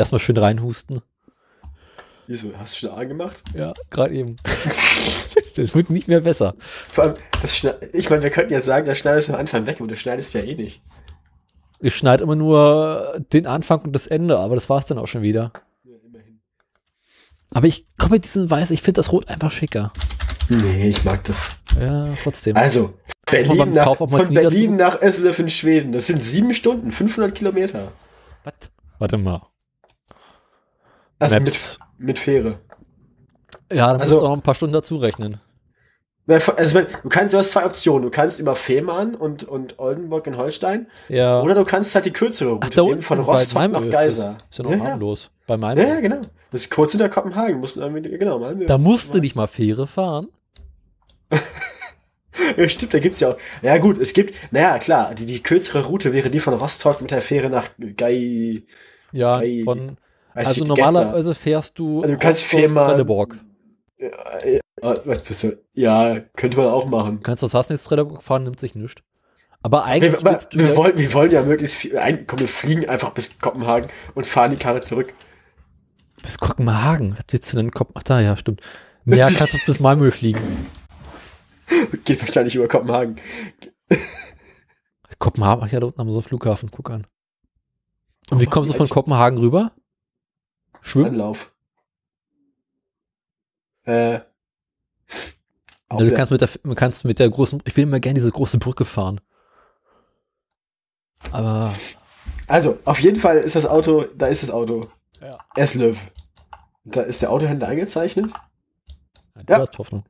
Erstmal schön reinhusten. Wieso? Hast du schon angemacht? Ja, gerade eben. das wird nicht mehr besser. Vor allem, ich meine, wir könnten jetzt sagen, das schneidest du am Anfang weg, aber du schneidest ja eh nicht. Ich schneide immer nur den Anfang und das Ende, aber das war's dann auch schon wieder. Ja, immerhin. Aber ich komme mit diesem Weiß, ich finde das Rot einfach schicker. Nee, ich mag das. Ja, trotzdem. Also, Berlin nach, von Berlin nach Esslöf in Schweden. Das sind sieben Stunden, 500 Kilometer. Was? Warte mal. Also Maps. mit, mit Fähre. Ja, da Also- musst du noch ein paar Stunden dazu rechnen. Also, wenn- du kannst, du hast zwei Optionen. Du kannst über Fehmarn und, und Oldenburg in Holstein. Ja. Oder du kannst halt die kürzere Route Ach, da nehmen, von Rostock nach ist Geisa. Das ist ja noch Ja, ja. harmlos. Bei Malmö. Ja, ja, genau. Das ist kurz hinter Kopenhagen. Musst du irgendwie, genau, Malmö. Da musst du nicht mal Fähre fahren. Ja, stimmt, da gibt's ja auch. Ja, gut, es gibt, naja, klar, die, die kürzere Route wäre die von Rostock mit der Fähre nach Gai. Ja, Ei. von, also normalerweise fährst du Also du kannst Trelleborg. Ja, ja, ist das? ja, könnte man auch machen. Du kannst das Hasnitz Trelleborg fahren, nimmt sich nichts. Aber eigentlich Wir, wir, ja, wollen, wir wollen ja möglichst viel. Ein, komm, wir fliegen einfach bis Kopenhagen und fahren die Karre zurück. bis Kopenhagen. Was willst du denn? Kop Ach da, ja, stimmt. Mehr kannst du bis Malmö fliegen. Geht wahrscheinlich über Kopenhagen. Kopenhagen, ach ja, da unten haben wir so einen Flughafen, guck an. Und wie kommst du von Kopenhagen rüber? Schwimmen? Anlauf. Äh. Also du kannst mit der, kannst mit der großen, ich will immer gerne diese große Brücke fahren. Aber, Also, auf jeden Fall ist das Auto, da ist das Auto. ja, Eslöv. Da ist der Autohändler eingezeichnet. du Ja. hast Hoffnung.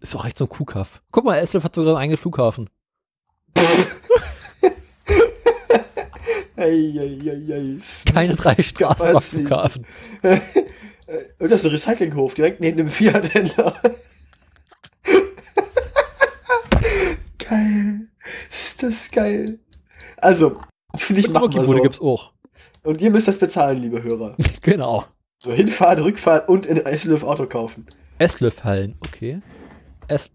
Ist auch echt so ein Kuhkaff. Guck mal, Eslöv hat sogar einen eigenen Flughafen. Ei, ei, ei, ei. Keine drei Straßen am. Flughafen. Und das ist ein Recyclinghof, direkt neben dem Fiat-Händler. geil. Ist das geil. Also, finde ich, machen wir so. gibt's auch. Und ihr müsst das bezahlen, liebe Hörer. Genau. So, Hinfahrt, Rückfahrt und in Eslöv Auto kaufen. Eslöv-Hallen, okay. Es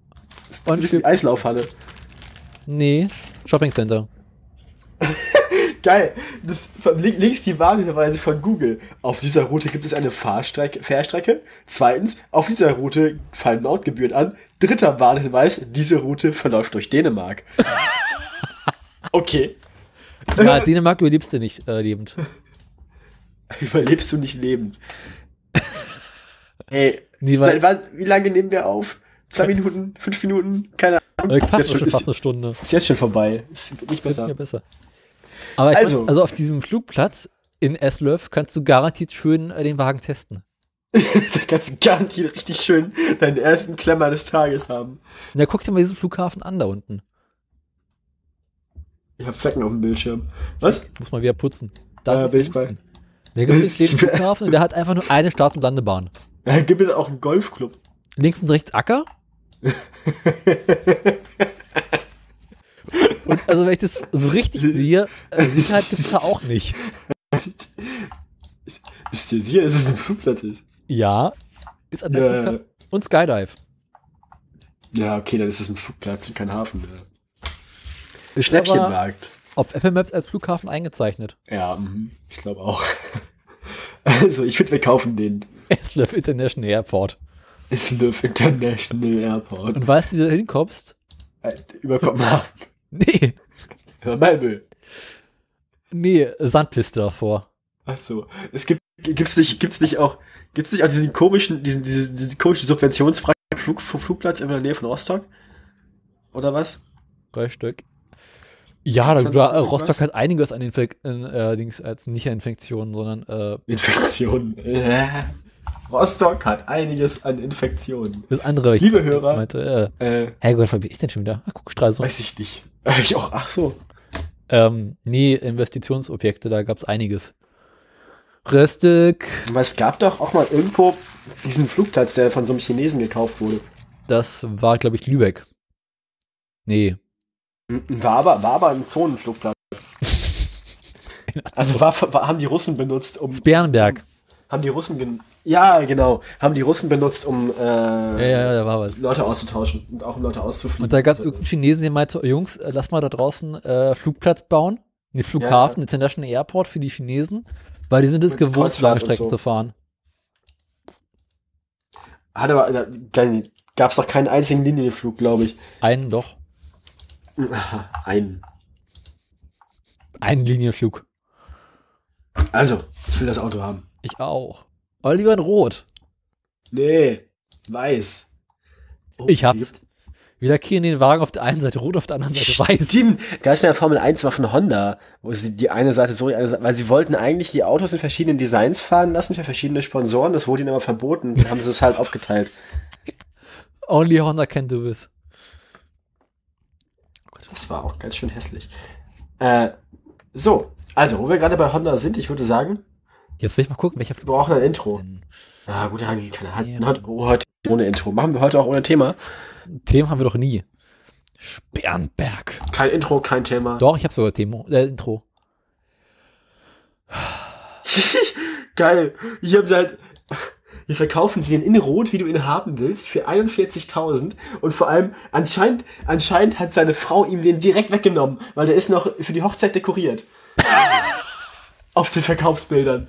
Das ist Und ein bisschen für- Eislaufhalle. nee, Shopping Center. Geil. Das, li- links die Warnhinweise von Google. Auf dieser Route gibt es eine Fahrstrecke, Fährstrecke. Zweitens, auf dieser Route fallen Mautgebühren an. Dritter Warnhinweis, diese Route verläuft durch Dänemark. Okay. Ja, Dänemark überlebst du nicht äh, lebend. Überlebst du nicht lebend. Ey, Nee, weil seit wann, wie lange nehmen wir auf? Zwei Minuten? Fünf Minuten? Keine Ahnung. äh, Ist fast, jetzt, schon, schon, fast ist, eine Stunde. ist jetzt schon vorbei. Ist nicht Das ist besser. ja besser. Aber ich Also. also, also auf diesem Flugplatz in Eslöv kannst du garantiert schön äh, den Wagen testen. da kannst du garantiert richtig schön deinen ersten Klemmer des Tages haben. Na, guck dir mal diesen Flughafen an da unten. Ich habe Flecken auf dem Bildschirm. Was? Muss man wieder putzen. Äh, ist bin ich bei. Der gibt es den Flughafen und der hat einfach nur eine Start- und Landebahn. Ja, gibt es auch einen Golfclub. Links und rechts Acker. Und also wenn ich das so richtig sehe, äh, Sicherheit gibt es da auch nicht. Wisst ihr sicher, dass es ein Flugplatz ist? Ja, ist an der Ja, Brücke. Und Skydive. ja, okay, dann ist es ein Flugplatz und kein Hafen mehr. Ist Schnäppchenmarkt. auf Apple Maps als Flughafen eingezeichnet. Ja, mhm, ich glaube auch. Also, ich finde, wir kaufen den. Eslöv International Airport. Islöf International Airport. Und weißt du, wie du da hinkommst? Äh, Über Kopenhagen. Nee, Malmö. nee, Sandpiste davor. Ach so. Es gibt, gibt's nicht, gibt's nicht auch, gibt's nicht auch diesen komischen, diesen, diesen, diesen komischen subventionsfreien Flug, Flugplatz in der Nähe von Rostock? Oder was? Drei Stück. Ja, da, da, Rostock irgendwas? hat einiges an Infek in, äh, Dings, als nicht Infektionen, sondern äh, Infektionen. Rostock hat einiges an Infektionen. das andere. ich- Liebe ich Hörer. meinte, äh, Äh, Herrgott, was bin ich denn schon wieder? Ach, guck, Stralsund. weiß ich nicht. Ich auch, ach so. Ähm, nee, Investitionsobjekte, da gab's einiges. Röstück, Aber es gab doch auch mal irgendwo diesen Flugplatz, der von so einem Chinesen gekauft wurde. das war, glaube ich, Lübeck. Nee. War aber, war aber ein Zonenflugplatz. Also war, war, haben die Russen benutzt, um Bernberg. haben die Russen gen ja genau haben die Russen benutzt, um äh, Ja, ja. Leute auszutauschen und auch um Leute auszufliegen. Und da gab's irgendeinen Chinesen, der meinte, Jungs, äh, lass mal da draußen äh, Flugplatz bauen. Nee, Flughafen, International Airport für die Chinesen. Weil die sind es gewohnt, Kreuzfahrt lange und Strecken so. zu fahren. Hat aber, da gab es doch keinen einzigen Linienflug, glaube ich. Einen doch. Ein. Einen Linienflug. Also, ich will das Auto haben. Ich auch. Lieber in Rot. Nee, weiß. Oh, Ich hab's. Wir lackieren den Wagen auf der einen Seite rot, auf der anderen Seite weiß. Stimmt. Geist in der Formel 1 war von Honda, wo sie die eine Seite so, die eine Seite, weil sie wollten eigentlich die Autos in verschiedenen Designs fahren lassen für verschiedene Sponsoren. Das wurde ihnen aber verboten. Dann haben sie es halt aufgeteilt. Only Honda can do this. Das war auch ganz schön hässlich. Äh, so, also, wo wir gerade bei Honda sind, ich würde sagen, Jetzt will ich mal gucken, welcher wir brauchen ein Intro. Ah, gut, dann kann halt, Ja. heute, oh, heute ohne Intro. Machen wir heute auch ohne Thema. Themen haben wir doch nie. Sperrenberg. Kein Intro, kein Thema. Doch, ich habe sogar Thema, äh, Intro. Geil. Hier haben sie halt, hier verkaufen sie den in Rot, wie du ihn haben willst, für 41.000. Und vor allem, anscheinend, anscheinend hat seine Frau ihm den direkt weggenommen, weil der ist noch für die Hochzeit dekoriert. auf den Verkaufsbildern.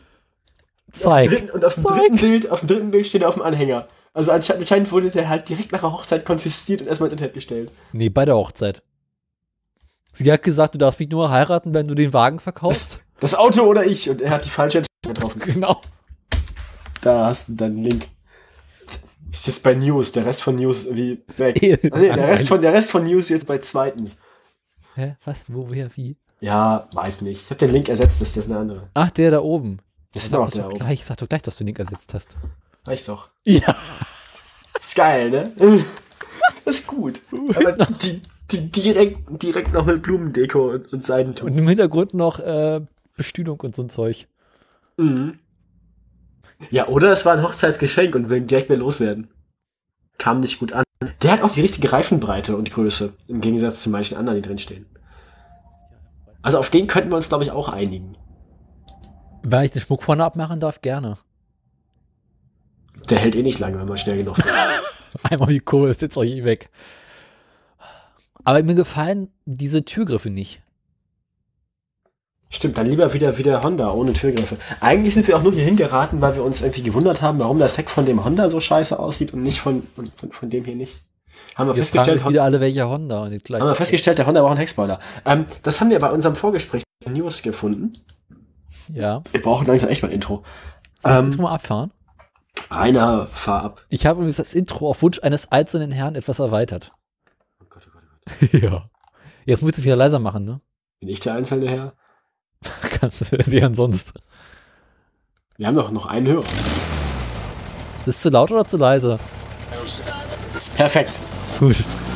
Zeig. Dritten, und auf dem Zeig. dritten Bild, auf dem dritten Bild steht er auf dem Anhänger. Also anscheinend, wurde der halt direkt nach der Hochzeit konfisziert und erstmal ins Internet gestellt. Nee, bei der Hochzeit. Sie hat gesagt, du darfst mich nur heiraten, wenn du den Wagen verkaufst. Das Auto oder ich? Und er hat die falsche Entscheidung getroffen. genau. Da hast du dann einen Link. Ist jetzt bei News, der Rest von News wie weg. Ah, nee, der, Rest von, der Rest von News jetzt bei zweitens. Hä? Was? Wo, wer, wie? Ja, weiß nicht. Ich habe den Link ersetzt, das ist eine andere. Ach, der da oben. Das ist doch oben. gleich. Sag doch gleich, dass du den Link ersetzt hast. Reicht doch. Ja. Ist geil, ne? ist gut. Aber die, die direkt, direkt noch mit Blumendeko und, und Seidentuch. Und im Hintergrund noch äh, Bestühlung und so ein Zeug. Mhm. Ja, oder es war ein Hochzeitsgeschenk und will ihn direkt mehr loswerden. Kam nicht gut an. Der hat auch die richtige Reifenbreite und Größe, im Gegensatz zu manchen anderen, die drinstehen. Also auf den könnten wir uns, glaube ich, auch einigen. Wenn ich den Schmuck vorne abmachen darf, gerne. Der hält eh nicht lange, wenn man schnell genug. Einmal die Kurve, ist jetzt auch eh weg. Aber mir gefallen diese Türgriffe nicht. Stimmt, dann lieber wieder wieder Honda ohne Türgriffe. Eigentlich sind wir auch nur hier hingeraten, weil wir uns irgendwie gewundert haben, warum das Heck von dem Honda so scheiße aussieht und nicht von, von, von, dem hier nicht. Haben wir, Wir festgestellt, wieder alle, welcher Honda. Haben wir festgestellt, der Honda braucht einen Heckspoiler. Ähm, das haben wir bei unserem Vorgespräch News gefunden. Ja. Wir brauchen langsam echt mal ein Intro. Ähm, Ähm, mal abfahren. Rainer, fahr ab. Ich habe übrigens das Intro auf Wunsch eines einzelnen Herrn etwas erweitert. Oh Gott, oh Gott, oh Gott. ja. Jetzt musst du es wieder leiser machen, ne? Bin ich der einzelne Herr? Kannst du sie ansonsten. Wir haben doch noch einen Hörer. Ist es zu laut oder zu leise? Das ist perfekt. Gut.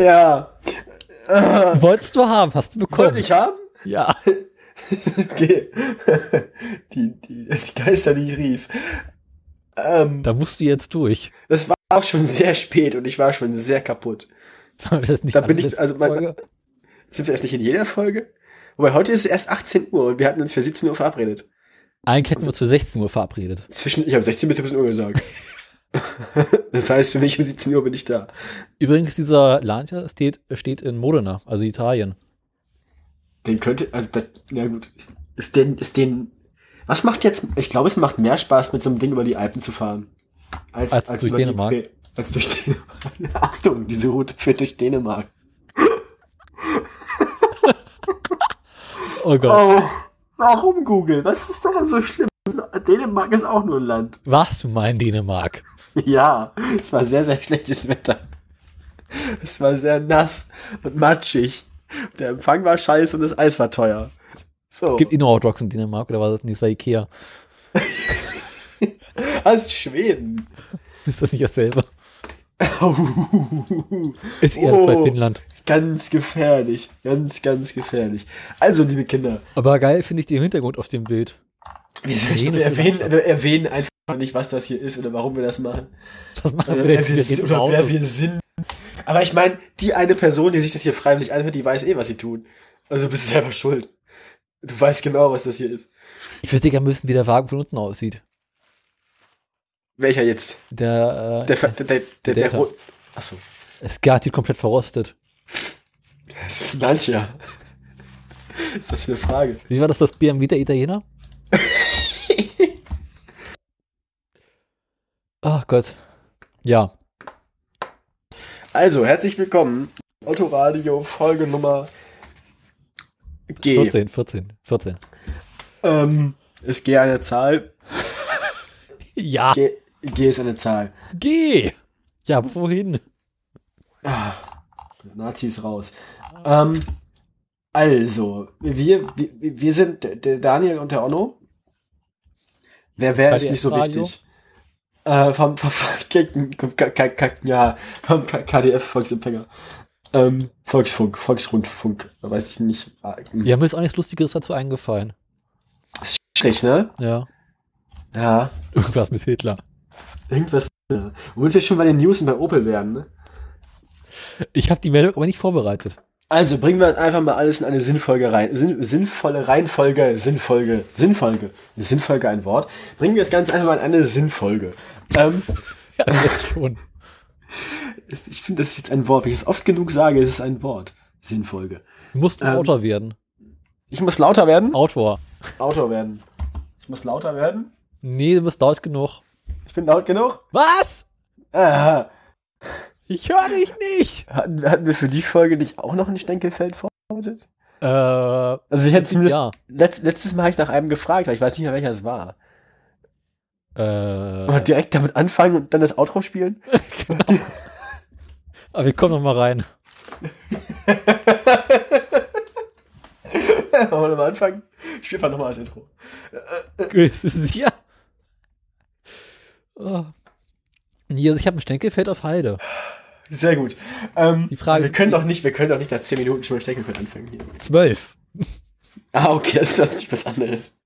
Ja. Wolltest du haben, hast du bekommen. Wollte ich haben? Ja. Okay. Die, die, die Geister, die ich rief. Ähm, Da musst du jetzt durch. das war auch schon sehr spät und ich war schon sehr kaputt. War das nicht Da bin ich- also mein-? Sind wir erst nicht in jeder Folge? Wobei heute ist es erst 18 Uhr und wir hatten uns für 17 Uhr verabredet. Eigentlich hätten wir uns für 16 Uhr verabredet. Zwischen, ich habe 16 bis 17 Uhr gesagt. das heißt, für mich um 17 Uhr bin ich da. Übrigens, dieser Lancia steht, steht in Modena, also Italien. Den könnte, also, das, na gut. Ist den, ist den, was macht jetzt, ich glaube, es macht mehr Spaß, mit so einem Ding über die Alpen zu fahren. Als durch über Dänemark. Die, als durch Dänemark. Achtung, diese Route führt durch Dänemark. Oh Gott. Oh, warum Google? Was ist daran so schlimm? Dänemark ist auch nur ein Land. Warst du mal in Dänemark? Ja, es war sehr, sehr schlechtes Wetter. Es war sehr nass und matschig. Der Empfang war scheiße und das Eis war teuer. So, Gibt Innout Rocks in Dänemark oder war das nicht? Das war Ikea. als Schweden. Ist das nicht dasselbe? Ist eher Oh. bei Finnland. ganz gefährlich. Ganz, ganz gefährlich. Also, liebe Kinder, Aber geil finde ich den Hintergrund auf dem Bild. Wir, wir, erwähnen, wir erwähnen einfach nicht, was das hier ist oder warum wir das machen. Das machen Oder, wir wer wir, sind, oder wer wir sind. Aber ich meine, die eine Person, die sich das hier freiwillig anhört, die weiß eh, was sie tun. Also du bist selber schuld. Du weißt genau, was das hier ist. Ich würde gerne wissen, wie der Wagen von unten aussieht. Welcher jetzt? Der, äh, Der, der, der, der, der. Rot- Achso. ist garantiert komplett verrostet. Das ist ein Lancia. Ist das für eine Frage? Wie war das, das BMW der Italiener? Ach Gott. Ja, Also, herzlich willkommen. Autoradio, Folge Nummer G. 14, 14, 14. Ähm, ist G eine Zahl? Ja, G, G ist eine Zahl. geh! Ja, wohin? Nazis raus. Ähm, also, wir, wir, wir sind der Daniel und der Onno. Wer wäre ist nicht so Radio? wichtig. Äh, vom, vom, vom, ja, vom KDF Volksempfänger. Ähm, Volksfunk, Volksrundfunk, weiß ich nicht. Ja, mir ist auch nichts Lustiges dazu eingefallen. Schlecht, ne? Ja, Ja. irgendwas mit Hitler. Irgendwas. Ja. Womit wir schon bei den News und bei Opel werden, ne? Ich habe die Meldung aber nicht vorbereitet. Also bringen wir einfach mal alles in eine sinnvolle, rein, sinn, sinnvolle Reihenfolge, Sinnfolge, Sinnfolge, Sinnfolge ein Wort. Bringen wir das Ganze einfach mal in eine Sinnfolge. Ähm, Ja, schon. ich finde, das ist jetzt ein Wort. Wenn ich es oft genug sage, ist es ein Wort. Sinnfolge. Du musst Ähm, Autor werden. Ich muss lauter werden. Autor. Autor werden. Ich muss lauter werden. Nee, du bist laut genug. Ich bin laut genug. Was? Ah, Ich höre dich nicht. hatten, hatten wir für die Folge nicht auch noch ein Stenkelfeld vorbereitet? Äh, Also ich hätte zumindest ja. letzt, letztes Mal habe ich nach einem gefragt, weil ich weiß nicht mehr welcher es war. Äh, Und direkt damit anfangen und dann das Outro spielen. aber wir kommen noch mal rein. Wollen wir mal anfangen? Ich spiele nochmal das Intro. Grüß Sie. Ja. Oh. Nee, also ich habe ein Stenkelfeld auf Heide. Sehr gut. Ähm, Die Frage wir können doch nicht, wir können doch nicht nach 10 Minuten schon mit Steckenfeld anfangen. Hier. Zwölf. Ah, okay, das ist natürlich was anderes.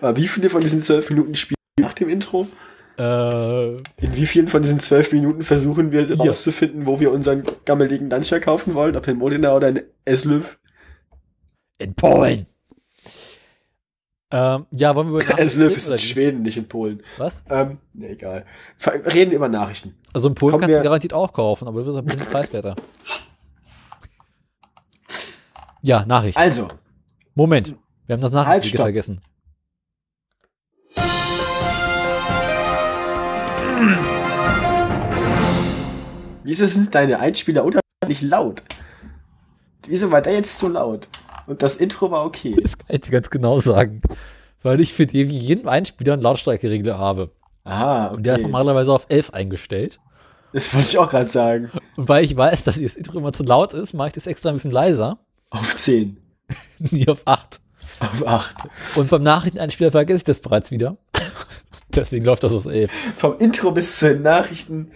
Aber wie viele von diesen 12 Minuten spielen wir nach dem Intro? Äh, In wie vielen von diesen 12 Minuten versuchen wir Hier. herauszufinden, wo wir unseren gammeligen Dancia kaufen wollen? Ob in Modena oder in Eslöv? in Polen. Ähm, ja, wollen wir über Nachrichten reden ist in? Schweden, nicht in Polen. Was? Ähm, ne, egal. Reden über Nachrichten. Also in Polen Kommen kannst du garantiert auch kaufen, aber wird ein bisschen preiswerter. Ja, Nachricht. Also, Moment. Wir haben das Halt, Nachricht stopp. vergessen. wieso sind deine Einspieler unterschiedlich laut? Wieso war der jetzt so laut? Und das Intro war okay. Das kann ich dir ganz genau sagen. Weil ich für jeden Einspieler einen Lautstärkeregler habe. Aha, Und der ist okay. normalerweise auf 11 eingestellt. Das wollte ich auch gerade sagen. Und weil ich weiß, dass das Intro immer zu laut ist, mache ich das extra ein bisschen leiser. Auf 10. Nie auf 8. Auf 8. Und beim Nachrichteneinspieler vergesse ich das bereits wieder. Deswegen läuft das auf 11. Vom Intro bis zu den Nachrichten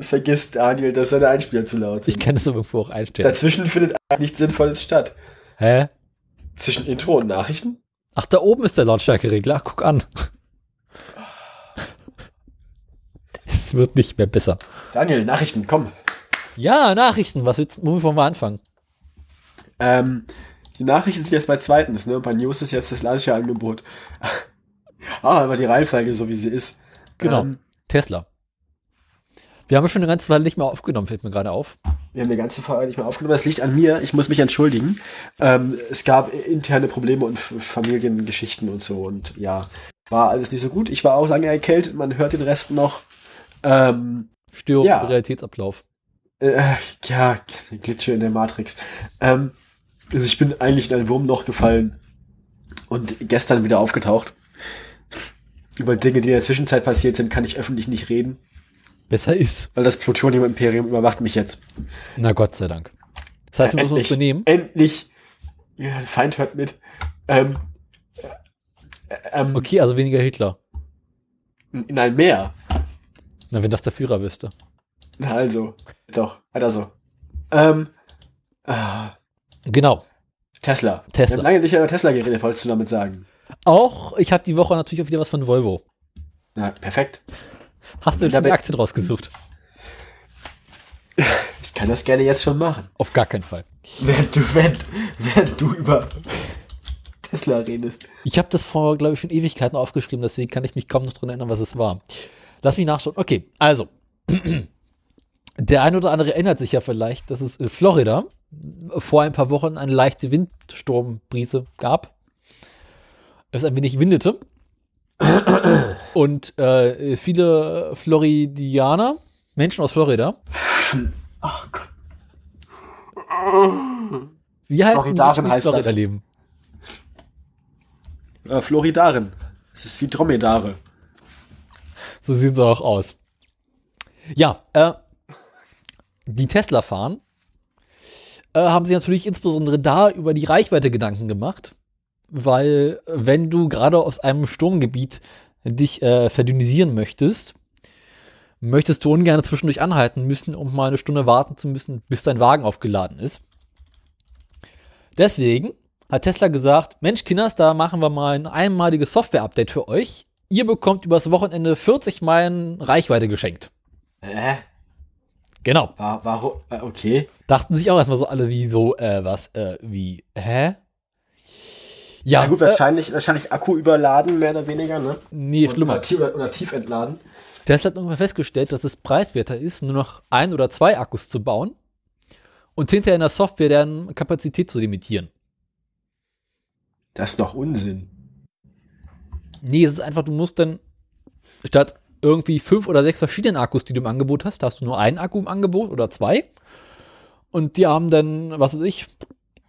vergisst Daniel, dass seine Einspieler zu laut Ich sind. kann das aber irgendwo auch einstellen. Dazwischen findet nichts Sinnvolles statt. Hä? Zwischen Intro und Nachrichten? Ach, da oben ist der Lautstärkeregler. Guck an. Es wird nicht mehr besser. Daniel, Nachrichten, komm. Ja, Nachrichten. Was willst womit wollen wir anfangen? Ähm, die Nachrichten sind jetzt bei zweitens, ne? Bei News ist jetzt das gleiche Angebot. ah, aber die Reihenfolge so wie sie ist. Genau. Ähm, Tesla. Wir haben schon eine ganze Weile nicht mehr aufgenommen, fällt mir gerade auf. Wir haben die ganze Folge nicht mehr aufgenommen. Das liegt an mir. Ich muss mich entschuldigen. Ähm, es gab interne Probleme und Familiengeschichten und so. Und ja, war alles nicht so gut. Ich war auch lange erkältet. Man hört den Rest noch. Ähm, Störung Ja. im Realitätsablauf. Äh, ja, Glitsche in der Matrix. Ähm, also ich bin eigentlich in ein Wurmloch gefallen und gestern wieder aufgetaucht. Über Dinge, die in der Zwischenzeit passiert sind, kann ich öffentlich nicht reden, Besser ist. weil das Plutonium-Imperium überwacht mich jetzt. Na Gott sei Dank. Das heißt, wir müssen uns benehmen. endlich. Ja, Feind hört mit. Ähm, äh, ähm, Okay, also weniger Hitler. In ein Meer. Na, wenn das der Führer wüsste. Na also, doch, weiter so. Ähm, ah, Genau. Tesla. Tesla. Wir haben lange nicht über Tesla geredet, wolltest du damit sagen. Auch, ich habe die Woche natürlich auch wieder was von Volvo. Na, perfekt. Hast du die bin- Aktien rausgesucht? Ich kann das gerne jetzt schon machen. Auf gar keinen Fall. Während du, während, während du über Tesla redest. Ich habe das vor, glaube ich, schon Ewigkeiten aufgeschrieben, deswegen kann ich mich kaum noch dran erinnern, was es war. Lass mich nachschauen. Okay, also. Der eine oder andere erinnert sich ja vielleicht, dass es in Florida vor ein paar Wochen eine leichte Windsturmbrise gab. Es ein wenig windete. Und äh, viele Floridianer, Menschen aus Florida, Ach Gott. wie heißt Floridaren die heißt Florida das. leben? Äh, Floridaren. Es ist wie Dromedare. So sehen sie auch aus. Ja, äh, die Tesla fahren, äh, haben sich natürlich insbesondere da über die Reichweite Gedanken gemacht, weil wenn du gerade aus einem Sturmgebiet dich äh, verdünnisieren möchtest, möchtest du ungern zwischendurch anhalten müssen, um mal eine Stunde warten zu müssen, bis dein Wagen aufgeladen ist. Deswegen hat Tesla gesagt, Mensch, Kinders, da machen wir mal ein einmaliges Software-Update für euch. Ihr bekommt übers Wochenende 40 Meilen Reichweite geschenkt. Äh, Genau. war, warum? Okay. Dachten sich auch erstmal so alle wie so, äh, was, äh, wie, hä? Ja, Ja, gut, äh, wahrscheinlich, wahrscheinlich Akku überladen, mehr oder weniger, ne? nee, schlimmer. Oder tief, oder tief entladen. Tesla hat irgendwann festgestellt, dass es preiswerter ist, nur noch ein oder zwei Akkus zu bauen und hinterher in der Software deren Kapazität zu limitieren. Das ist doch Unsinn. Nee, es ist einfach, du musst dann statt irgendwie fünf oder sechs verschiedenen Akkus, die du im Angebot hast, hast du nur einen Akku im Angebot oder zwei. Und die haben dann, was weiß ich,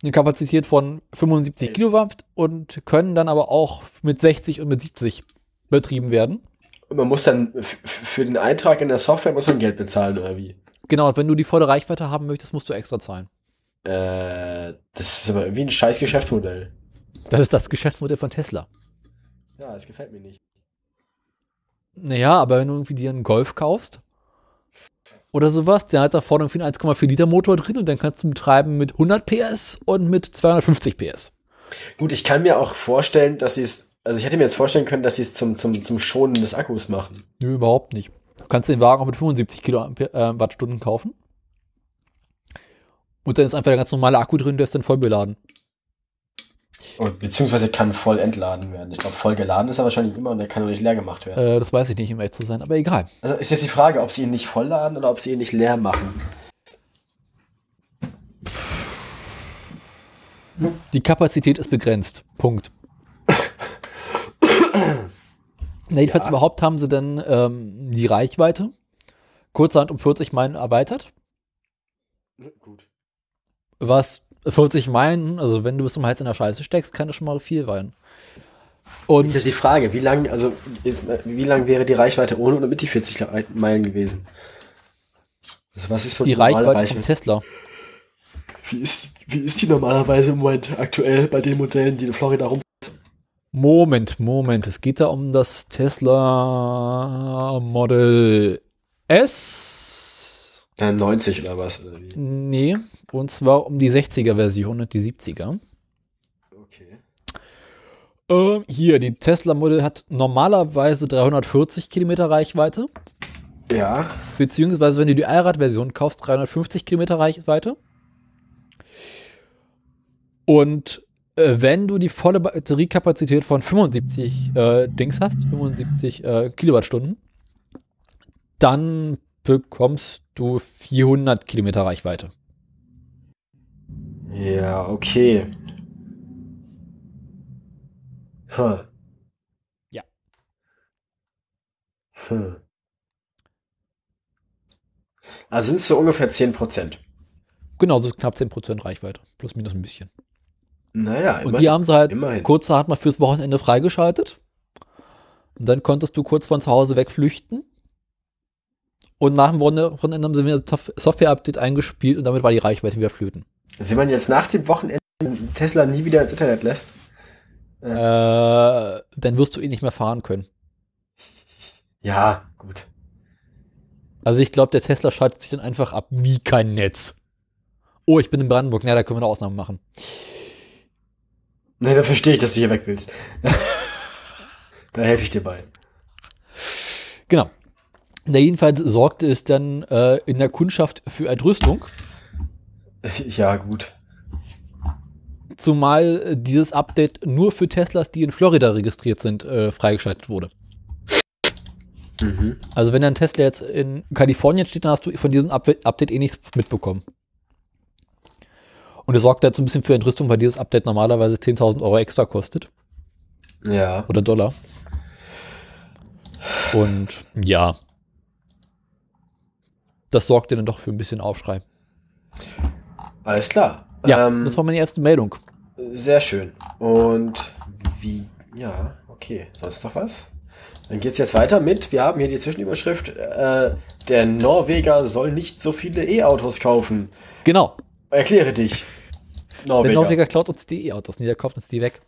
eine Kapazität von 75 Kilowatt und können dann aber auch mit 60 und mit 70 betrieben werden. Und man muss dann für den Eintrag in der Software muss man Geld bezahlen, oder wie? Genau, wenn du die volle Reichweite haben möchtest, musst du extra zahlen. Äh, das ist aber irgendwie ein scheiß Geschäftsmodell. Das ist das Geschäftsmodell von Tesla. Ja, das gefällt mir nicht. Naja, aber wenn du irgendwie dir einen Golf kaufst oder sowas, der hat da vorne irgendwie einen 1,4 Liter Motor drin und dann kannst du betreiben mit 100 PS und mit 250 PS. Gut, ich kann mir auch vorstellen, dass sie es, also ich hätte mir jetzt vorstellen können, dass sie es zum, zum, zum Schonen des Akkus machen. Nö, überhaupt nicht. Du kannst den Wagen auch mit 75 Kilowattstunden kaufen. Und dann ist einfach der ganz normale Akku drin, der ist dann voll beladen. Und, beziehungsweise kann voll entladen werden. Ich glaube, voll geladen ist er wahrscheinlich immer und der kann auch nicht leer gemacht werden. Äh, das weiß ich nicht, um ehrlich zu sein, aber egal. Also ist jetzt die Frage, ob sie ihn nicht voll laden oder ob sie ihn nicht leer machen. Die Kapazität ist begrenzt. Punkt. Na, jedenfalls Ja. überhaupt haben sie dann ähm, die Reichweite kurzerhand um 40 Meilen erweitert. Gut. Was 40 Meilen, also wenn du bis zum Hals in der Scheiße steckst, kann das schon mal viel sein. Und Ist jetzt die Frage, wie lang, also jetzt, wie lang wäre die Reichweite ohne oder mit die 40 Le- Meilen gewesen? Also was ist so die Reichweite vom Tesla. Wie ist, wie ist die normalerweise im Moment aktuell bei den Modellen, die in Florida rum? Moment, Moment. Es geht da um das Tesla Model S. Äh, 90 oder was? Oder wie? Nee, und zwar um die 60er Version und die 70er. Okay. Ähm, hier, die Tesla Model hat normalerweise 340 Kilometer Reichweite. Ja. Beziehungsweise, wenn du die Allrad-Version kaufst, 350 Kilometer Reichweite. Und äh, wenn du die volle Batteriekapazität von 75 äh, Dings hast, 75 äh, Kilowattstunden, dann bekommst du 400 Kilometer Reichweite. Ja, okay. Huh. Ja. Hm. Also sind es so ungefähr 10%. Genau, so knapp 10% Reichweite. Plus minus ein bisschen. Naja, Und die haben sie halt immerhin. kurzerhand mal fürs Wochenende freigeschaltet. Und dann konntest du kurz von zu Hause wegflüchten. Und nach dem Wochenende haben sie wieder ein Sof- Software-Update eingespielt und damit war die Reichweite wieder flöten. Also wenn man jetzt nach dem Wochenende Tesla nie wieder ins Internet lässt, Äh, dann wirst du ihn nicht mehr fahren können. ja, gut. Also ich glaube, der Tesla schaltet sich dann einfach ab wie kein Netz. Oh, ich bin in Brandenburg. Na, da können wir eine Ausnahme machen. Nein, dann verstehe ich, dass du hier weg willst. da helfe ich dir bei. Genau. Na, jedenfalls sorgte es dann äh, in der Kundschaft für Entrüstung. Ja, gut. Zumal äh, dieses Update nur für Teslas, die in Florida registriert sind, äh, freigeschaltet wurde. Mhm. Also wenn ein Tesla jetzt in Kalifornien steht, dann hast du von diesem Up Update eh nichts mitbekommen. Und es sorgt jetzt so ein bisschen für Entrüstung, weil dieses Update normalerweise 10.000 Euro extra kostet. Ja. Oder Dollar. Und ja. Das sorgte dann doch für ein bisschen Aufschrei. Alles klar. Ja, Ähm, das war meine erste Meldung. Sehr schön. Und wie, ja, okay. Sonst noch was? Dann geht's jetzt weiter mit, wir haben hier die Zwischenüberschrift, äh, der Norweger soll nicht so viele E-Autos kaufen. Genau. Erkläre dich. Norweger. Der Norweger klaut uns die E-Autos, nee, der kauft uns die weg.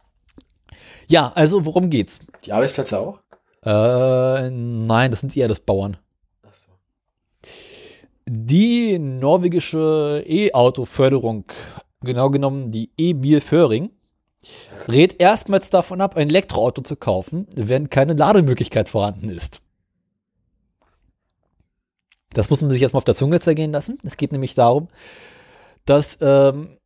Ja, also worum geht's? Die Arbeitsplätze auch? Äh, nein, das sind eher das Bauern. Die norwegische E-Auto-Förderung, genau genommen die E-Biel-Föhring, rät erstmals davon ab, ein Elektroauto zu kaufen, wenn keine Lademöglichkeit vorhanden ist. Das muss man sich erstmal auf der Zunge zergehen lassen. Es geht nämlich darum, dass ähm,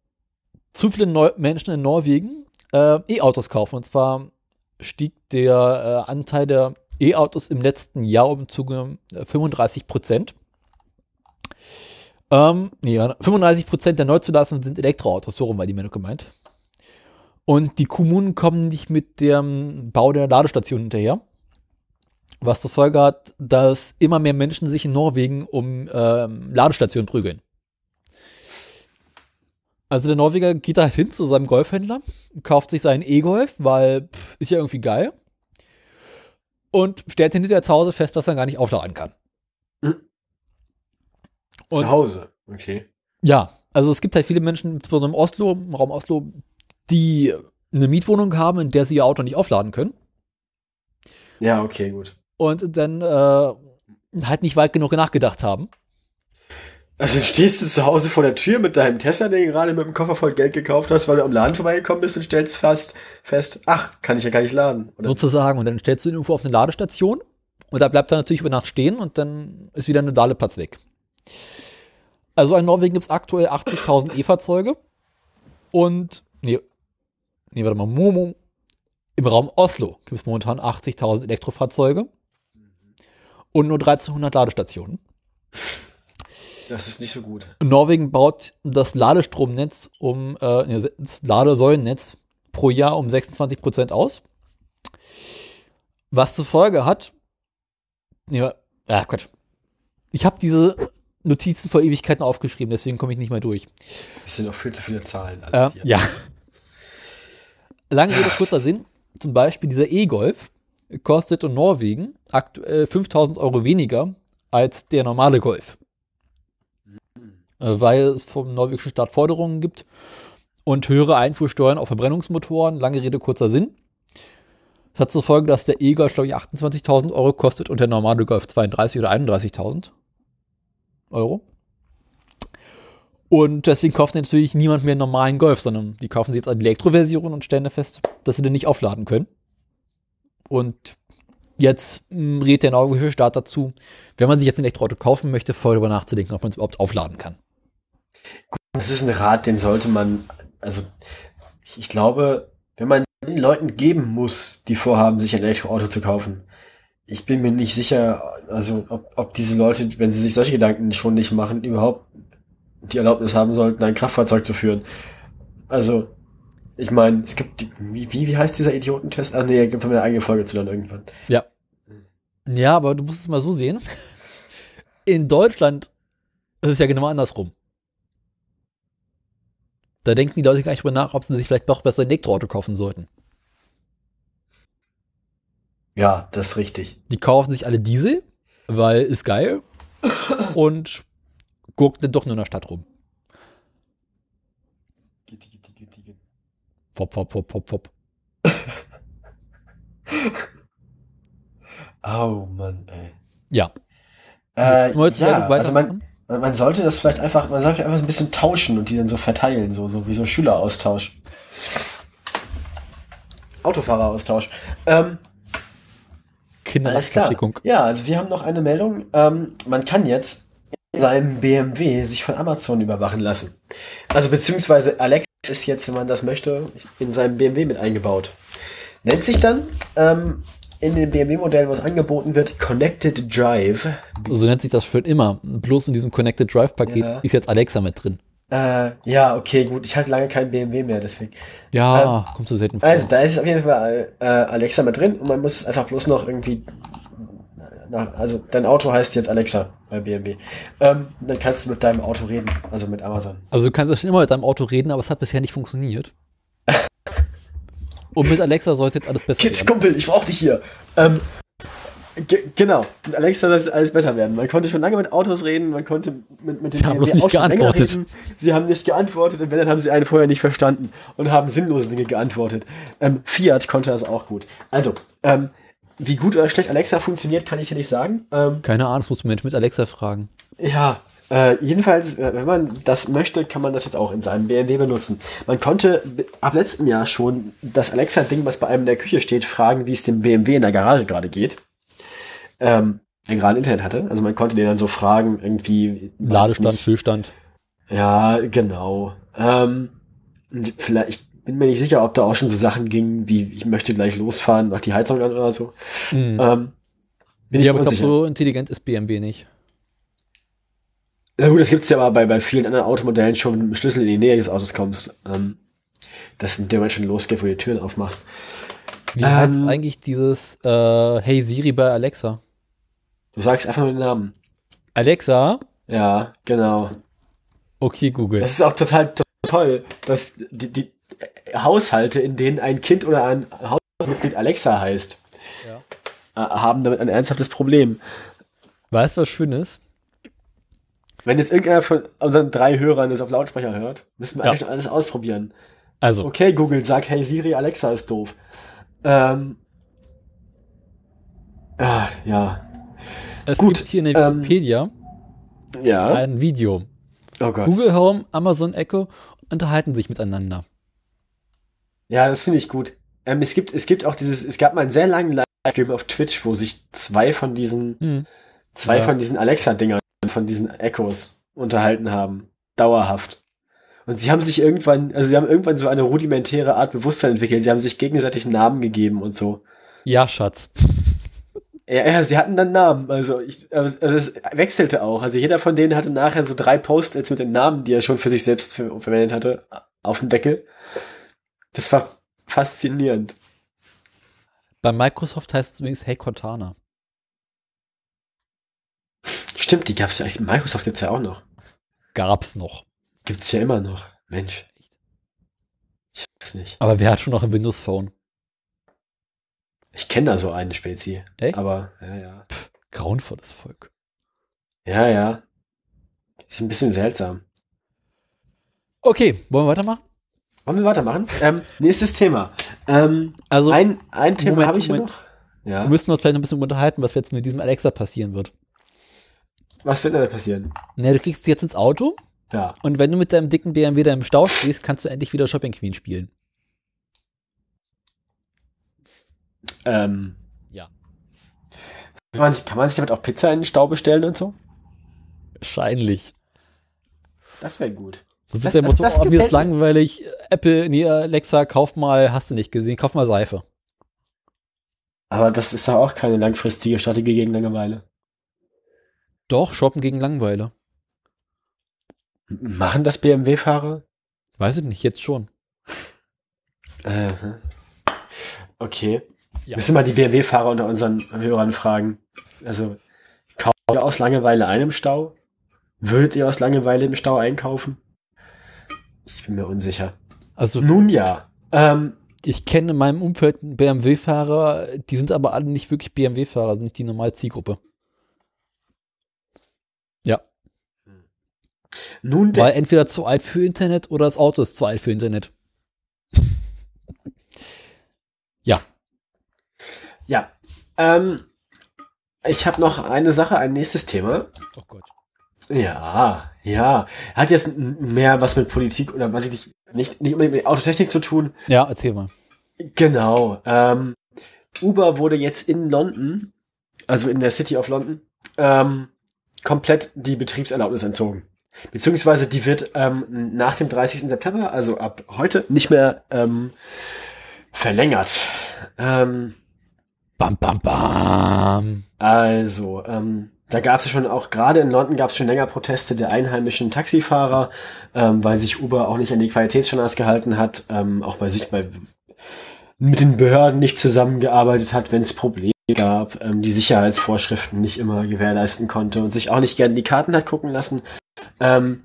zu viele Neu Menschen in Norwegen äh, E-Autos kaufen. Und zwar stieg der äh, Anteil der E-Autos im letzten Jahr um zu 35 Prozent. Ähm, nee, 35 Prozent der Neuzulassungen sind Elektroautos, so rum war die Meldung gemeint. Und die Kommunen kommen nicht mit dem Bau der Ladestation hinterher. Was zur Folge hat, dass immer mehr Menschen sich in Norwegen um ähm, Ladestationen prügeln. Also der Norweger geht da halt hin zu seinem Golfhändler, kauft sich seinen E-Golf, weil pff, ist ja irgendwie geil. Und stellt hinterher zu Hause fest, dass er gar nicht aufladen kann. Und- Zu Hause. Okay. Ja, also es gibt halt viele Menschen, insbesondere im Oslo, im Raum Oslo, die eine Mietwohnung haben, in der sie ihr Auto nicht aufladen können. Ja, okay, gut. Und dann äh, halt nicht weit genug nachgedacht haben. Also stehst du zu Hause vor der Tür mit deinem Tesla, den du gerade mit dem Koffer voll Geld gekauft hast, weil du am Laden vorbeigekommen bist und stellst fast fest, ach, kann ich ja gar nicht laden. Oder? sozusagen. Und dann stellst du ihn irgendwo auf eine Ladestation und da bleibt er natürlich über Nacht stehen und dann ist wieder ein Ladeplatz weg. Also in Norwegen gibt es aktuell 80.000 E-Fahrzeuge und, nee, nee, warte mal, Momo. Im Raum Oslo gibt es momentan 80.000 Elektrofahrzeuge und nur 1300 Ladestationen. Das ist nicht so gut. Norwegen baut das Ladestromnetz um, äh, das Ladesäulennetz pro Jahr um 26 Prozent aus. Was zur Folge hat, nee, ja, Quatsch. Ich habe diese Notizen vor Ewigkeiten aufgeschrieben, deswegen komme ich nicht mehr durch. Es sind auch viel zu viele Zahlen Äh, alles hier. ja. Lange Rede, kurzer Sinn. Zum Beispiel dieser E-Golf kostet in Norwegen aktuell 5000 Euro weniger als der normale Golf. Äh, Weil es vom norwegischen Staat Forderungen gibt und höhere Einfuhrsteuern auf Verbrennungsmotoren. Lange Rede, kurzer Sinn. Das hat zur Folge, dass der E-Golf, glaube ich, 28.000 Euro kostet und der normale Golf 32.000 oder 31.000 Euro. Und deswegen kauft natürlich niemand mehr einen normalen Golf, sondern die kaufen sich jetzt eine Elektroversion und stellen fest, dass sie den nicht aufladen können. Und jetzt mh, rät der norwegische Staat dazu, wenn man sich jetzt ein Elektroauto kaufen möchte, vorher darüber nachzudenken, ob man es überhaupt aufladen kann. Das ist ein Rat, den sollte man, also ich glaube, wenn man den Leuten geben muss, die vorhaben, sich ein Elektroauto zu kaufen, ich bin mir nicht sicher, also ob, ob diese Leute, wenn sie sich solche Gedanken schon nicht machen, überhaupt die Erlaubnis haben sollten, ein Kraftfahrzeug zu führen. Also, ich meine, es gibt, wie, wie heißt dieser Idiotentest? Ah nee, gibt eine eigene Folge zu dann irgendwann. Ja, aber du musst es mal so sehen. In Deutschland ist es ja genau andersrum. Da denken die Leute gar nicht drüber nach, ob sie sich vielleicht doch besser ein Elektroauto kaufen sollten. Ja, das ist richtig. Die kaufen sich alle Diesel, weil ist geil und gucken dann doch nur in der Stadt rum. Fop, fop, fop, fop, fop. Oh Mann, ey. Ja. Äh, ja, also man, man sollte das vielleicht einfach, man sollte einfach so ein bisschen tauschen und die dann so verteilen, so, so wie so Schüleraustausch. Autofahreraustausch. Ähm, Kinderabschickung. Ja, also wir haben noch eine Meldung. Ähm, man kann jetzt in seinem BMW sich von Amazon überwachen lassen. Also beziehungsweise Alexa ist jetzt, wenn man das möchte, in seinem BMW mit eingebaut. Nennt sich dann ähm, in den BMW-Modellen, was angeboten wird, Connected Drive. So nennt sich das für immer. Bloß in diesem Connected Drive Paket Ja. ist jetzt Alexa mit drin. Äh, ja, okay, gut. Ich hatte lange kein BMW mehr, deswegen. Ja, kommt so selten vor. Also, da ist auf jeden Fall äh, Alexa mit drin und man muss es einfach bloß noch irgendwie. Na, also, dein Auto heißt jetzt Alexa bei BMW. Ähm, dann kannst du mit deinem Auto reden, also mit Amazon. Also du kannst ja schon immer mit deinem Auto reden, aber es hat bisher nicht funktioniert. Und mit Alexa soll es jetzt alles besser Kind, werden. Kumpel, ich brauch dich hier. Ähm, ge- genau, mit Alexa soll es alles besser werden. Man konnte schon lange mit Autos reden, man konnte mit, mit den Sie haben bloß nicht geantwortet. Sie haben nicht geantwortet und wenn, dann haben sie einen vorher nicht verstanden und haben sinnlose Dinge geantwortet. Ähm, Fiat konnte das auch gut. Also, ähm, wie gut oder schlecht Alexa funktioniert, kann ich dir nicht sagen. Ähm, Keine Ahnung, das muss man mit Alexa fragen. ja, äh, jedenfalls, äh, wenn man das möchte, kann man das jetzt auch in seinem BMW benutzen. Man konnte ab letztem Jahr schon das Alexa-Ding, was bei einem in der Küche steht, fragen, wie es dem BMW in der Garage gerade geht. Ähm, der gerade Internet hatte. Also man konnte den dann so fragen, irgendwie. ich Ladestand. Füllstand. Ja, genau. Ähm, vielleicht, ich bin mir nicht sicher, ob da auch schon so Sachen gingen, wie ich möchte gleich losfahren, mach die Heizung an oder so. Mhm. Ähm, bin ich ja, aber ich glaube, so intelligent ist BMW nicht. Na gut, das gibt's ja aber bei, bei vielen anderen Automodellen schon, wenn du mit dem Schlüssel in die Nähe des Autos kommst. Ähm, dass in dem Moment schon losgeht, wo du die Türen aufmachst. Wie Ähm, heißt eigentlich dieses äh, Hey Siri bei Alexa? Du sagst einfach nur den Namen. Alexa? Ja, genau. Okay, Google. Das ist auch total to toll, dass die, die Haushalte, in denen ein Kind oder ein Hausmitglied Alexa heißt, Ja. äh, haben damit ein ernsthaftes Problem. Weißt du, was schön ist? Wenn jetzt irgendeiner von unseren drei Hörern das auf Lautsprecher hört, müssen wir Ja. eigentlich noch alles ausprobieren. Also, Okay, Google, sag, hey Siri, Alexa ist doof. Ähm, ah, ja. Es gut, gibt hier in der ähm, Wikipedia Ja. ein Video. Oh. Google Home, Amazon Echo unterhalten sich miteinander. Ja, das finde ich gut. Ähm, es gibt, es gibt auch dieses, es gab mal einen sehr langen Livestream auf Twitch, wo sich zwei von diesen, Hm. zwei Ja. von diesen Alexa-Dingern, von diesen Echos unterhalten haben. Dauerhaft. Und sie haben sich irgendwann, also sie haben irgendwann so eine rudimentäre Art Bewusstsein entwickelt. Sie haben sich gegenseitig Namen gegeben und so. Ja, Schatz. Ja, ja, sie hatten dann Namen. Also, ich, also es wechselte auch. Also jeder von denen hatte nachher so drei Post-its mit den Namen, die er schon für sich selbst ver verwendet hatte, auf dem Deckel. Das war faszinierend. Bei Microsoft heißt es übrigens Hey Cortana. Stimmt, die gab's ja. Microsoft gibt's ja auch noch. Gab's noch. Gibt's ja immer noch. Mensch. Ich weiß nicht. Aber wer hat schon noch ein Windows Phone? Ich kenne da so eine Spezie. Echt? Aber, ja, ja. Grauenvolles Volk. Ja, ja. Ist ein bisschen seltsam. Okay, wollen wir weitermachen? Wollen wir weitermachen? Ähm, nächstes Thema. Ähm, Also, ein, ein Thema habe ich Moment. noch. Ja. wir müssen uns vielleicht noch ein bisschen unterhalten, was jetzt mit diesem Alexa passieren wird. Was wird denn da passieren? Ne, du kriegst sie jetzt ins Auto Ja. und wenn du mit deinem dicken BMW da im Stau stehst, kannst du endlich wieder Shopping Queen spielen. Ähm, Ja. Kann man, sich, kann man sich damit auch Pizza in den Stau bestellen und so? Wahrscheinlich. Das wäre gut. Das Das- ist der das- Motto, das oh, mir ist langweilig. Apple, nee, Alexa, kauf mal, hast du nicht gesehen, kauf mal Seife. Aber das ist doch auch keine langfristige Strategie gegen Langeweile. Doch, shoppen gegen Langweile. M- Machen das BMW-Fahrer? Weiß ich nicht, jetzt schon. Äh, okay. Ja. Müssen wir die BMW-Fahrer unter unseren Hörern fragen. Also, kauft ihr aus Langeweile ein im Stau? Würdet ihr aus Langeweile im Stau einkaufen? Ich bin mir unsicher. Also, Nun ja. Ähm, ich kenne in meinem Umfeld BMW-Fahrer, die sind aber alle nicht wirklich BMW-Fahrer, sind nicht die normale Zielgruppe. Ja, nun weil entweder zu alt für Internet oder das Auto ist zu alt für Internet. ja, Ja. Ähm, ich habe noch eine Sache, ein nächstes Thema. oh Gott. Ja, ja. Hat jetzt mehr was mit Politik oder weiß ich nicht, nicht, nicht unbedingt mit Autotechnik zu tun. Ja, erzähl mal. Genau. Ähm, Uber wurde jetzt in London, also in der City of London, ähm, komplett die Betriebserlaubnis entzogen. Beziehungsweise die wird ähm, nach dem 30. September, also ab heute, nicht mehr ähm, verlängert. Ähm, Bam, bam, bam. also, ähm, da gab es schon auch, gerade in London gab es schon länger Proteste der einheimischen Taxifahrer, ähm, weil sich Uber auch nicht an die Qualitätsstandards gehalten hat, ähm, auch bei sich bei mit den Behörden nicht zusammengearbeitet hat, wenn es Probleme gab, ähm, die Sicherheitsvorschriften nicht immer gewährleisten konnte und sich auch nicht gerne die Karten hat gucken lassen. Ähm,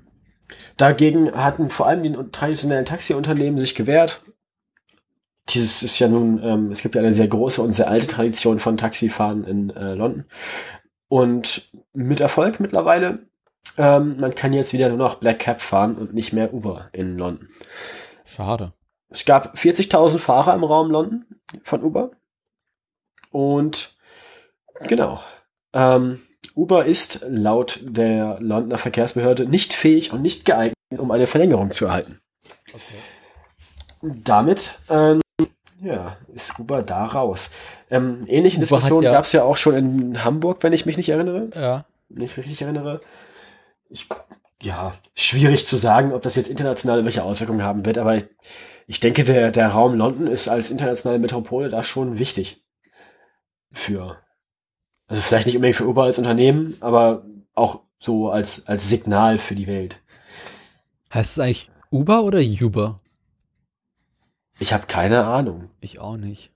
dagegen hatten vor allem die traditionellen Taxiunternehmen sich gewehrt. Dieses ist ja nun, ähm, es gibt ja eine sehr große und sehr alte Tradition von Taxifahren in äh, London. Und mit Erfolg mittlerweile. Ähm, man kann jetzt wieder nur noch Black Cab fahren und nicht mehr Uber in London. Schade. Es gab 40.000 Fahrer im Raum London von Uber. Und genau. Ähm, Uber ist laut der Londoner Verkehrsbehörde nicht fähig und nicht geeignet, um eine Verlängerung zu erhalten. Okay. Damit ähm, ja, ist Uber da raus. Ähm, ähnliche Uber Diskussionen ja gab es ja auch schon in Hamburg, wenn ich mich nicht erinnere. Ja. Wenn ich mich richtig erinnere. Ich, ja, schwierig zu sagen, ob das jetzt international welche Auswirkungen haben wird, aber ich, ich denke, der, der Raum London ist als internationale Metropole da schon wichtig. Für. Also vielleicht nicht unbedingt für Uber als Unternehmen, aber auch so als, als Signal für die Welt. Heißt es eigentlich Uber oder Uber? Ich habe keine Ahnung. Ich auch nicht.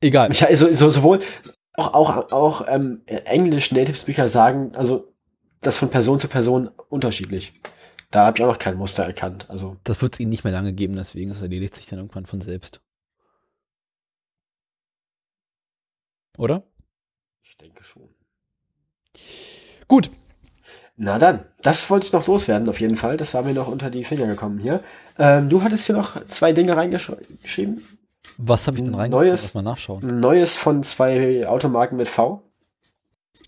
Egal. Ich, also, so, sowohl auch, auch, auch ähm, Englisch Native Speaker sagen, also das von Person zu Person unterschiedlich. Da habe ich auch noch kein Muster erkannt. Also. Das wird es ihnen nicht mehr lange geben, deswegen es erledigt sich dann irgendwann von selbst. Oder? Ich denke schon. Gut. Na dann, das wollte ich noch loswerden, auf jeden Fall. Das war mir noch unter die Finger gekommen hier. Ähm, du hattest hier noch zwei Dinge reingeschrieben. Was habe ich denn reingeschrieben? Neues, mal nachschauen. Neues von zwei Automarken mit V.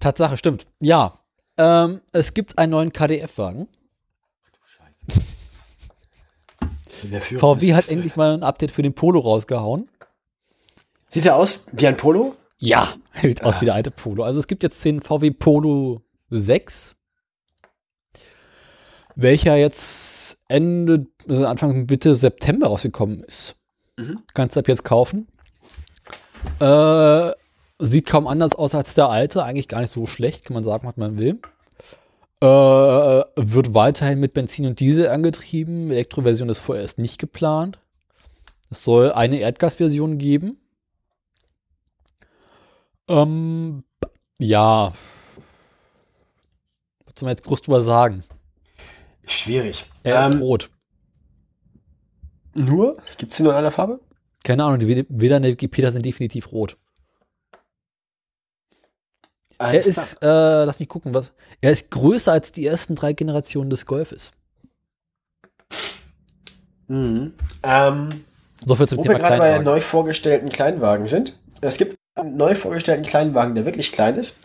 Tatsache, stimmt. Ja. Ähm, es gibt einen neuen KDF-Wagen. VW hat endlich mal ein Update für den Polo rausgehauen. Sieht er aus wie ein Polo? Ja, sieht ah. aus wie der alte Polo. Also es gibt jetzt den VW Polo 6, welcher jetzt Ende, also Anfang Mitte September rausgekommen ist. Mhm. Kannst du ab jetzt kaufen. Äh, sieht kaum anders aus als der alte, eigentlich gar nicht so schlecht, kann man sagen, was man will. Äh, wird weiterhin mit Benzin und Diesel angetrieben. Elektroversion ist vorerst nicht geplant. Es soll eine Erdgasversion geben. Ähm, ja. Was soll man jetzt groß drüber sagen? Schwierig. Er ähm, ist rot. Nur? Gibt es die nur in einer Farbe? Keine Ahnung, die Bilder in der Wikipedia sind definitiv rot. Alles er ist, äh, lass mich gucken, was. Er ist größer als die ersten drei Generationen des Golfes. Mhm. Ähm, so viel zum wo Thema wir gerade bei neu vorgestellten Kleinwagen sind. Es gibt einen neu vorgestellten Kleinwagen, der wirklich klein ist.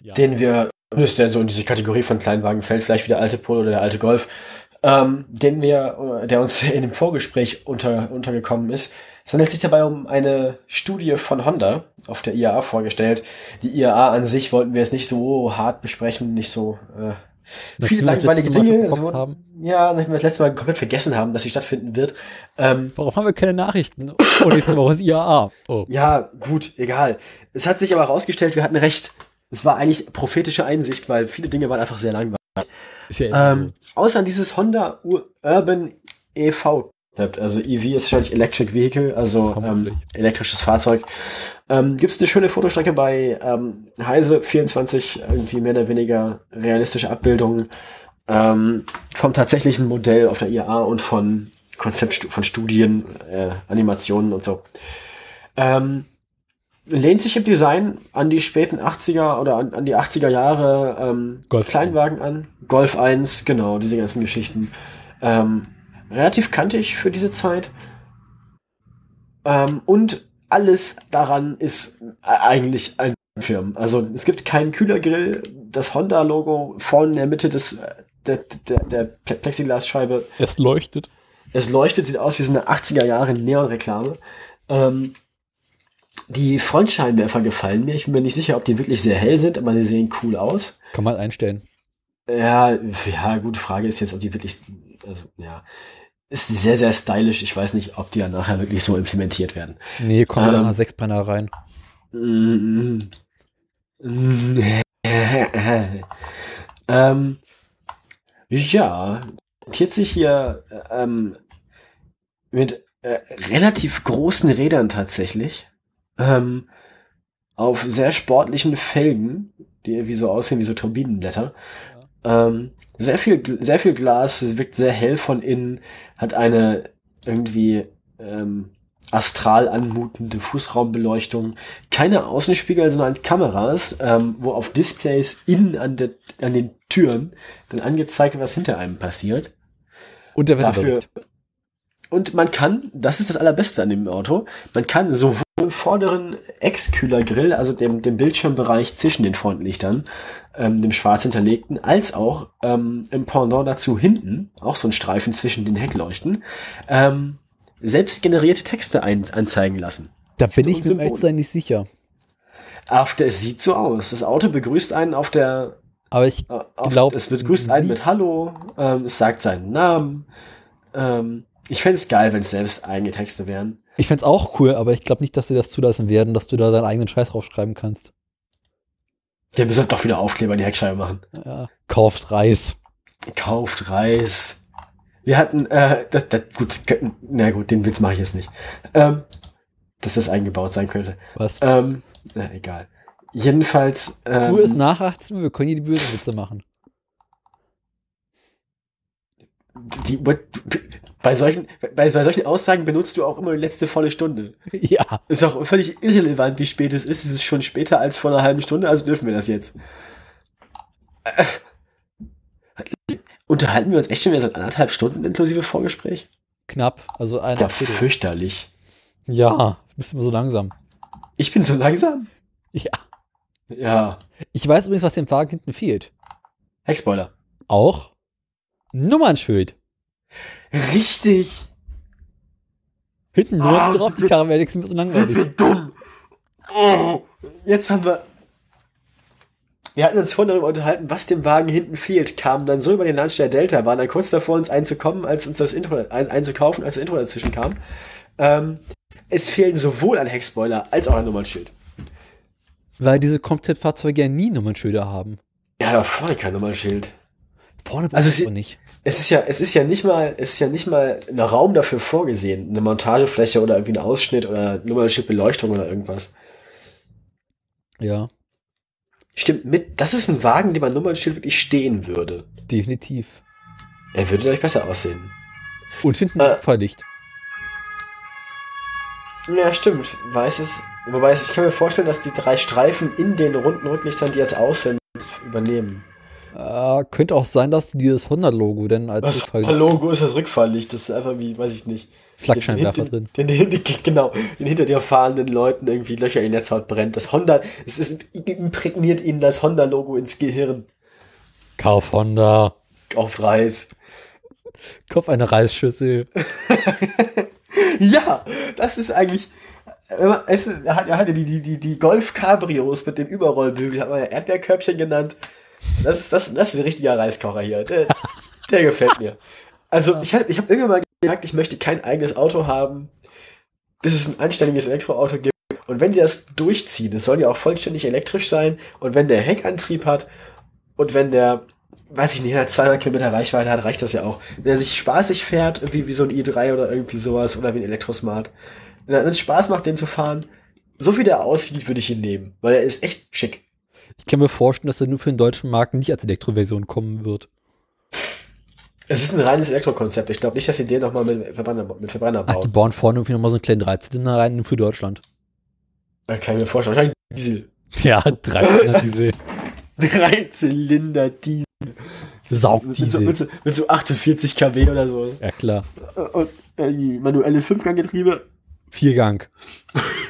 Ja. Den wir, ist der so in diese Kategorie von Kleinwagen fällt, vielleicht wie der alte Polo oder der alte Golf, ähm, den wir, der uns in dem Vorgespräch unter, untergekommen ist. Es handelt sich dabei um eine Studie von Honda auf der IAA vorgestellt. Die IAA an sich wollten wir jetzt nicht so hart besprechen, nicht so äh, viele langweilige Dinge. So, haben. Ja, nachdem wir das letzte Mal komplett vergessen haben, dass sie stattfinden wird. Ähm, Warum haben wir keine Nachrichten? Oh, nächste Woche ist IAA. Oh. Ja, gut, egal. Es hat sich aber herausgestellt, wir hatten recht. Es war eigentlich prophetische Einsicht, weil viele Dinge waren einfach sehr langweilig. Ja ähm, außer dieses Honda Urban EV also EV ist wahrscheinlich Electric Vehicle, also ähm, elektrisches Fahrzeug. Ähm, Gibt es eine schöne Fotostrecke bei ähm, Heise 24, irgendwie mehr oder weniger realistische Abbildungen ähm, vom tatsächlichen Modell auf der IAA und von Konzept von Studien, äh, Animationen und so. Ähm, lehnt sich im Design an die späten 80er oder an, an die 80er Jahre ähm, Kleinwagen 1. an. Golf 1, genau, diese ganzen Geschichten. Ähm, relativ kantig für diese Zeit. Ähm, und alles daran ist eigentlich ein Schirm. Also es gibt keinen Kühlergrill, das Honda-Logo vorne in der Mitte des, der, der, der Plexiglasscheibe. Es leuchtet. Es leuchtet, sieht aus wie so eine 80er Jahre Neon-Reklame. Ähm, die Frontscheinwerfer gefallen mir. Ich bin mir nicht sicher, ob die wirklich sehr hell sind, aber sie sehen cool aus. Kann man einstellen. Ja, ja, gute Frage ist jetzt, ob die wirklich, also, ja, ist sehr, sehr stylisch. Ich weiß nicht, ob die dann nachher wirklich so implementiert werden. Nee, kommt Ähm. ähm, nach Sechsbrenner rein. Ähm, ja, tiert sich hier ähm, mit äh, relativ großen Rädern tatsächlich ähm, auf sehr sportlichen Felgen, die irgendwie so aussehen wie so Turbinenblätter. Ähm, sehr viel, sehr viel Glas, es wirkt sehr hell von innen, hat eine irgendwie ähm, astral anmutende Fußraumbeleuchtung, keine Außenspiegel, sondern Kameras, ähm, wo auf Displays innen an, der, an den Türen dann angezeigt wird, was hinter einem passiert. Und der Dafür. Und man kann, das ist das Allerbeste an dem Auto, man kann sowohl im vorderen Ex-Kühlergrill, also dem, dem Bildschirmbereich zwischen den Frontlichtern, ähm, dem schwarz hinterlegten, als auch ähm, im Pendant dazu hinten, auch so ein Streifen zwischen den Heckleuchten, ähm, selbst generierte Texte ein, anzeigen lassen. Da bin ich mir sein nicht sicher. Auf der, es sieht so aus. Das Auto begrüßt einen auf der, Aber ich, äh, auf, Glaub, es begrüßt einen mit Hallo, ähm, es sagt seinen Namen. Ähm, ich fände es geil, wenn es selbst eigene Texte wären. ich fänd's auch cool, aber ich glaube nicht, dass sie das zulassen werden, dass du da deinen eigenen Scheiß draufschreiben kannst. Der müssen doch wieder Aufkleber in die Heckscheibe machen. Ja. Kauft Reis. Kauft Reis. Wir hatten, äh, das, das, gut, na gut, den Witz mache ich jetzt nicht. Ähm, dass das eingebaut sein könnte. Was? Ähm, na, egal. Jedenfalls, ähm, du es nach 18 Uhr, wir können hier die bösen Witze machen. Die, bei solchen, bei, bei solchen Aussagen benutzt du auch immer die letzte volle Stunde. Ja. Ist auch völlig irrelevant, wie spät es ist. Es ist schon später als vor einer halben Stunde, also dürfen wir das jetzt. Äh, unterhalten wir uns echt schon wieder seit anderthalb Stunden inklusive Vorgespräch? Knapp. Also eine Ja, Viertel. fürchterlich. Ja, bist immer so langsam. Ich bin so langsam. Ja. Ja. Ich weiß übrigens, was dem Wagen hinten fehlt. Heckspoiler. Auch Nummernschild. Richtig. Hinten nur Ah, drauf, die sind Karre wäre so Sind langweilig. wir dumm. Oh. Jetzt haben wir. Wir hatten uns vorhin darüber unterhalten, was dem Wagen hinten fehlt, kamen dann so über den Landsteller Delta, waren dann kurz davor, uns einzukommen, als uns das Intro ein, einzukaufen, als das Intro dazwischen kam. Ähm, es fehlen sowohl ein Heckspoiler als auch ein Nummernschild. Weil diese Konzeptfahrzeuge ja nie Nummernschilder haben. Ja, da vorne kein Nummernschild. Vorne Also du nicht. Es ist ja, es ist ja nicht mal, es ist ja nicht mal ein Raum dafür vorgesehen, eine Montagefläche oder irgendwie ein Ausschnitt oder Nummernschildbeleuchtung oder irgendwas. Ja, Stimmt mit, das ist ein Wagen, dem ein Nummernschild wirklich stehen würde. definitiv. Er würde dadurch besser aussehen. Und hinten Äh. Verlicht. Ja, stimmt. Wobei es- ich kann mir vorstellen, dass die drei Streifen in den runden Rücklichtern, die jetzt aus sind, übernehmen. Äh, könnte auch sein, dass die dieses Honda-Logo denn als Das Rückfall- Logo ist das Rückfalllicht. Das ist einfach wie, weiß ich nicht. Flakscheinwerfer den, drin. Den, den, den, genau, den hinter dir fahrenden Leuten irgendwie Löcher in der Netzhaut brennt. Das Honda, es ist, imprägniert ihnen das Honda-Logo ins Gehirn. Kauf Honda. Auf Reis. Kauf eine Reisschüssel. Ja, das ist eigentlich. man- Es, er hat, er hatte die, die, die, die Golf-Cabrios mit dem Überrollbügel, hat man ja Erdbeerkörbchen genannt. Das ist, das, das ist ein richtiger Reiskocher hier. Der, der gefällt mir. Also, ich habe ich hab irgendwann mal gesagt, ich möchte kein eigenes Auto haben, bis es ein anständiges Elektroauto gibt. Und wenn die das durchziehen, es soll ja auch vollständig elektrisch sein, und wenn der Heckantrieb hat, und wenn der, weiß ich nicht, 200 Kilometer Reichweite hat, reicht das ja auch. Wenn er sich spaßig fährt, irgendwie wie so ein i3 oder irgendwie sowas, oder wie ein Elektrosmart, wenn wenn es Spaß macht, den zu fahren, so wie der aussieht, würde ich ihn nehmen, weil er ist echt schick. Ich kann mir vorstellen, dass er nur für den deutschen Markt nicht als Elektroversion kommen wird. Es ist ein reines Elektrokonzept. Ich glaube nicht, dass sie den nochmal mit Verbrenner, mit Verbrenner Ach, die bauen. bauen vorne irgendwie nochmal so einen kleinen Dreizylinder rein nur für Deutschland. Da kann ich mir vorstellen. Wahrscheinlich Diesel. Ja, Dreizylinder, diese Drei Zylinder Diesel. Mit so, Saugdiesel. mit, so, mit so 48 kW oder so. Ja, klar. Und irgendwie manuelles Fünfganggetriebe. Viergang.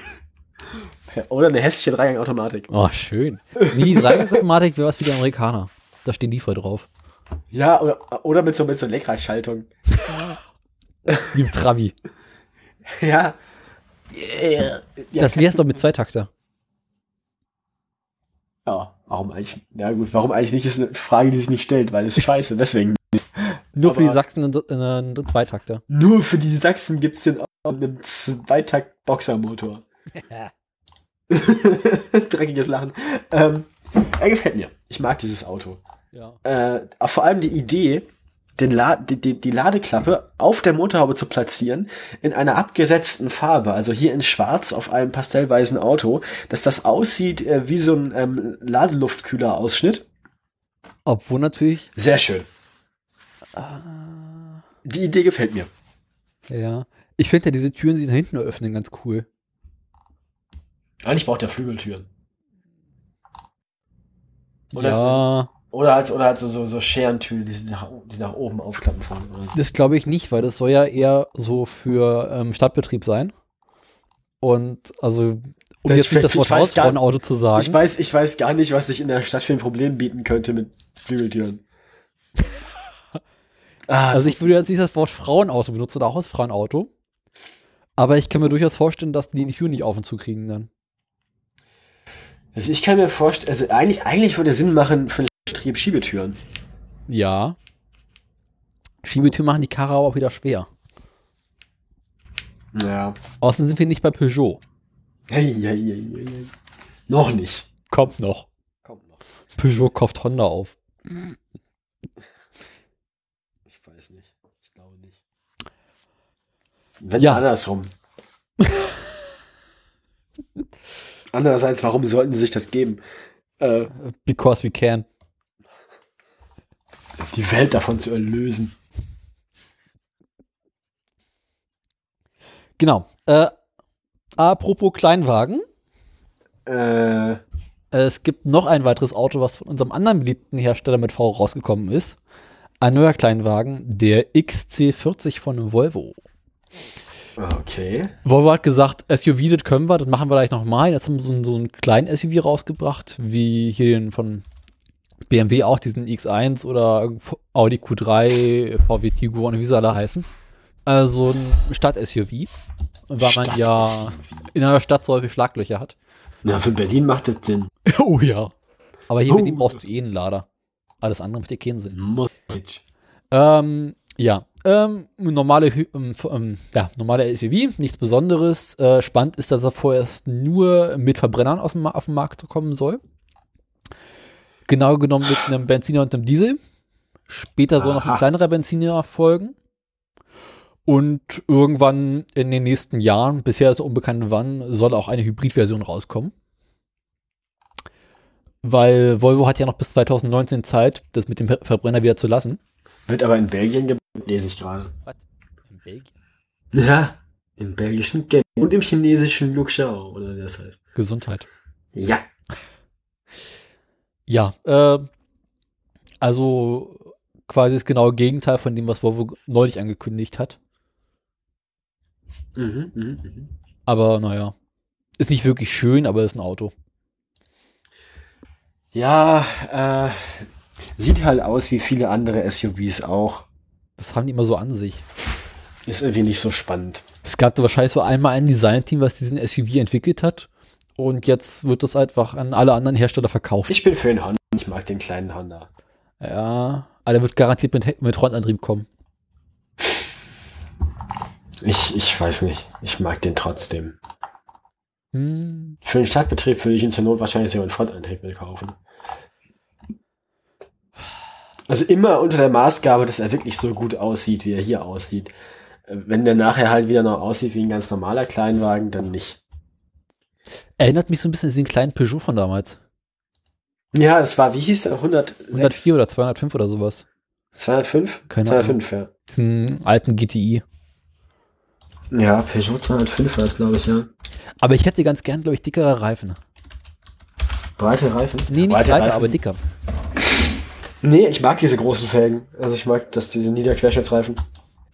Oder eine hässliche Dreigangautomatik. Oh, schön. Nee, die Dreigangautomatik wäre was für die Amerikaner. Da stehen die voll drauf. Ja, oder, oder mit so, mit so Lenkradschaltung. Wie im Trabi. Ja. ja das wär's doch mit Zweitakter. Ja, warum eigentlich? Ja gut, warum eigentlich nicht, ist eine Frage, die sich nicht stellt, weil es scheiße, deswegen. Nur für die Aber- Sachsen einen, einen Zweitakter. Nur für die Sachsen gibt's den auch einen Zweitakt-Boxermotor. Dreckiges Lachen. Ähm, er gefällt mir. Ich mag dieses Auto. Ja. Äh, vor allem die Idee, den La die, die, die Ladeklappe auf der Motorhaube zu platzieren, in einer abgesetzten Farbe, also hier in schwarz auf einem pastellweißen Auto, dass das aussieht äh, wie so ein ähm, Ladeluftkühler-Ausschnitt. Obwohl natürlich, Sehr schön. Die Idee gefällt mir. ja. Ich finde ja diese Türen, die nach hinten öffnen, ganz cool. Eigentlich braucht der Flügeltüren. Oder, ja, oder halt, oder halt so, so, Scherentüren, die, nach, die nach oben aufklappen vorne. Oder so. das glaube ich nicht, weil das soll ja eher so für ähm, Stadtbetrieb sein. Und also, um jetzt nicht das Wort Hausfrauenauto zu sagen. Ich weiß, ich weiß gar nicht, was sich in der Stadt für ein Problem bieten könnte mit Flügeltüren. ah, Also ich würde jetzt nicht das Wort Frauenauto benutzen oder Hausfrauenauto. Aber ich kann mir durchaus vorstellen, dass die die Tür nicht auf und zu kriegen dann. Also ich kann mir vorstellen, also eigentlich, eigentlich würde Sinn machen für den Betrieb Schiebetüren. Ja. Schiebetür machen die Karre auch wieder schwer. Ja. Außerdem sind wir nicht bei Peugeot. Hey, hey, hey, hey, hey. Noch nicht. Kommt noch. Kommt noch. Peugeot kauft Honda auf. Ich weiß nicht. Ich glaube nicht. Wenn Ja. andersrum. Andererseits, warum sollten sie sich das geben? Äh, Because we can. die Welt davon zu erlösen. Genau. Äh, apropos Kleinwagen. Äh, Es gibt noch ein weiteres Auto, was von unserem anderen beliebten Hersteller mit V rausgekommen ist. Ein neuer Kleinwagen, der XC40 von Volvo. Okay. Volvo hat gesagt, SUV, das können wir, das machen wir gleich nochmal. Jetzt haben sie so, einen- so einen kleinen SUV rausgebracht, wie hier den von BMW auch, diesen X1 oder Audi Q3, VW Tiguan, wie sie alle heißen. Also ein Stadt-SUV, weil man ja in einer Stadt so häufig Schlaglöcher hat. Na, für Berlin macht das Sinn. oh ja. Aber hier Oh. mit dem brauchst du eh einen Lader. Alles andere macht dir keinen Sinn. Muss. Ähm, ja. Ähm, normale, ähm, ähm, ja, normale SUV, nichts Besonderes. Äh, spannend ist, dass er vorerst nur mit Verbrennern aus dem, auf den Markt kommen soll. Genau genommen mit einem Benziner und einem Diesel. Später soll noch ein Aha. kleinerer Benziner folgen. Und irgendwann in den nächsten Jahren, bisher ist unbekannt wann, soll auch eine Hybridversion rauskommen. Weil Volvo hat ja noch bis 2019 Zeit, das mit dem Ver- Verbrenner wieder zu lassen. Wird aber in Belgien gebaut, lese ich gerade. Was? In Belgien? Ja. Im belgischen Gent und im chinesischen Luxiao, oder heißt. Gesundheit. Ja. Ja, äh, also quasi das genaue Gegenteil von dem, was Volvo neulich angekündigt hat. Mhm, mhm, mhm. Aber naja, ist nicht wirklich schön, aber ist ein Auto. Ja, äh, sieht halt aus wie viele andere SUVs auch. Das haben die immer so an sich. Ist irgendwie nicht so spannend. Es gab da wahrscheinlich so einmal ein Designteam, was diesen SUV entwickelt hat. Und jetzt wird das einfach an alle anderen Hersteller verkauft. Ich bin für den Honda. Ich mag den kleinen Honda. Ja, aber der wird garantiert mit, mit Frontantrieb kommen. Ich, ich weiß nicht. Ich mag den trotzdem. Hm, Für den Stadtbetrieb würde ich ihn zur Not wahrscheinlich sogar einen Frontantrieb mit kaufen. Also immer unter der Maßgabe, dass er wirklich so gut aussieht, wie er hier aussieht. Wenn der nachher halt wieder noch aussieht wie ein ganz normaler Kleinwagen, dann nicht. erinnert mich so ein bisschen an diesen kleinen Peugeot von damals. Ja, es war, wie hieß der? 106? 104 oder 205 oder sowas. 205? Keine 205, ja. Diesen alten GTI. Ja, Peugeot 205 war es, glaube ich, ja. Aber ich hätte ganz gern, glaube ich, dickere Reifen. Breite Reifen? Nee, nicht Breite breiter, Reifen. aber dicker. Nee, ich mag diese großen Felgen. Also ich mag das, diese Niederquerschnittsreifen.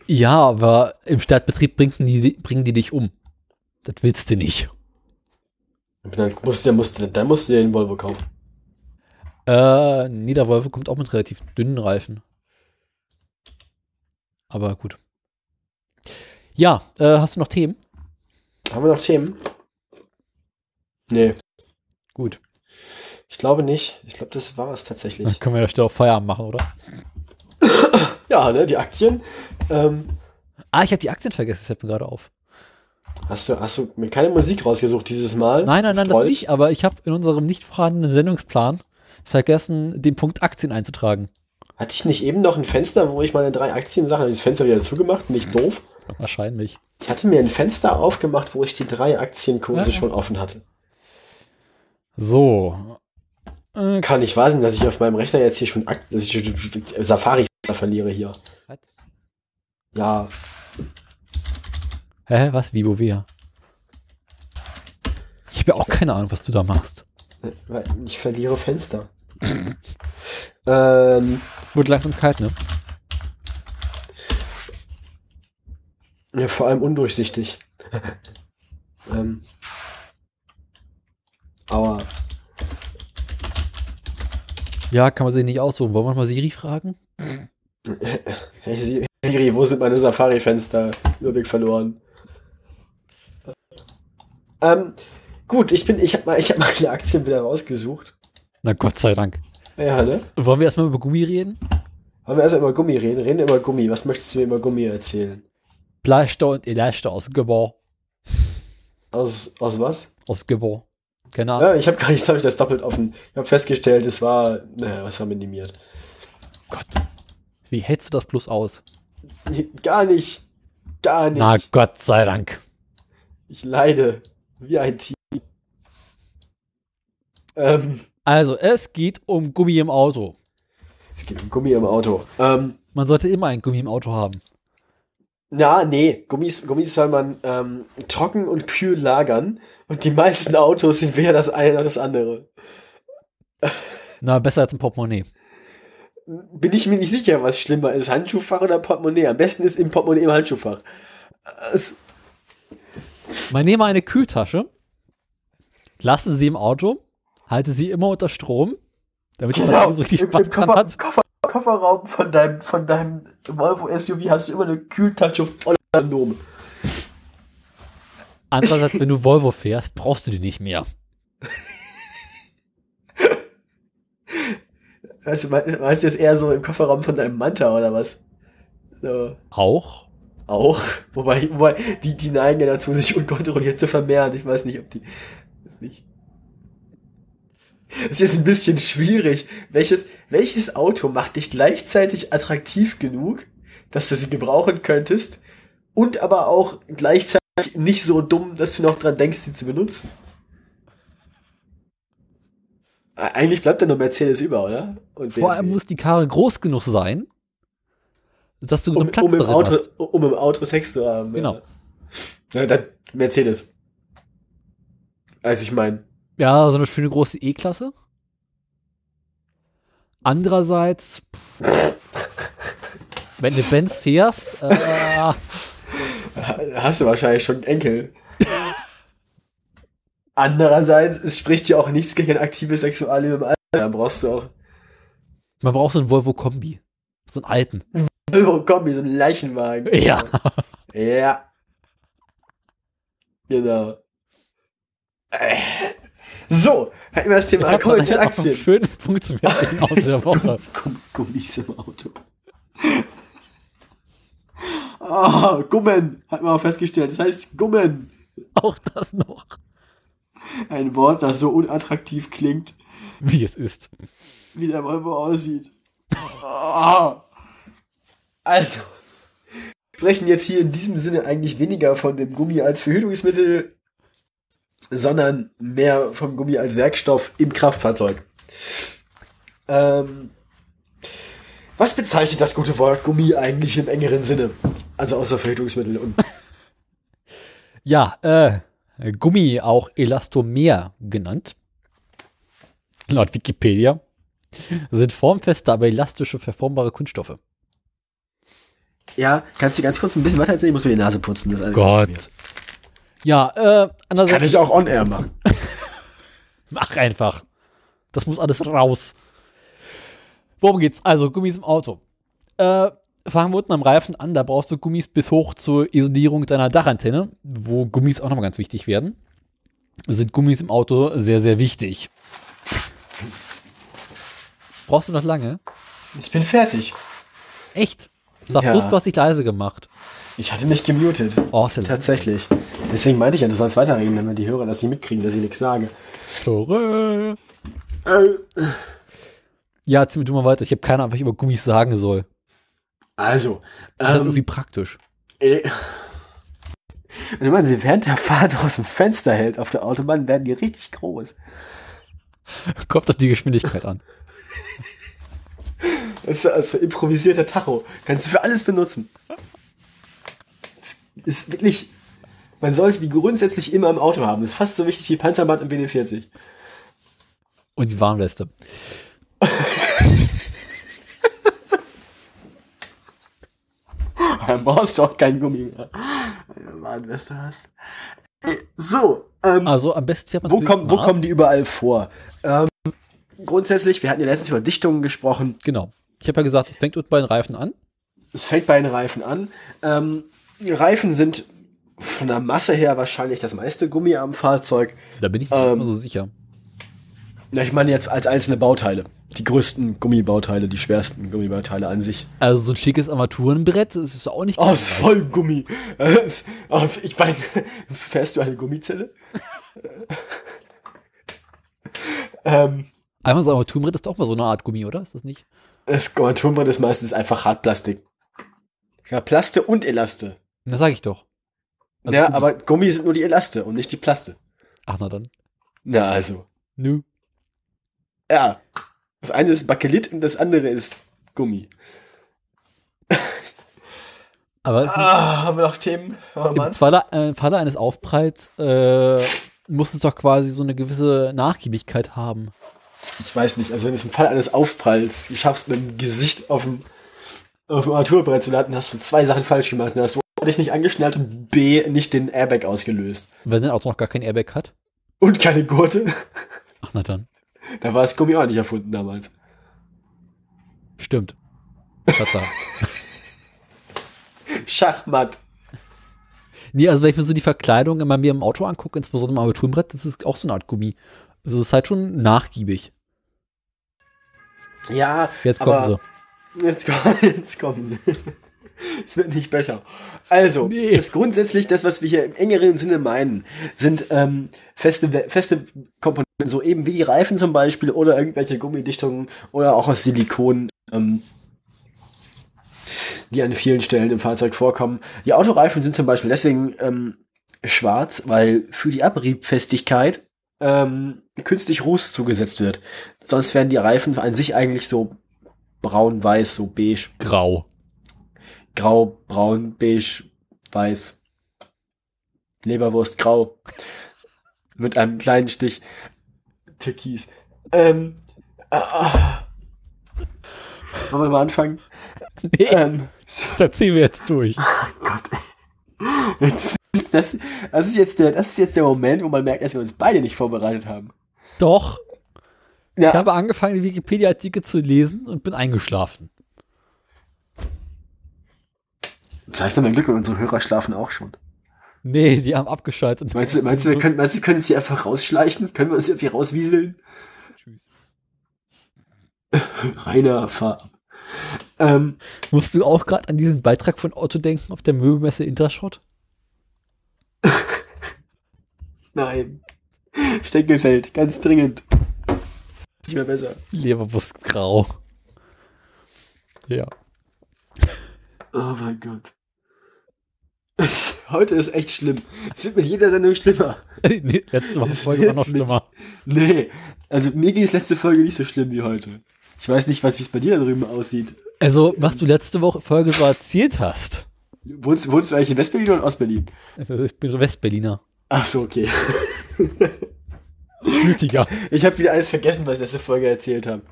Ja, aber im Stadtbetrieb bringen die, bringen die dich um. Das willst du nicht. Und dann musst du, musst, du- dann musst du dir den Volvo kaufen. Äh, nee, der Volvo kommt auch mit relativ dünnen Reifen. Aber gut. Ja, äh, hast du noch Themen? Haben wir noch Themen? Nee, Gut. Ich glaube nicht. Ich glaube, das war es tatsächlich. Dann können wir ja schnell auf Feierabend machen, oder? Ja, ne, die Aktien. Ähm, Ah, ich habe die Aktien vergessen, fällt mir gerade auf. hast, du, hast du mir keine Musik rausgesucht dieses Mal? Nein, nein, nein, das Stolz? nicht, aber ich habe in unserem nicht vorhandenen Sendungsplan vergessen, den Punkt Aktien einzutragen. Hatte ich nicht eben noch ein Fenster, wo ich meine drei Aktiensachen, habe ich das Fenster wieder zugemacht, nicht doof. Wahrscheinlich. Ich hatte mir ein Fenster aufgemacht, wo ich die drei Aktienkurse Ja. schon offen hatte. So. Äh, Kann nicht wahr sein, dass ich auf meinem Rechner jetzt hier schon, Akt dass ich Safari verliere hier. Was? Ja, hä, was? Wie, wo, wer? Ich habe ja auch keine Ahnung, was du da machst. weil ich verliere Fenster. ähm, Wird langsam kalt, ne? ja, vor allem undurchsichtig. ähm, aua. Ja, kann man sich nicht aussuchen. Wollen wir mal Siri fragen? Hey Siri, wo sind meine Safari-Fenster? Überblick verloren. Ähm, gut, ich bin, ich habe mal, ich habe meine Aktien wieder rausgesucht. Na Gott sei Dank. Ja, ne? Wollen wir erstmal über Gummi reden? Wollen wir erst über Gummi reden? Reden über Gummi. Was möchtest du mir über Gummi erzählen? Bleister und Elaster aus Gebor. Aus, aus was? Aus Gebor. Keine Ahnung. Ja, ich habe gar nicht, habe ich das doppelt offen. Ich habe festgestellt, es war, naja, was war minimiert? Gott. Wie hältst du das bloß aus? Gar nicht. Gar nicht. Na Gott sei Dank. Ich leide. Wie ein Tier. Ähm, Also, es geht um Gummi im Auto. es geht um Gummi im Auto. Ähm, Man sollte immer ein Gummi im Auto haben. Na, nee, Gummis, Gummis soll man ähm, trocken und kühl lagern. Und die meisten Autos sind weder das eine noch das andere. Na, besser als ein Portemonnaie. Bin ich mir nicht sicher, was schlimmer ist, Handschuhfach oder Portemonnaie. Am besten ist im Portemonnaie im Handschuhfach. Es, Man nehme eine Kühltasche, lasse sie im Auto, halte sie immer unter Strom, damit die Batterie so richtig Spaß dran hat. Koffer, Kofferraum von deinem, von deinem Volvo SUV hast du immer eine Kühltasche voller Kondome. Andererseits, wenn du Volvo fährst, brauchst du die nicht mehr. Weißt du, meinst du jetzt eher so im Kofferraum von deinem Manta oder was? So, Auch? auch. Wobei, wobei die, die neigen ja dazu, sich unkontrolliert zu vermehren. Ich weiß nicht, ob die. Es ist ein bisschen schwierig. Welches, welches Auto macht dich gleichzeitig attraktiv genug, dass du sie gebrauchen könntest und aber auch gleichzeitig nicht so dumm, dass du noch dran denkst, sie zu benutzen? Eigentlich bleibt da nur Mercedes über, oder? Und Vor allem muss die Karre groß genug sein, dass du um, genug Platz um, im Auto, hast. um im Auto Sex zu haben. Genau. Ja, dann Mercedes. Also ich meine, Ja, so eine schöne große E-Klasse. Andererseits, pff, wenn du Benz fährst, äh, hast du wahrscheinlich schon Enkel. Andererseits, es spricht ja auch nichts gegen aktive Sexualleben im Alter. Dann brauchst du auch man braucht so einen Volvo Kombi. So einen alten. Volvo Kombi, so einen Leichenwagen. Ja. Ja. Genau. Äh. So, hatten wir das Thema wir zu Aktien. schönen Punkt zum jetzigen Auto der Woche. Gumm- Gummis im Auto. Ah, Gummen, hat man auch festgestellt. Das heißt Gummen. Auch das noch. Ein Wort, das so unattraktiv klingt, Wie es ist. wie der Volvo aussieht. Ah. Also, wir sprechen jetzt hier in diesem Sinne eigentlich weniger von dem Gummi als Verhütungsmittel, sondern mehr vom Gummi als Werkstoff im Kraftfahrzeug. Ähm, was bezeichnet das gute Wort Gummi eigentlich im engeren Sinne? Also außer Verhütungsmittel und Ja, äh, Gummi, auch Elastomer genannt, laut Wikipedia, sind formfeste, aber elastische, verformbare Kunststoffe. Ja, kannst du ganz kurz ein bisschen weiter erzählen? Ich muss mir die Nase putzen. Das ist alles schon wieder. Ja, äh, Kann andererseits, ich auch on-air machen. mach einfach. Das muss alles raus. Worum geht's? Also, Gummis im Auto. Äh, fangen wir unten am Reifen an. Da brauchst du Gummis bis hoch zur Isolierung deiner Dachantenne, wo Gummis auch nochmal ganz wichtig werden. Sind Gummis im Auto sehr, sehr wichtig. Brauchst du noch lange? Ich bin fertig. Echt? Sag Ja. bloß, du hast dich leise gemacht. Ich hatte mich gemutet. Oh, ja Tatsächlich. Deswegen meinte ich ja, du sollst weiterreden, damit die Hörer das nicht mitkriegen, dass ich nichts sage. Äh, Ja, zieh mir du mal weiter. Ich habe keine Ahnung, was ich über Gummis sagen soll. Also, Das ist halt ähm, irgendwie praktisch. äh, wenn man sie während der Fahrt aus dem Fenster hält auf der Autobahn, werden die richtig groß. Kommt auf die Geschwindigkeit an. Das ist also improvisierter Tacho. Kannst du für alles benutzen. Es ist wirklich. Man sollte die grundsätzlich immer im Auto haben. Das ist fast so wichtig wie Panzerband im WD-40. Und die Warnweste. Dann brauchst du auch kein Gummi mehr. Wenn du Warnweste hast. Äh, So, ähm, Also am besten fährt man wo, kommen, wo kommen die überall vor? Ähm, grundsätzlich, wir hatten ja letztens über Dichtungen gesprochen. Genau. Ich habe ja gesagt, es fängt bei den Reifen an. Es fängt bei den Reifen an. Ähm, Reifen sind von der Masse her wahrscheinlich das meiste Gummi am Fahrzeug. Da bin ich nicht Ähm, immer so sicher. Ja, ich meine jetzt als einzelne Bauteile. Die größten Gummibauteile, die schwersten Gummibauteile an sich. Also so ein schickes Armaturenbrett, das ist auch nicht Oh, ist voll Gummi. Es- oh, Ich meine, fährst du eine Gummizelle? ähm, Einmal so ein Armaturenbrett ist auch mal so eine Art Gummi, oder? Ist das nicht? das Armaturenbrett ist meistens einfach Hartplastik. Ja, Plaste und Elaste. Das sage ich doch. Also ja, Gummi. aber Gummi sind nur die Elaste und nicht die Plaste. Ach, na dann. Na, also. Nö. Ja. Das eine ist Bakelit und das andere ist Gummi. Aber es Ah, haben wir noch Themen? Oh, im. Falle, äh, Falle eines Aufpralls äh, muss es doch quasi so eine gewisse Nachgiebigkeit haben. Ich weiß nicht, also wenn es im Fall eines Aufpralls schaffst, mit dem Gesicht auf dem, auf dem Armaturbrett zu landen, hast du zwei Sachen falsch gemacht. Dann hast du A, dich nicht angeschnallt und B, nicht den Airbag ausgelöst. Wenn dein Auto noch gar kein Airbag hat. Und keine Gurte. Ach, na dann. Da war das Gummi auch nicht erfunden damals. Stimmt. Tatsache. Schachmatt. nee, also wenn ich mir so die Verkleidung immer mir im Auto angucke, insbesondere im Armaturenbrett, das ist auch so eine Art Gummi. Also es ist halt schon nachgiebig. Ja, Jetzt kommen sie. Jetzt, jetzt kommen sie. Es wird nicht besser. Also, Nee. das grundsätzlich, das, was wir hier im engeren Sinne meinen, sind ähm, feste, feste Komponenten, so eben wie die Reifen zum Beispiel oder irgendwelche Gummidichtungen oder auch aus Silikon, ähm, die an vielen Stellen im Fahrzeug vorkommen. Die Autoreifen sind zum Beispiel deswegen ähm, schwarz, weil für die Abriebfestigkeit ähm, künstlich Ruß zugesetzt wird. Sonst wären die Reifen an sich eigentlich so braun, weiß, so beige, Grau. Grau, braun, beige, weiß, Leberwurst, grau. Mit einem kleinen Stich Türkis. Ähm, ah, wollen wir mal anfangen? Nee, Ähm, da ziehen wir jetzt durch. das, ist, das, das, ist jetzt der, das ist jetzt der Moment, wo man merkt, dass wir uns beide nicht vorbereitet haben. Doch. Ja, Ich habe angefangen, die Wikipedia-Artikel zu lesen und bin eingeschlafen. Vielleicht haben wir Glück und unsere Hörer schlafen auch schon. Nee, die haben abgeschaltet. Meinst du, meinst du, wir können, meinst du, können uns hier einfach rausschleichen? Können wir uns irgendwie rauswieseln? Tschüss. Reiner Fahr. Ähm, Musst du auch gerade an diesen Beitrag von Otto denken auf der Möbelmesse Intershot? nein. Steckelfeld, ganz dringend. Ist nicht mehr besser. Leberwurst grau. Ja. Oh mein Gott. Heute ist echt schlimm. Es wird mit jeder Sendung schlimmer. nee, letzte Woche Folge war noch mit- schlimmer. Nee, also mir ging es letzte Folge nicht so schlimm wie heute. Ich weiß nicht, was wie es bei dir da drüben aussieht. Also, was du letzte Woche Folge so erzählt hast. Wohnst, wohnst du eigentlich in Westberlin oder in Ostberlin? Also, ich bin Westberliner. Ach so, okay. Gütiger. Ich habe wieder alles vergessen, was ich letzte Folge erzählt habe.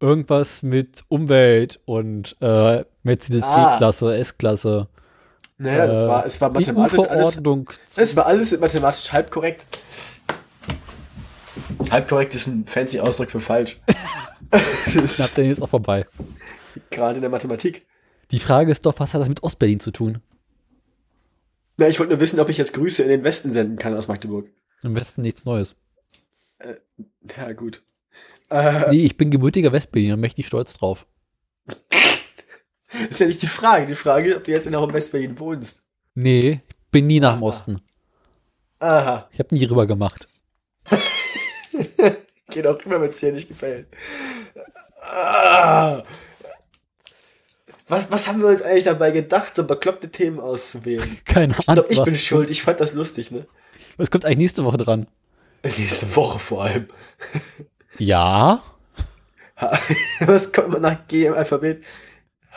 Irgendwas mit Umwelt und äh, Mercedes Ah. E-Klasse, S-Klasse. Naja, das äh, war, es war mathematisch alles. Es war alles mathematisch halb korrekt. Halb korrekt ist ein fancy Ausdruck für falsch. das ist dann jetzt auch vorbei. gerade in der Mathematik. Die Frage ist doch, was hat das mit Ostberlin zu tun? Na, ich wollte nur wissen, ob ich jetzt Grüße in den Westen senden kann aus Magdeburg. Im Westen nichts Neues. Ja, gut. Äh, Nee, ich bin gebürtiger Westberliner, möchte ich stolz drauf. ist ja nicht die Frage. Die Frage ist, ob du jetzt in Westberlin wohnst. Nee, ich bin nie nach dem Osten. Aha. Ich habe nie rüber gemacht. Geht auch immer, wenn es dir nicht gefällt. Ah. Was, was haben wir uns eigentlich dabei gedacht, so bekloppte Themen auszuwählen? Keine Ich Ahnung. glaube, ich bin schuld. Ich fand das lustig, ne? Was kommt eigentlich nächste Woche dran? Nächste Woche vor allem. Ja. Was kommt man nach G im Alphabet?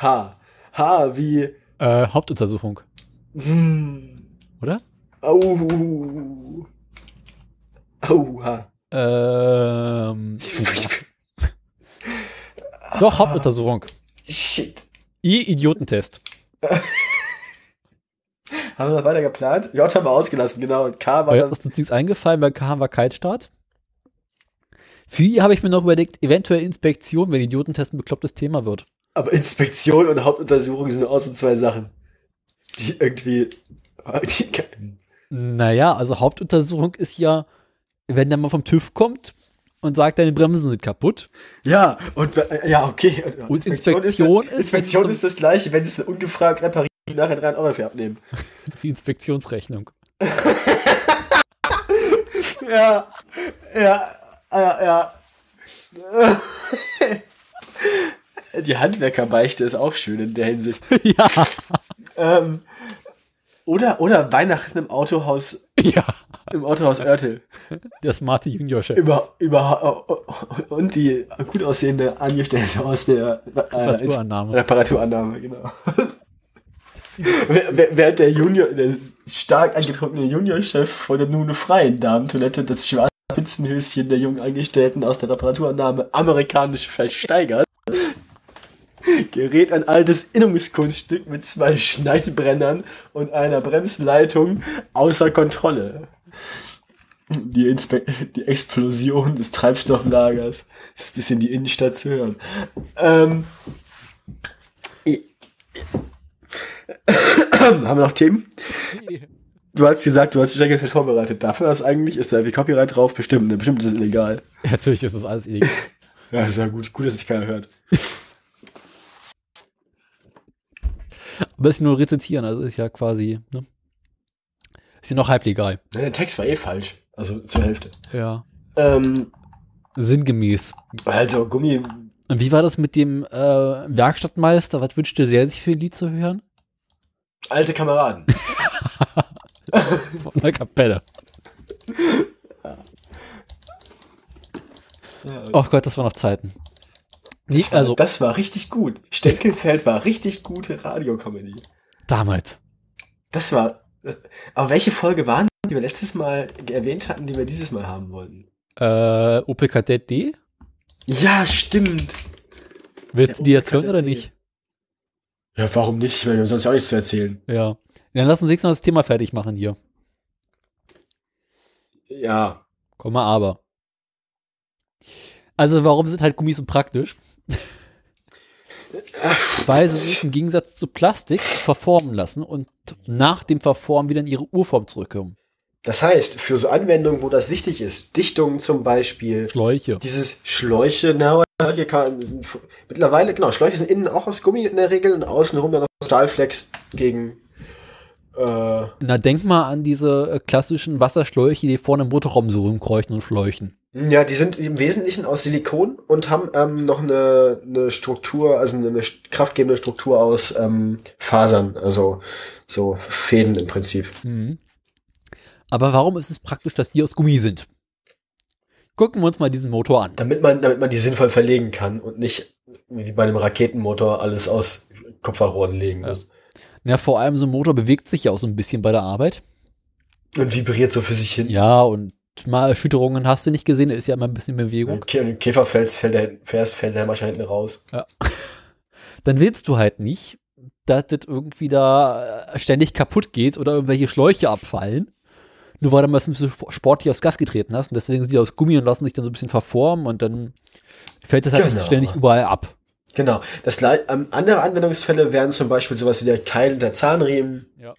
H. H wie. Äh, Hauptuntersuchung, Hm. oder? Au. Auha. Ähm, doch, Hauptuntersuchung. Shit. I-Idiotentest. Haben wir noch weiter geplant? J haben wir ausgelassen, genau. Und K war Weil dann. uns ist nichts eingefallen, bei K war Kaltstart. Für I habe ich mir noch überlegt, eventuell Inspektion, wenn Idiotentest ein beklopptes Thema wird. Aber Inspektion und Hauptuntersuchung sind auch so zwei Sachen, die irgendwie. Die, Naja, also Hauptuntersuchung ist ja, wenn der mal vom TÜV kommt und sagt, deine Bremsen sind kaputt. ja, und äh, ja, okay. Und Inspektion Inspektion ist, ist, das, Inspektion ist das gleiche, wenn es ungefragt reparieren, nachher 3 Euro dafür abnehmen. Die Inspektionsrechnung. Ja, ja, ja, ja. Die Handwerkerbeichte ist auch schön in der Hinsicht. ja, Ähm, oder, oder Weihnachten im Autohaus, ja. im Autohaus Oertel. Der smarte Junior-Chef. Über, über, und die gut aussehende Angestellte aus der äh, Reparaturannahme. Reparaturannahme, genau. Während der Junior, der stark angetrunkene Juniorchef vor der nun freien Damentoilette das schwarze Spitzenhöschen der jungen Angestellten aus der Reparaturannahme amerikanisch versteigert, gerät ein altes Innungskunststück mit zwei Schneidbrennern und einer Bremsleitung außer Kontrolle. Die, Inspe die Explosion des Treibstofflagers ist bis in die Innenstadt zu hören. Ähm, haben wir noch Themen? Du hast gesagt, du hast Steckelfeld vorbereitet. Darf man das eigentlich? Ist da wie Copyright drauf? Bestimmt. Ne? Bestimmt ist es illegal. Natürlich ist das alles illegal. Ja, ist ja gut. Gut, dass es keiner hört. Aber ist nur rezitieren, also ist ja quasi, ne? Ist ja noch halblegal. Der Text war eh falsch. Also zur Hälfte. Ja. Ähm, Sinngemäß. also Gummi. Und wie war das mit dem äh, Werkstattmeister? Was wünschte der sich für ein Lied zu hören? Alte Kameraden. Von der Kapelle. Ja, Oh Gott, das war noch Zeiten. Nee, also das war richtig gut. Steckelfeld war richtig gute Radiokomödie. damals. Das war. Das, aber welche Folge waren, die wir letztes Mal erwähnt hatten, die wir dieses Mal haben wollten? Äh, Kadett D? Ja, stimmt. Willst du die jetzt hören oder nicht? Ja, warum nicht? Ich meine, wir haben sonst ja auch nichts zu erzählen. Ja. Dann lass uns jetzt noch das Thema fertig machen hier. Ja. Komm mal aber. Also warum sind halt Gummis so praktisch? Weil sie sich im Gegensatz zu Plastik verformen lassen und nach dem Verformen wieder in ihre Urform zurückkommen. Das heißt, für so Anwendungen, wo das wichtig ist, Dichtungen zum Beispiel, Schläuche. dieses Schläuche, na, hier kann, sind, mittlerweile, genau, Schläuche sind innen auch aus Gummi in der Regel und außenrum dann noch Stahlflex gegen, äh, Na, denk mal an diese äh, klassischen Wasserschläuche, die vorne im Motorraum so rumkreuchen und fleuchen. Ja, die sind im Wesentlichen aus Silikon und haben ähm, noch eine, eine Struktur, also eine, kraftgebende Struktur aus ähm, Fasern, also so Fäden im Prinzip. Mhm. Aber warum ist es praktisch, dass die aus Gummi sind? Gucken wir uns mal diesen Motor an. Damit man, damit man die sinnvoll verlegen kann und nicht wie bei einem Raketenmotor alles aus Kupferrohren legen Ja. muss. Na, vor allem so ein Motor bewegt sich ja auch so ein bisschen bei der Arbeit. Und vibriert so für sich hin. Ja, und mal Erschütterungen hast du nicht gesehen, ist ja immer ein bisschen in Bewegung. Im Käferfels fällt der, fährst, fällt der wahrscheinlich hinten raus. Dann willst du halt nicht, dass das irgendwie da äh, ständig kaputt geht oder irgendwelche Schläuche abfallen. Nur weil du mal ein bisschen sportlich aufs Gas getreten hast. Und deswegen sind die aus Gummi und lassen sich dann so ein bisschen verformen und dann fällt das halt Genau. ständig überall ab. Genau. Das, ähm, andere Anwendungsfälle wären zum Beispiel sowas wie der Keil und der Zahnriemen. Ja.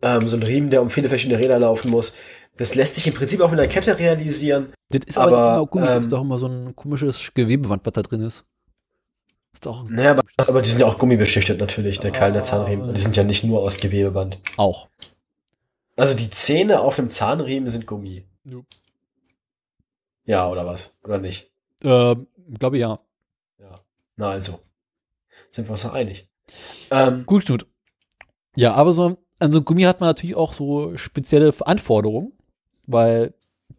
Ähm, so ein Riemen, der um viele verschiedene Räder laufen muss. Das lässt sich im Prinzip auch mit einer Kette realisieren. Das ist aber, Aber, Gummi, das ähm, ist doch immer so ein komisches Gewebeband, was da drin ist. Ist doch Naja, aber, aber die sind ja auch gummibeschichtet natürlich, der Keil und der Ah. Zahnriemen. Und die sind ja nicht nur aus Gewebeband. auch. Also die Zähne auf dem Zahnriemen sind Gummi. Jo. Ja, oder was? Oder nicht? Ähm, glaube ja. Ja. Na also. Sind wir uns doch einig. Ähm, Gut, gut. Ja, aber so an so Gummi hat man natürlich auch so spezielle Anforderungen, weil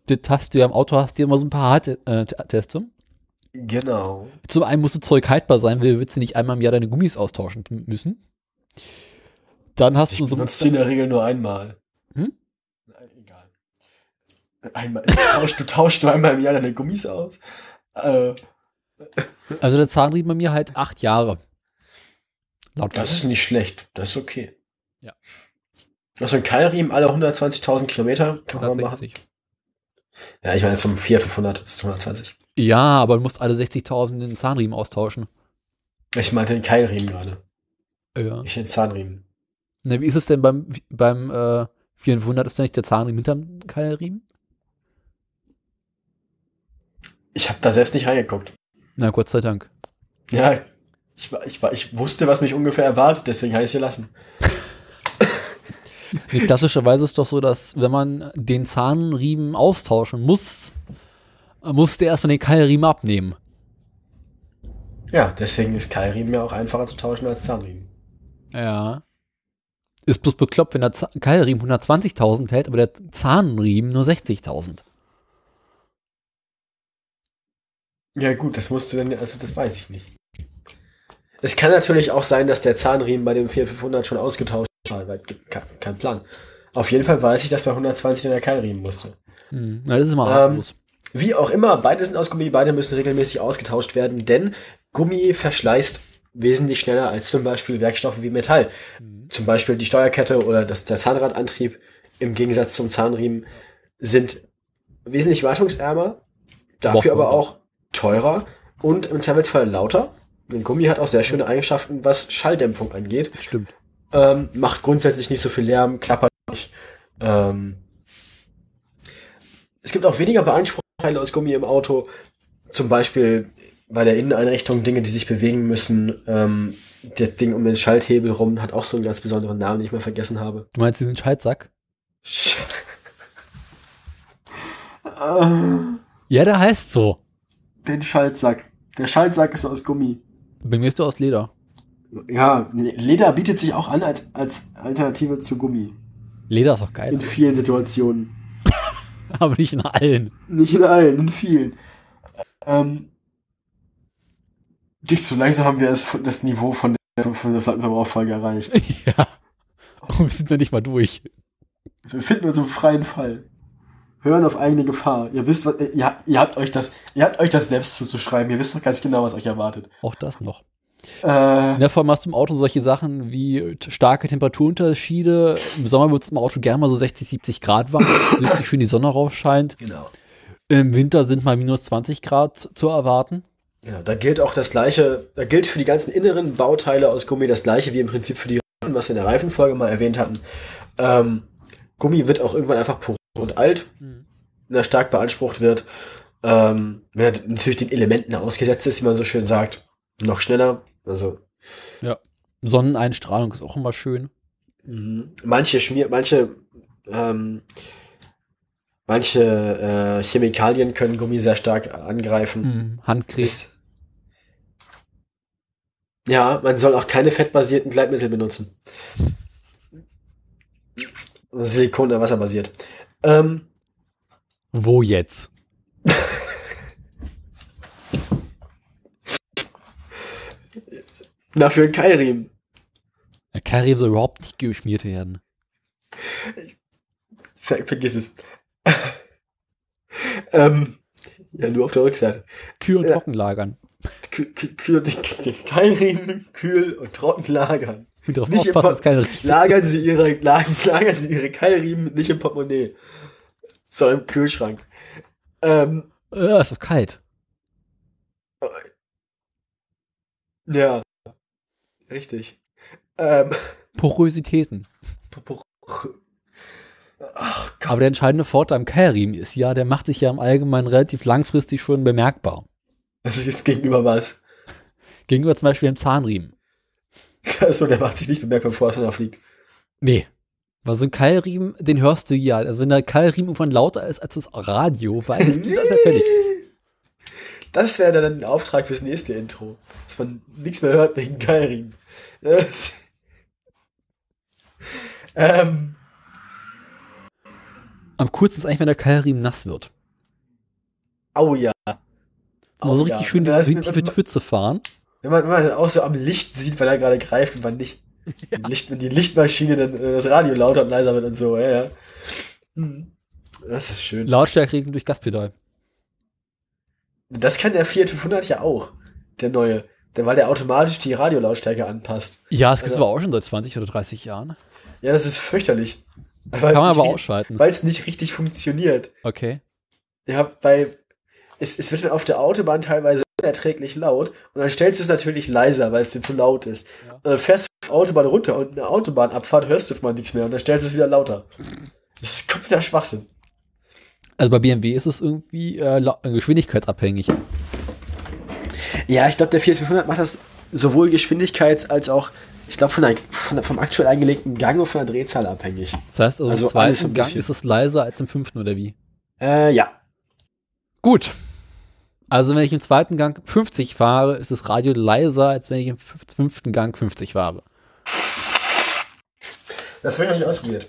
das hast du ja im Auto hast du ja immer so ein paar Hardteste. genau. Zum einen muss das Zeug haltbar sein, weil du willst du nicht einmal im Jahr deine Gummis austauschen müssen. Dann hast Ich du so benutze die in der Regel nur einmal. Hm? Nein, egal. Einmal, du, tauschst, du tauschst nur einmal im Jahr deine Gummis aus. Äh, also der Zahnriemen bei mir halt acht Jahre. Laut das ist nicht schlecht. Das ist okay. Ja. Also ein Keilriemen alle 120.000 Kilometer kann man machen. 160. Ja, ich meine, es ist vom 4 500 das ist 120. Ja, aber du musst alle 60.000 den Zahnriemen austauschen. Ich meinte den Keilriemen gerade. Ja. Nicht den Zahnriemen. Na, wie ist es denn beim, beim äh, 400? Ist da nicht der Zahnriemen hinterm Keilriemen? Ich habe da selbst nicht reingeguckt. Na, Gott sei Dank. Ja, ich, ich, ich wusste, was mich ungefähr erwartet, deswegen habe ich es gelassen. Nee, klassischerweise ist es doch so, dass wenn man den Zahnriemen austauschen muss, muss der erstmal den Keilriemen abnehmen. Ja, deswegen ist Keilriemen ja auch einfacher zu tauschen als Zahnriemen. Ja. Ist bloß bekloppt, wenn der Z Keilriemen 120.000 hält, aber der Zahnriemen nur 60.000. Ja, gut, das musst du dann, also das weiß ich nicht. Es kann natürlich auch sein, dass der Zahnriemen bei dem 4500 schon ausgetauscht weil kein, kein Plan. Auf jeden Fall weiß ich, dass bei 120 dann der Keilriemen musste. Hm. Na, das ist immer Ähm, harmlos. Wie auch immer, beide sind aus Gummi, beide müssen regelmäßig ausgetauscht werden, denn Gummi verschleißt wesentlich schneller als zum Beispiel Werkstoffe wie Metall. Zum Beispiel die Steuerkette oder das, der Zahnradantrieb im Gegensatz zum Zahnriemen sind wesentlich wartungsärmer, dafür Wochen. aber auch teurer und im Zweifelsfall lauter. Ein Gummi hat auch sehr schöne Eigenschaften, was Schalldämpfung angeht. Stimmt. Ähm, macht grundsätzlich nicht so viel Lärm, klappert nicht. Ähm, es gibt auch weniger Beanspruchungsteile aus Gummi im Auto. Zum Beispiel bei der Inneneinrichtung Dinge, die sich bewegen müssen. Ähm, das Ding um den Schalthebel rum hat auch so einen ganz besonderen Namen, den ich mal vergessen habe. Du meinst diesen Schaltsack? Ja, der heißt so. Den Schaltsack. Der Schaltsack ist aus Gummi. Bei mir ist der aus Leder. Ja, Leder bietet sich auch an als, als Alternative zu Gummi. Leder ist doch geil. In vielen Situationen. aber nicht in allen. Nicht in allen, in vielen. Ähm, nicht so langsam haben wir das, das Niveau von der, von der Plattenverbrauchfolge erreicht. ja. Und wir sind da nicht mal durch. Wir finden uns im freien Fall. Hören auf eigene Gefahr. Ihr wisst, was, ihr, ihr habt euch das, ihr habt euch das selbst zuzuschreiben. Ihr wisst doch ganz genau, was euch erwartet. Auch das noch. Äh, Ja, vor allem hast du im Auto solche Sachen wie starke Temperaturunterschiede. Im Sommer wird es im Auto gerne mal so 60, 70 Grad warm, richtig schön die Sonne rausscheint. genau. Im Winter sind mal minus 20 Grad zu erwarten. Genau, da gilt auch das gleiche, da gilt für die ganzen inneren Bauteile aus Gummi das gleiche wie im Prinzip für die Reifen, was wir in der Reifenfolge mal erwähnt hatten. Ähm, Gummi wird auch irgendwann einfach porös und alt, wenn er stark beansprucht wird. Ähm, wenn er natürlich den Elementen ausgesetzt ist, wie man so schön sagt, noch schneller. Also Sonneneinstrahlung ist auch immer schön. mhm. manche Schmier, manche ähm, manche äh, Chemikalien können Gummi sehr stark angreifen. Mhm. Handcreme. Ist, ja, man soll auch keine fettbasierten Gleitmittel benutzen. Silikon oder wasserbasiert. Ähm, Wo jetzt? Dafür ein Keilriemen. Der Keilriemen soll überhaupt nicht geschmiert werden. Ver vergiss es. ähm, ja, nur auf der Rückseite. Kühl und Ja. trocken lagern. Kühl, kühl, kühl, den, den Keilriemen kühl und trocken lagern. Und darauf Nicht im aufpassen, dass keine. Lagern Sie Ihre, lagern, lagern Sie Ihre Keilriemen nicht im Portemonnaie, sondern im Kühlschrank. Ähm, Ja, ist doch kalt. Ja. Richtig. Ähm. Porositäten. Ach. Aber der entscheidende Vorteil am Keilriemen ist ja, der macht sich ja im Allgemeinen relativ langfristig schon bemerkbar. Also jetzt gegenüber was? Gegenüber zum Beispiel dem Zahnriemen. Also der macht sich nicht bemerkbar, bevor es noch fliegt. Nee. Weil so ein Keilriemen, den hörst du ja. Also wenn der Keilriemen irgendwann lauter ist als das Radio, du, dass er fertig ist. Das wäre dann ein Auftrag fürs nächste Intro. Dass man nichts mehr hört wegen Keilriemen. Ähm, Am coolsten ist eigentlich, wenn der Keilriemen nass wird. au ja. Aber so Au ja. richtig schön die richtig tiefe Pfütze fahren. Wenn man, wenn man dann auch so am Licht sieht, weil er gerade greift und man nicht. Wenn, Licht, wenn die Lichtmaschine dann äh, das Radio lauter und leiser wird und so, ja, ja. Hm. Das ist schön. Lautstärke durch Gaspedal. Das kann der Fiat 500 ja auch. Der neue. Denn weil der automatisch die Radiolautstärke anpasst. Ja, es gibt Also- aber auch schon seit 20 oder 30 Jahren. Ja, das ist fürchterlich. Kann man aber nicht, ausschalten. Weil es nicht richtig funktioniert. Okay. Ja, weil es, es wird dann auf der Autobahn teilweise unerträglich laut und dann stellst du es natürlich leiser, weil es dir zu laut ist. Ja. Und dann fährst du auf die Autobahn runter und eine Autobahnabfahrt hörst du mal nichts mehr und dann stellst du es wieder lauter. Das ist kompletter Schwachsinn. Also bei BMW ist es irgendwie äh, geschwindigkeitsabhängig. Ja, ich glaube, der Fiat 500 macht das sowohl geschwindigkeits- als auch, ich glaube, von von vom aktuell eingelegten Gang und von der Drehzahl abhängig. Das heißt, also, Also im zweiten ein Gang ist es leiser als im fünften oder wie? Äh, ja. Gut. Also wenn ich im zweiten Gang 50 fahre, ist das Radio leiser, als wenn ich im fünf- fünften Gang 50 fahre. Das habe ich noch nicht ausprobiert.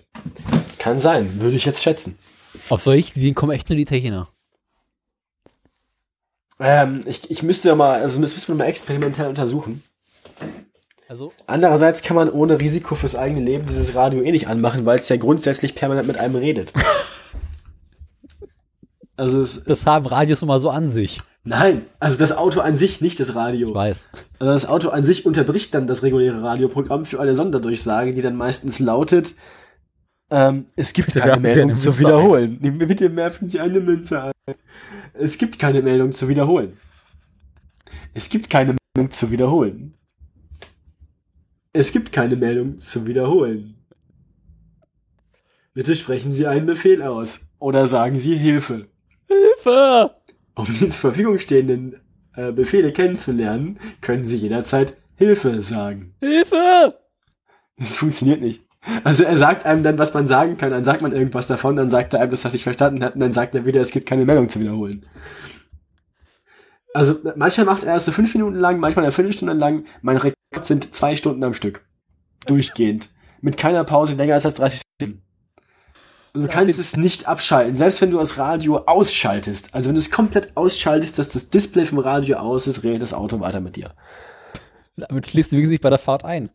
Kann sein, würde ich jetzt schätzen. Auf solche Ideen kommen echt nur die Techniker. Ähm, ich, ich müsste ja mal, also das müssen wir mal experimentell untersuchen. Also Andererseits kann man ohne Risiko fürs eigene Leben dieses Radio eh nicht anmachen, weil es ja grundsätzlich permanent mit einem redet. Also es, das haben Radios immer so an sich. nein, also das Auto an sich, nicht das Ich Radio. weiß. Also das Auto an sich unterbricht dann das reguläre Radioprogramm für eine Sonderdurchsage, die dann meistens lautet, ähm, es gibt Bitte keine Meldung zu wiederholen. Wir Bitte werfen Sie eine Münze ein. Es gibt keine Meldung zu wiederholen. Es gibt keine Meldung zu wiederholen. Es gibt keine Meldung zu wiederholen. Bitte sprechen Sie einen Befehl aus oder sagen Sie Hilfe. Hilfe! Um die zur Verfügung stehenden äh, Befehle kennenzulernen, können Sie jederzeit Hilfe sagen. Hilfe! Das funktioniert nicht. Also er sagt einem dann, was man sagen kann, dann sagt man irgendwas davon, dann sagt er einem, dass er sich verstanden hat, und dann sagt er wieder, es gibt keine Meldung zu wiederholen. Also manchmal macht er erst so fünf Minuten lang, manchmal eine Viertelstunde lang. Mein Rekord sind zwei Stunden am Stück. Durchgehend. Mit keiner Pause länger als das 30 Sekunden. Und du Ja, kannst es nicht abschalten, selbst wenn du das Radio ausschaltest. Also wenn du es komplett ausschaltest, dass das Display vom Radio aus ist, redet das Auto weiter mit dir. Damit schließt du sich bei der Fahrt ein.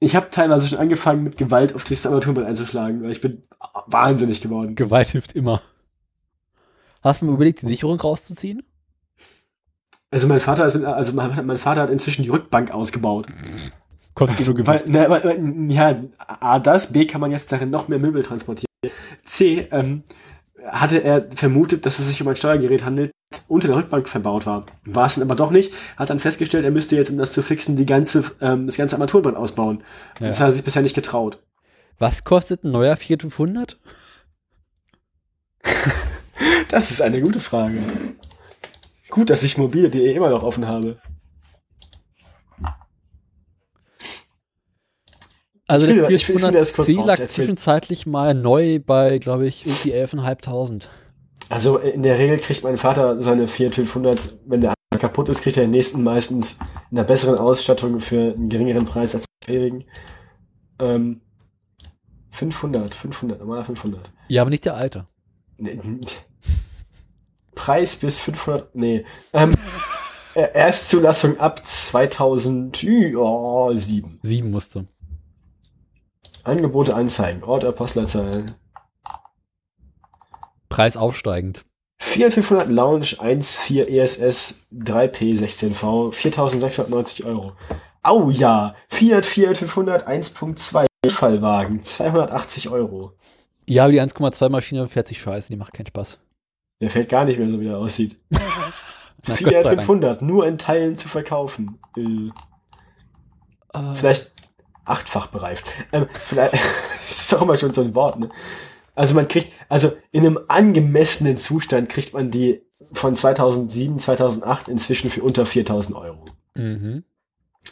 Ich habe teilweise schon angefangen, mit Gewalt auf dieses Armaturenbrett einzuschlagen, weil ich bin wahnsinnig geworden. Gewalt hilft immer. Hast du mal überlegt, die Sicherung rauszuziehen? Also mein Vater ist, mit- also mein, mein Vater hat inzwischen die Rückbank ausgebaut. Kostet genug Weil, Gewicht. ne, weil, weil, ja, A, das, B, kann man jetzt darin noch mehr Möbel transportieren. C, ähm, hatte er vermutet, dass es sich um ein Steuergerät handelt, das unter der Rückbank verbaut war. War es dann aber doch nicht, hat dann festgestellt, er müsste jetzt, um das zu fixen, die ganze, ähm, das ganze Armaturenbrett ausbauen. Ja. Das hat er sich bisher nicht getraut. Was kostet ein neuer Fiat 500? Das ist eine gute Frage. Gut, dass ich mobile.de immer noch offen habe. Also Ich der 400C lag rauserzählen. zwischenzeitlich mal neu bei, glaube ich, irgendwie 11.500. Also in der Regel kriegt mein Vater seine Fiat 500, wenn der kaputt ist, kriegt er den nächsten meistens in einer besseren Ausstattung für einen geringeren Preis als den vorherigen. Ähm, 500, 500, normaler 500. Ja, aber nicht der alte. Nee, Preis bis 500, nee. Ähm, äh, Erstzulassung ab 2007. Sieben musste. Angebote anzeigen, Ort, Postleitzahl. Preis aufsteigend. Fiat 500 Lounge 1.4 ESS 3P 16V 4690 Euro. Au ja, Fiat Fiat 500 1.2 Fallwagen 280 Euro. Ja, aber die 1,2 Maschine fährt sich scheiße, die macht keinen Spaß. Der fällt gar nicht mehr so, wie er aussieht. Na, Fiat Gott sei Dank. 500, nur in Teilen zu verkaufen. Äh, Äh, vielleicht achtfach bereift. Ähm, vielleicht, das ist auch immer schon so ein Wort, ne? Also man kriegt, also in einem angemessenen Zustand kriegt man die von 2007, 2008 inzwischen für unter 4000 Euro. mhm.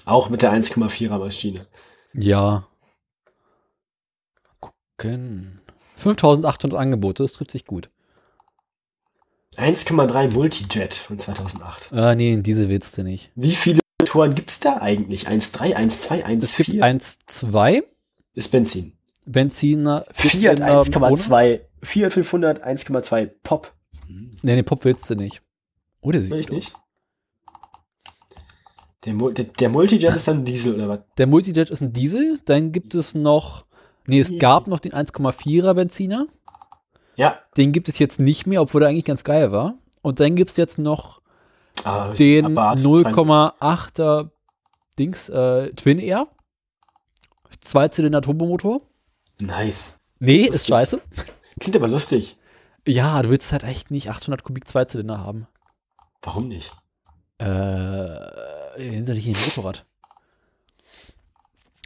Auch mit der 1,4er Maschine. Ja. Gucken. 5800 Angebote, das trifft sich gut. 1,3 Multijet von 2008. Äh, nee, diese willst du nicht. Wie viele Motoren gibt's da eigentlich? 1,3, 1,2, Es gibt 1,4? 1,2 Ist Benzin. Benziner. Fiat Vierzylinder ohne- 1,2, Fiat 500 1,2 Pop. Nee, den Pop willst du nicht. Oh, der sieht Will ich nicht. Der, der, der Multijet ist dann Diesel oder was? Der Multijet ist ein Diesel. Dann gibt es noch. Nee, es gab noch den 1,4er Benziner. Ja. Den gibt es jetzt nicht mehr, obwohl der eigentlich ganz geil war. Und dann gibt es jetzt noch Ah, den Abarth, 0,8er Dings äh, Twin Air. Zweizylinder Turbomotor. Nice. Nee, Das ist scheiße. Klingt aber lustig. Ja, du willst halt echt nicht 800 Kubik Zweizylinder haben. Warum nicht? Äh, hinsichtlich dem Motorrad.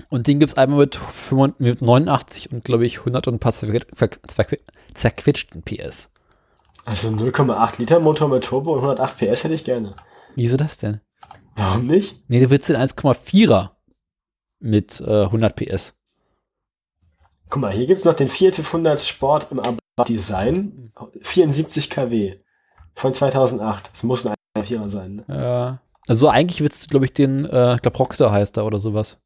Und den gibt es einmal mit, 85 mit 89 und glaube ich 100 und ein paar zerquetschten PS. Also 0,8 Liter Motor mit Turbo und 108 PS hätte ich gerne. Wieso das denn? Warum nicht? Nee, du willst den 1,4er mit äh, 100 PS. Guck mal, hier gibt's noch den Fiat 500 Sport im Abarth Design. 74 kW. Von 2008. Das muss ein 1,4er sein. Ne? Äh, also eigentlich willst du, glaube ich, den, äh, ich glaube Rockstar heißt er oder sowas.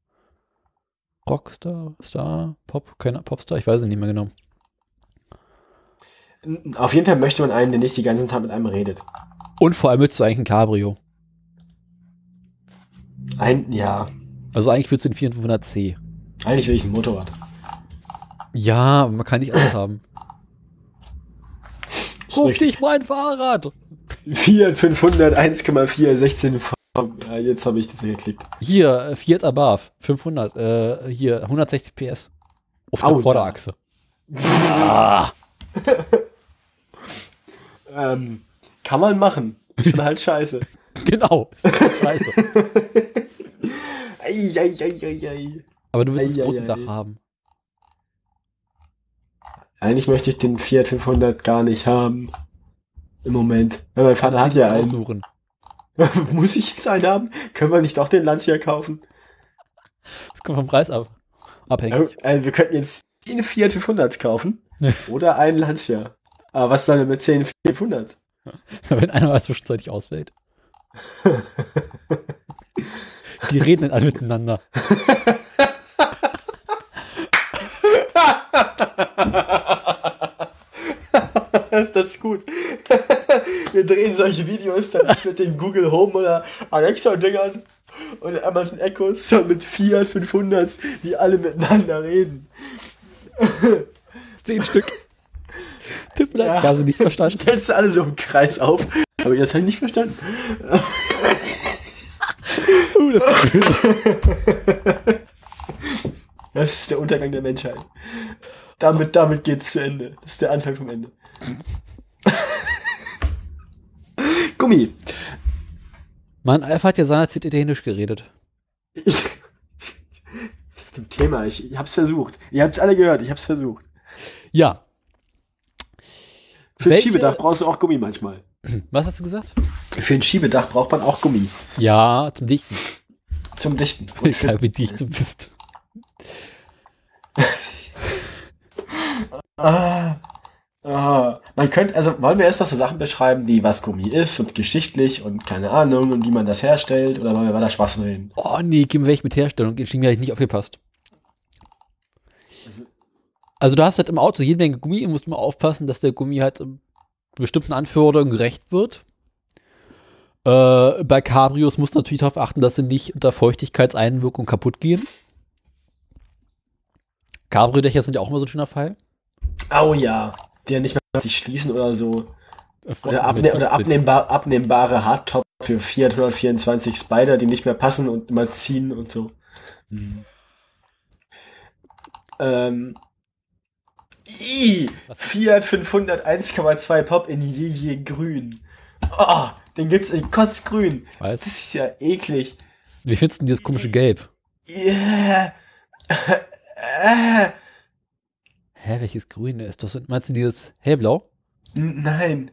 Rockstar, Star, Pop, keine Popstar, ich weiß es nicht mehr genau. Auf jeden Fall möchte man einen, der nicht die ganzen Tag mit einem redet. Und vor allem willst du eigentlich ein Cabrio. Ein, ja, Also eigentlich willst du den 4500C. eigentlich will ich ein Motorrad. Ja, man kann nicht alles haben. Guck dich, mein Fahrrad! Fiat 500 1,4 16 V. Ja, jetzt habe ich das geklickt. Hier, äh, Fiat Abarth, 500, äh, hier, 160 PS. Auf der Au. Vorderachse. ah. Ähm, kann man machen. Ist dann halt scheiße. Genau. Ist das scheiße. Ei, ei, ei, ei, ei. Aber du willst das Ei, ei, rote Dach ei. haben. Eigentlich möchte ich den Fiat 500 gar nicht haben. Im Moment. Ja, mein Vater hat ja einen. Aussuchen. Muss ich jetzt einen haben? Können wir nicht doch den Lancia kaufen? Das kommt vom Preis ab. Abhängig. Also wir könnten jetzt 10 Fiat 500s kaufen. oder einen Lancia. Aber was dann mit 10 Fiat 500s? Wenn einer mal zwischenzeitlich ausfällt. Die reden dann alle miteinander. Das, das ist gut. Wir drehen solche Videos dann nicht mit den Google Home oder Alexa-Dingern und Amazon Echos, sondern mit Fiat 500s, die alle miteinander reden. Zehn Stück. Tut mir leid, Ja. ich habe sie nicht verstanden. Stellst du alle so im Kreis auf. Habe ich nicht verstanden. Uh, das ist böse. Das ist der Untergang der Menschheit. Damit, damit geht's zu Ende. Das ist der Anfang vom Ende. Gummi. mein Alpha hat ja seinerzeit italienisch geredet. Ich, das ist mit dem Thema. Ich, ich hab's versucht. Ihr habt's alle gehört. Ich hab's versucht. Ja. Für ein Welche- Schiebedach brauchst du auch Gummi manchmal. Was hast du gesagt? Für ein Schiebedach braucht man auch Gummi. Ja, zum Dichten. Zum Dichten. Egal, wie dicht du bist. ah, ah. Man könnte, also wollen wir erst noch so Sachen beschreiben, die was Gummi ist und geschichtlich und keine Ahnung und wie man das herstellt oder wollen wir weiter Schwachsinn reden? Oh nee, gib mir weg mit Herstellung. Ich mir nicht aufgepasst. Also du hast halt im Auto jede Menge Gummi und musst immer aufpassen, dass der Gummi halt bestimmten Anforderungen gerecht wird. Äh, bei Cabrios musst du natürlich darauf achten, dass sie nicht unter Feuchtigkeitseinwirkung kaputt gehen. Cabrio-Dächer sind ja auch immer so ein schöner Fall. Oh ja. Die ja nicht mehr richtig schließen oder so. Äh, Oder, abne oder abnehmbar, abnehmbare Hardtop für Fiat 124 Spider, die nicht mehr passen und immer ziehen und so. Ähm. I, Was? Fiat 500 1,2 Pop in je je grün. Oh, Den gibt's in kotzgrün. Weiß. Das ist ja eklig. Wie findest du denn dieses komische Gelb? Yeah. Äh. Hä, welches Grün ist das? Meinst du dieses hellblau? Nein.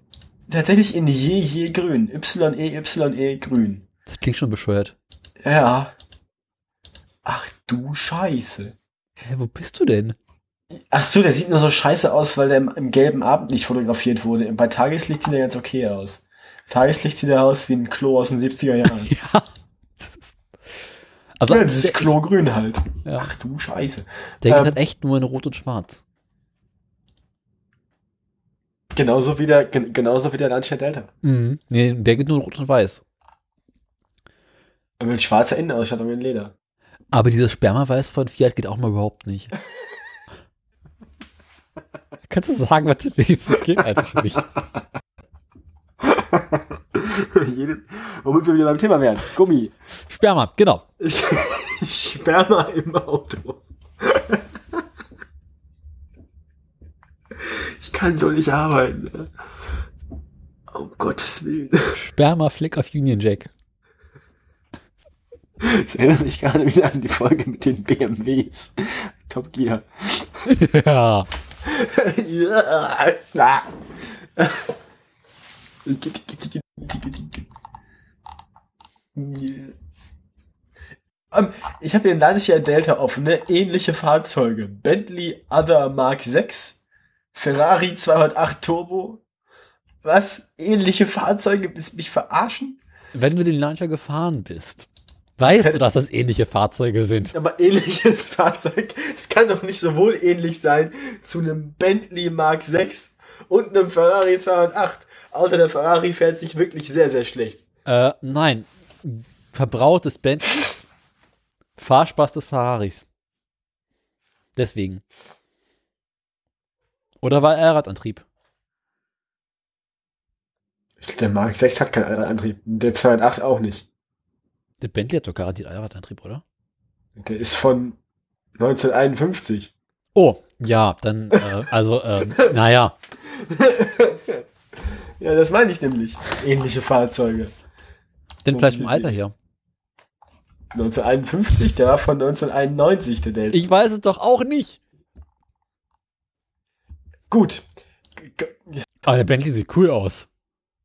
Tatsächlich in je, je grün. Y, E, Y, E, grün. Das klingt schon bescheuert. Ja. Ach du Scheiße. Hä, wo bist du denn? Ach so, der sieht nur so scheiße aus, weil der im, im gelben Abend nicht fotografiert wurde. Bei Tageslicht sieht er ganz okay aus. Tageslicht sieht er aus wie ein Klo aus den 70er Jahren. Ja. Das ist- Also, ja, der, Klo-grün halt. Ja. Ach du Scheiße. der geht ähm, halt echt nur in Rot und Schwarz. Genauso wie der, gen genauso wie der Lancia Delta. Mhm. Nee, der geht nur in Rot und Weiß. Aber mit schwarzer Innenausstattung in Leder. Aber dieses Spermaweiß von Fiat geht auch mal überhaupt nicht. Kannst du sagen, was du willst? Das geht einfach nicht. Jede, womit wir wieder beim Thema wären. Gummi. Sperma, genau. Ich, Sperma im Auto. Ich kann so nicht arbeiten. ne? Um Gottes Willen. Sperma-Fleck auf Union Jack. Das erinnert mich gerade wieder an die Folge mit den BMWs. Top Gear. ja. ja. Na. Ähm, Ich habe hier ein Lancia Delta offen, ne? Ähnliche Fahrzeuge. Bentley Other Mark 6, Ferrari 208 Turbo. Was? Ähnliche Fahrzeuge? Willst du mich verarschen? Wenn du den Launcher gefahren bist, weißt du, dass das ähnliche Fahrzeuge sind. Aber ähnliches Fahrzeug, es kann doch nicht sowohl ähnlich sein zu einem Bentley Mark 6 und einem Ferrari 208. Außer der Ferrari fährt sich wirklich sehr, sehr schlecht. Äh, nein. Verbrauch des Bentleys, Fahrspaß des Ferraris. Deswegen. Oder war er Radantrieb? Der Mark 6 hat keinen Allradantrieb. Der 208 auch nicht. Der Bentley hat doch garantiert Allradantrieb, oder? Der ist von 1951. Oh, ja, dann, äh, also, ähm, naja. Ja, das meine ich nämlich. Ähnliche Fahrzeuge. Denn vielleicht vom Alter her. 1951, der war von 1991, der Delta. Ich weiß es doch auch nicht. Gut. Aber der Bentley sieht cool aus.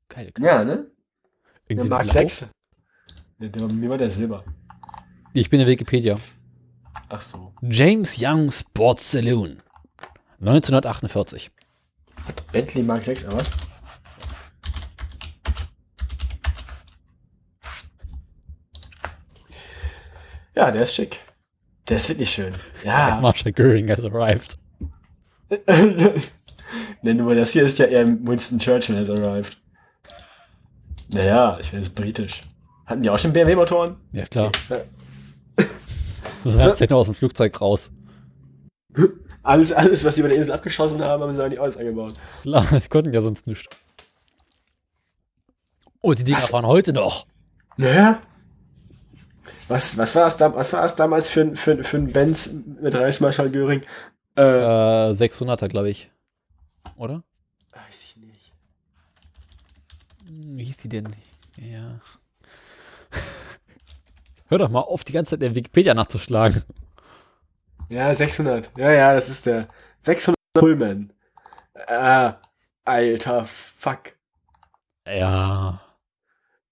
Geile Karre. Ja, ne? Der Irgendwie Mark blau. 6. Der, der, mir war der Silber. Ich bin in Wikipedia. Ach so. James Young Sports Saloon. 1948. Bentley Mark 6, oder was? Ja, der ist schick. Der ist wirklich schön. Ja. Marshall Goering has arrived. ne, nur das hier ist ja eher Winston Churchill has arrived. Naja, ich bin jetzt britisch. Hatten die auch schon BMW-Motoren? Ja, klar. Das ist jetzt nur aus dem Flugzeug raus. Alles, alles, was sie über der Insel abgeschossen haben, haben sie eigentlich alles eingebaut. Klar, die konnten ja sonst nicht. Oh, die Dinger Was? fahren heute noch. Naja. Was, was, war das da, was war das damals für, ein- für, für ein Benz mit Reichsmarschall Göring? Äh, Äh, 600er, glaube ich. Oder? weiß ich nicht. Hm, Wie hieß die denn? Ja. Hör doch mal auf, die ganze Zeit in Wikipedia nachzuschlagen. Ja, 600. Ja, ja, das ist der 600 Pullman. Äh, alter Fuck. Ja.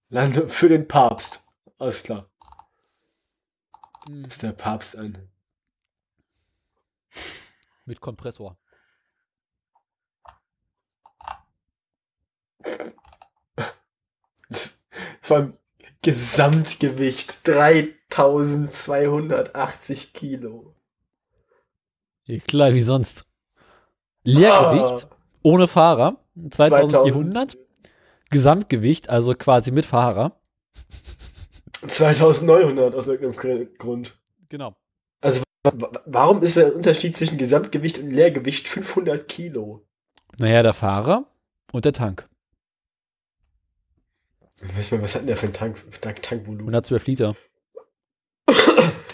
Lande für den Papst. Alles klar. Hm, Ist der Papst ein. Mit Kompressor. Allem Gesamtgewicht 3280 Kilo. Ja, klar, wie sonst. Leergewicht, Ah, ohne Fahrer, 2400. Gesamtgewicht, also quasi mit Fahrer. 2900 aus irgendeinem Gr- Grund. Genau. W- Warum ist der Unterschied zwischen Gesamtgewicht und Leergewicht 500 Kilo? Naja, der Fahrer und der Tank. Ich mal, was hat denn der für ein Tank, Tank, Tankvolumen? 112 Liter.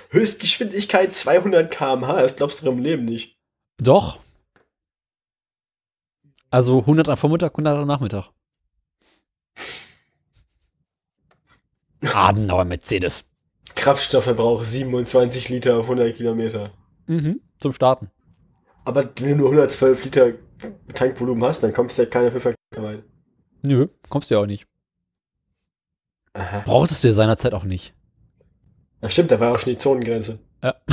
Höchstgeschwindigkeit 200 km/h, das glaubst du doch im Leben nicht. Doch. Also 100 am Vormittag, 100 am Nachmittag. Adenauer Mercedes. Kraftstoffverbrauch 27 Liter auf 100 Kilometer. Mhm. Zum Starten. Aber wenn du nur 112 Liter Tankvolumen hast, dann kommst du ja keine 5 weit. Nö, kommst du ja auch nicht. Aha. Brauchtest du ja seinerzeit auch nicht. Na stimmt, da war auch schon die Zonengrenze. Ja.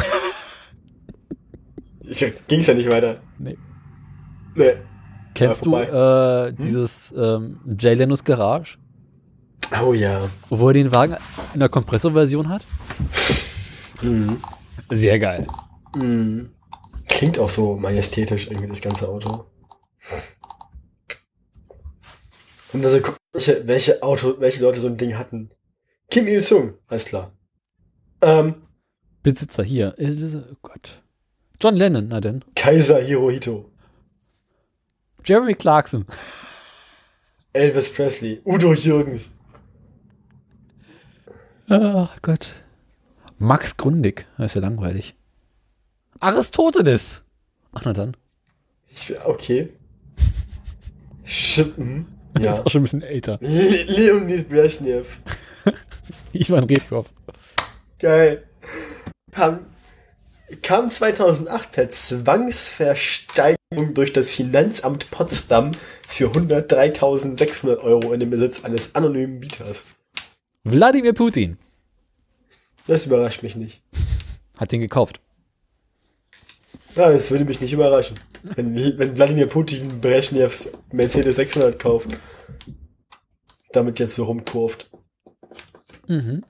Ich, ging's ja nicht weiter. Nee. Nee. Kennst du äh, dieses ähm, Jay Lenos Garage, Oh ja. wo er den Wagen in der Kompressorversion hat? Mhm. Sehr geil. Mhm. Klingt auch so majestätisch irgendwie das ganze Auto. Und also guck, welche, welche Auto, welche Leute so ein Ding hatten. Kim Il-sung, alles klar. Ähm, Besitzer hier. Elise- Oh Gott. John Lennon, na denn. Kaiser Hirohito. Jeremy Clarkson. Elvis Presley. Udo Jürgens. Ach Gott. Max Grundig. Das ist ja langweilig. Aristoteles. Ach, na dann. Ich, okay. Schippen. Ja. Ja. Ist auch schon ein bisschen älter. Le Leonid Brezhnev. Ivan Rebkov. Geil. Kam, kam 2008 per Zwangsversteigerung durch das Finanzamt Potsdam für 103.600 Euro in den Besitz eines anonymen Bieters. Wladimir Putin. Das überrascht mich nicht. Hat den gekauft. Ja, das würde mich nicht überraschen. Wenn, wenn Wladimir Putin Brezhnevs Mercedes 600 kauft. Damit jetzt so rumkurft. Mhm.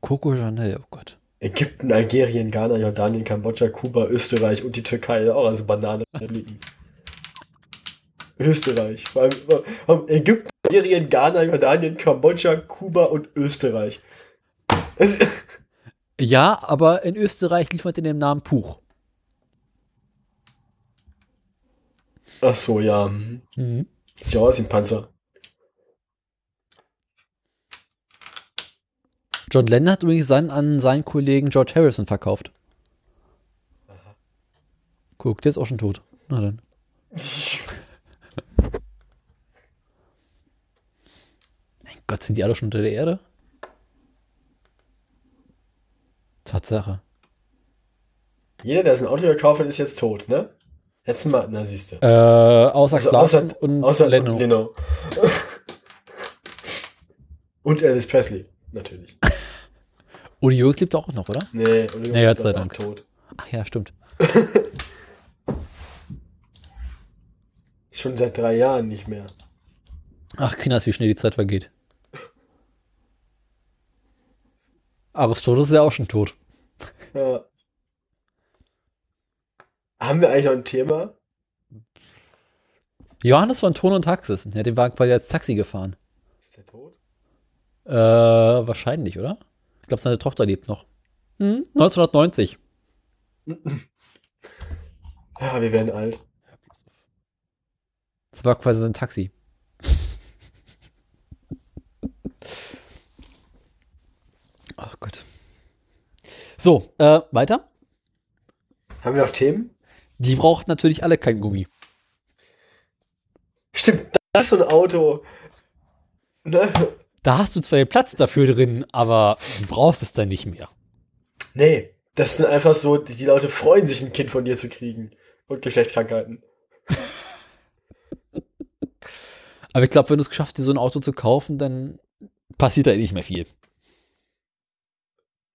Coco Chanel, oh Gott. Ägypten, Algerien, Ghana, Jordanien, Kambodscha, Kuba, Österreich und die Türkei auch als Banane liegen. Österreich. Vor allem, Ägypten, Algerien, Ghana, Jordanien, Kambodscha, Kuba und Österreich. Es, Ja, aber in Österreich liefert in dem Namen Puch. ach so, ja. mhm. Ja wie ein Panzer. John Lennon hat übrigens seinen an seinen Kollegen George Harrison verkauft. Guck, der ist auch schon tot. Na dann. Gott, sind die alle schon unter der Erde? Tatsache. Jeder, der sein Auto gekauft hat, ist jetzt tot, ne? Letztes Mal, na siehst du. Äh, außer Also außer, und außer Leno. Leno. und Elvis Presley, natürlich. Uli Jürgens lebt auch noch, oder? Nee, und Nee, Gott sei ist auch Dank. tot. Ach ja, stimmt. Schon seit drei Jahren nicht mehr. Ach, Kinders, wie schnell die Zeit vergeht. Aristoteles ist ja auch schon tot. Ja. Haben wir eigentlich noch ein Thema? Johannes von Ton und Taxis. Hat den Wagen quasi als Taxi gefahren. Ist der tot? Äh, wahrscheinlich, oder? Ich glaube, seine Tochter lebt noch. Hm, 1990. Ja, wir werden alt. Das war quasi sein Taxi. Ach Gott. So, äh, weiter. Haben wir noch Themen? Die braucht natürlich alle kein Gummi. Stimmt, das ist so ein Auto. Ne? Da hast du zwar den Platz dafür drin, aber du brauchst es dann nicht mehr. Nee, das sind einfach so, die Leute freuen sich, ein Kind von dir zu kriegen. Und Geschlechtskrankheiten. Aber ich glaube, wenn du es geschafft hast, dir so ein Auto zu kaufen, dann passiert da eh nicht mehr viel.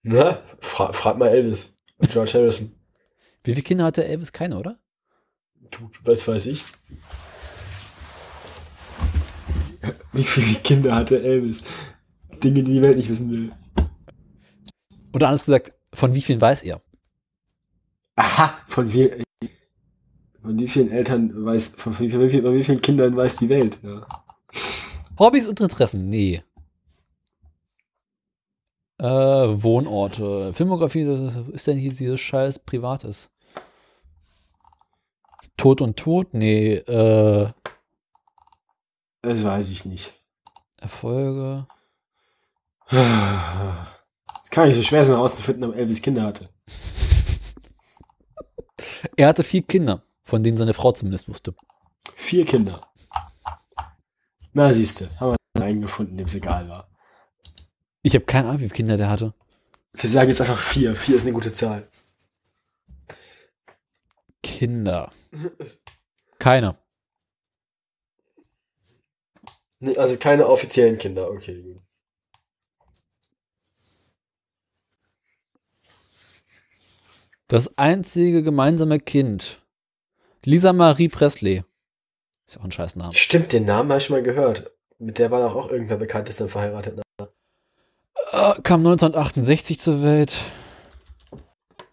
Na, fra frag mal Elvis und George Harrison. Wie viele Kinder hatte Elvis? Keine, oder? Du, was weiß ich. Wie viele Kinder hatte Elvis? Dinge, die die Welt nicht wissen will. Oder anders gesagt, von wie vielen weiß er? Aha, von wie, von wie vielen Eltern weiß, von wie, wie, von wie vielen Kindern weiß die Welt? Ja. Hobbys und Interessen? Nee. Äh, Wohnorte. Filmografie, das ist denn hier dieses scheiß Privates? Tod und Tod? Nee. Äh, Das weiß ich nicht. Erfolge. Es kann nicht so schwer sein herauszufinden, ob Elvis Kinder hatte. Er hatte vier Kinder, von denen seine Frau zumindest wusste. Vier Kinder. Na, siehste, haben wir einen gefunden, dem es egal war. Ich habe keine Ahnung, wie viele Kinder der hatte. Wir sagen jetzt einfach vier. Vier ist eine gute Zahl. Kinder. Keine. Nee, also keine offiziellen Kinder, okay. gut. Das einzige gemeinsame Kind. Lisa Marie Presley. Ist ja auch ein scheiß Name. Stimmt, den Namen habe ich schon mal gehört. Mit der war doch auch irgendwer bekannt, ist dann verheiratet. Äh, kam 1968 zur Welt.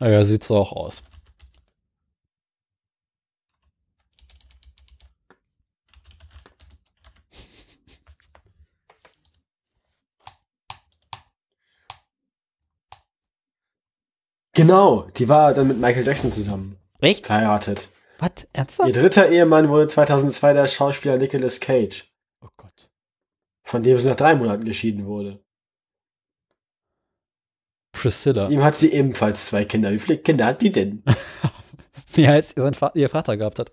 Naja, sieht so auch aus. Genau, die war dann mit Michael Jackson zusammen. Echt? Verheiratet. Was? Ihr Ernsthaft? dritter Ehemann wurde 2002 der Schauspieler Nicolas Cage, Oh Gott. von dem sie nach drei Monaten geschieden wurde. Priscilla. Ihm hat sie ebenfalls zwei Kinder. Wie viele Kinder hat die denn? Mehr als ihr, Va ihr Vater gehabt hat.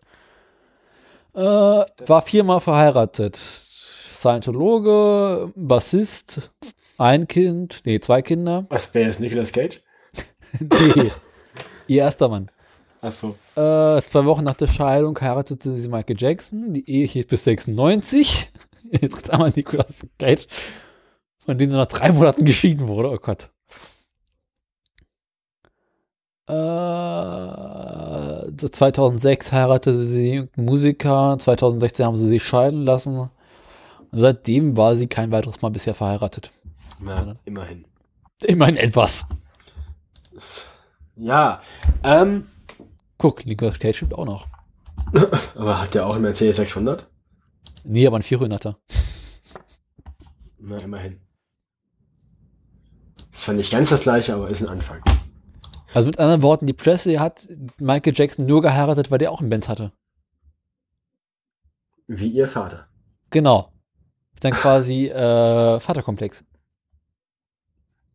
Äh, war viermal verheiratet. Scientologe, Bassist, ein Kind, nee, zwei Kinder. Was wäre jetzt Nicolas Cage? Nee, ihr erster Mann. Achso. Äh, zwei Wochen nach der Scheidung heiratete sie Michael Jackson. Die Ehe hielt bis 96. Jetzt tritt einmal Nicolas Cage, von dem sie nach drei Monaten geschieden wurde. Oh Gott. Äh, 2006 heiratete sie einen Musiker. 2016 haben sie sich scheiden lassen. Und seitdem war sie kein weiteres Mal bisher verheiratet. Na, immerhin. Immerhin etwas. Ja, ähm, Guck, Nicolas Cage stimmt auch noch. aber hat der auch einen Mercedes 600? Nee, aber ein 400er. Na, immerhin. Ist zwar nicht ganz das gleiche, aber ist ein Anfang. Also mit anderen Worten, die Presley hat Michael Jackson nur geheiratet, weil der auch einen Benz hatte. Wie ihr Vater. Genau. Ist dann quasi äh, Vaterkomplex.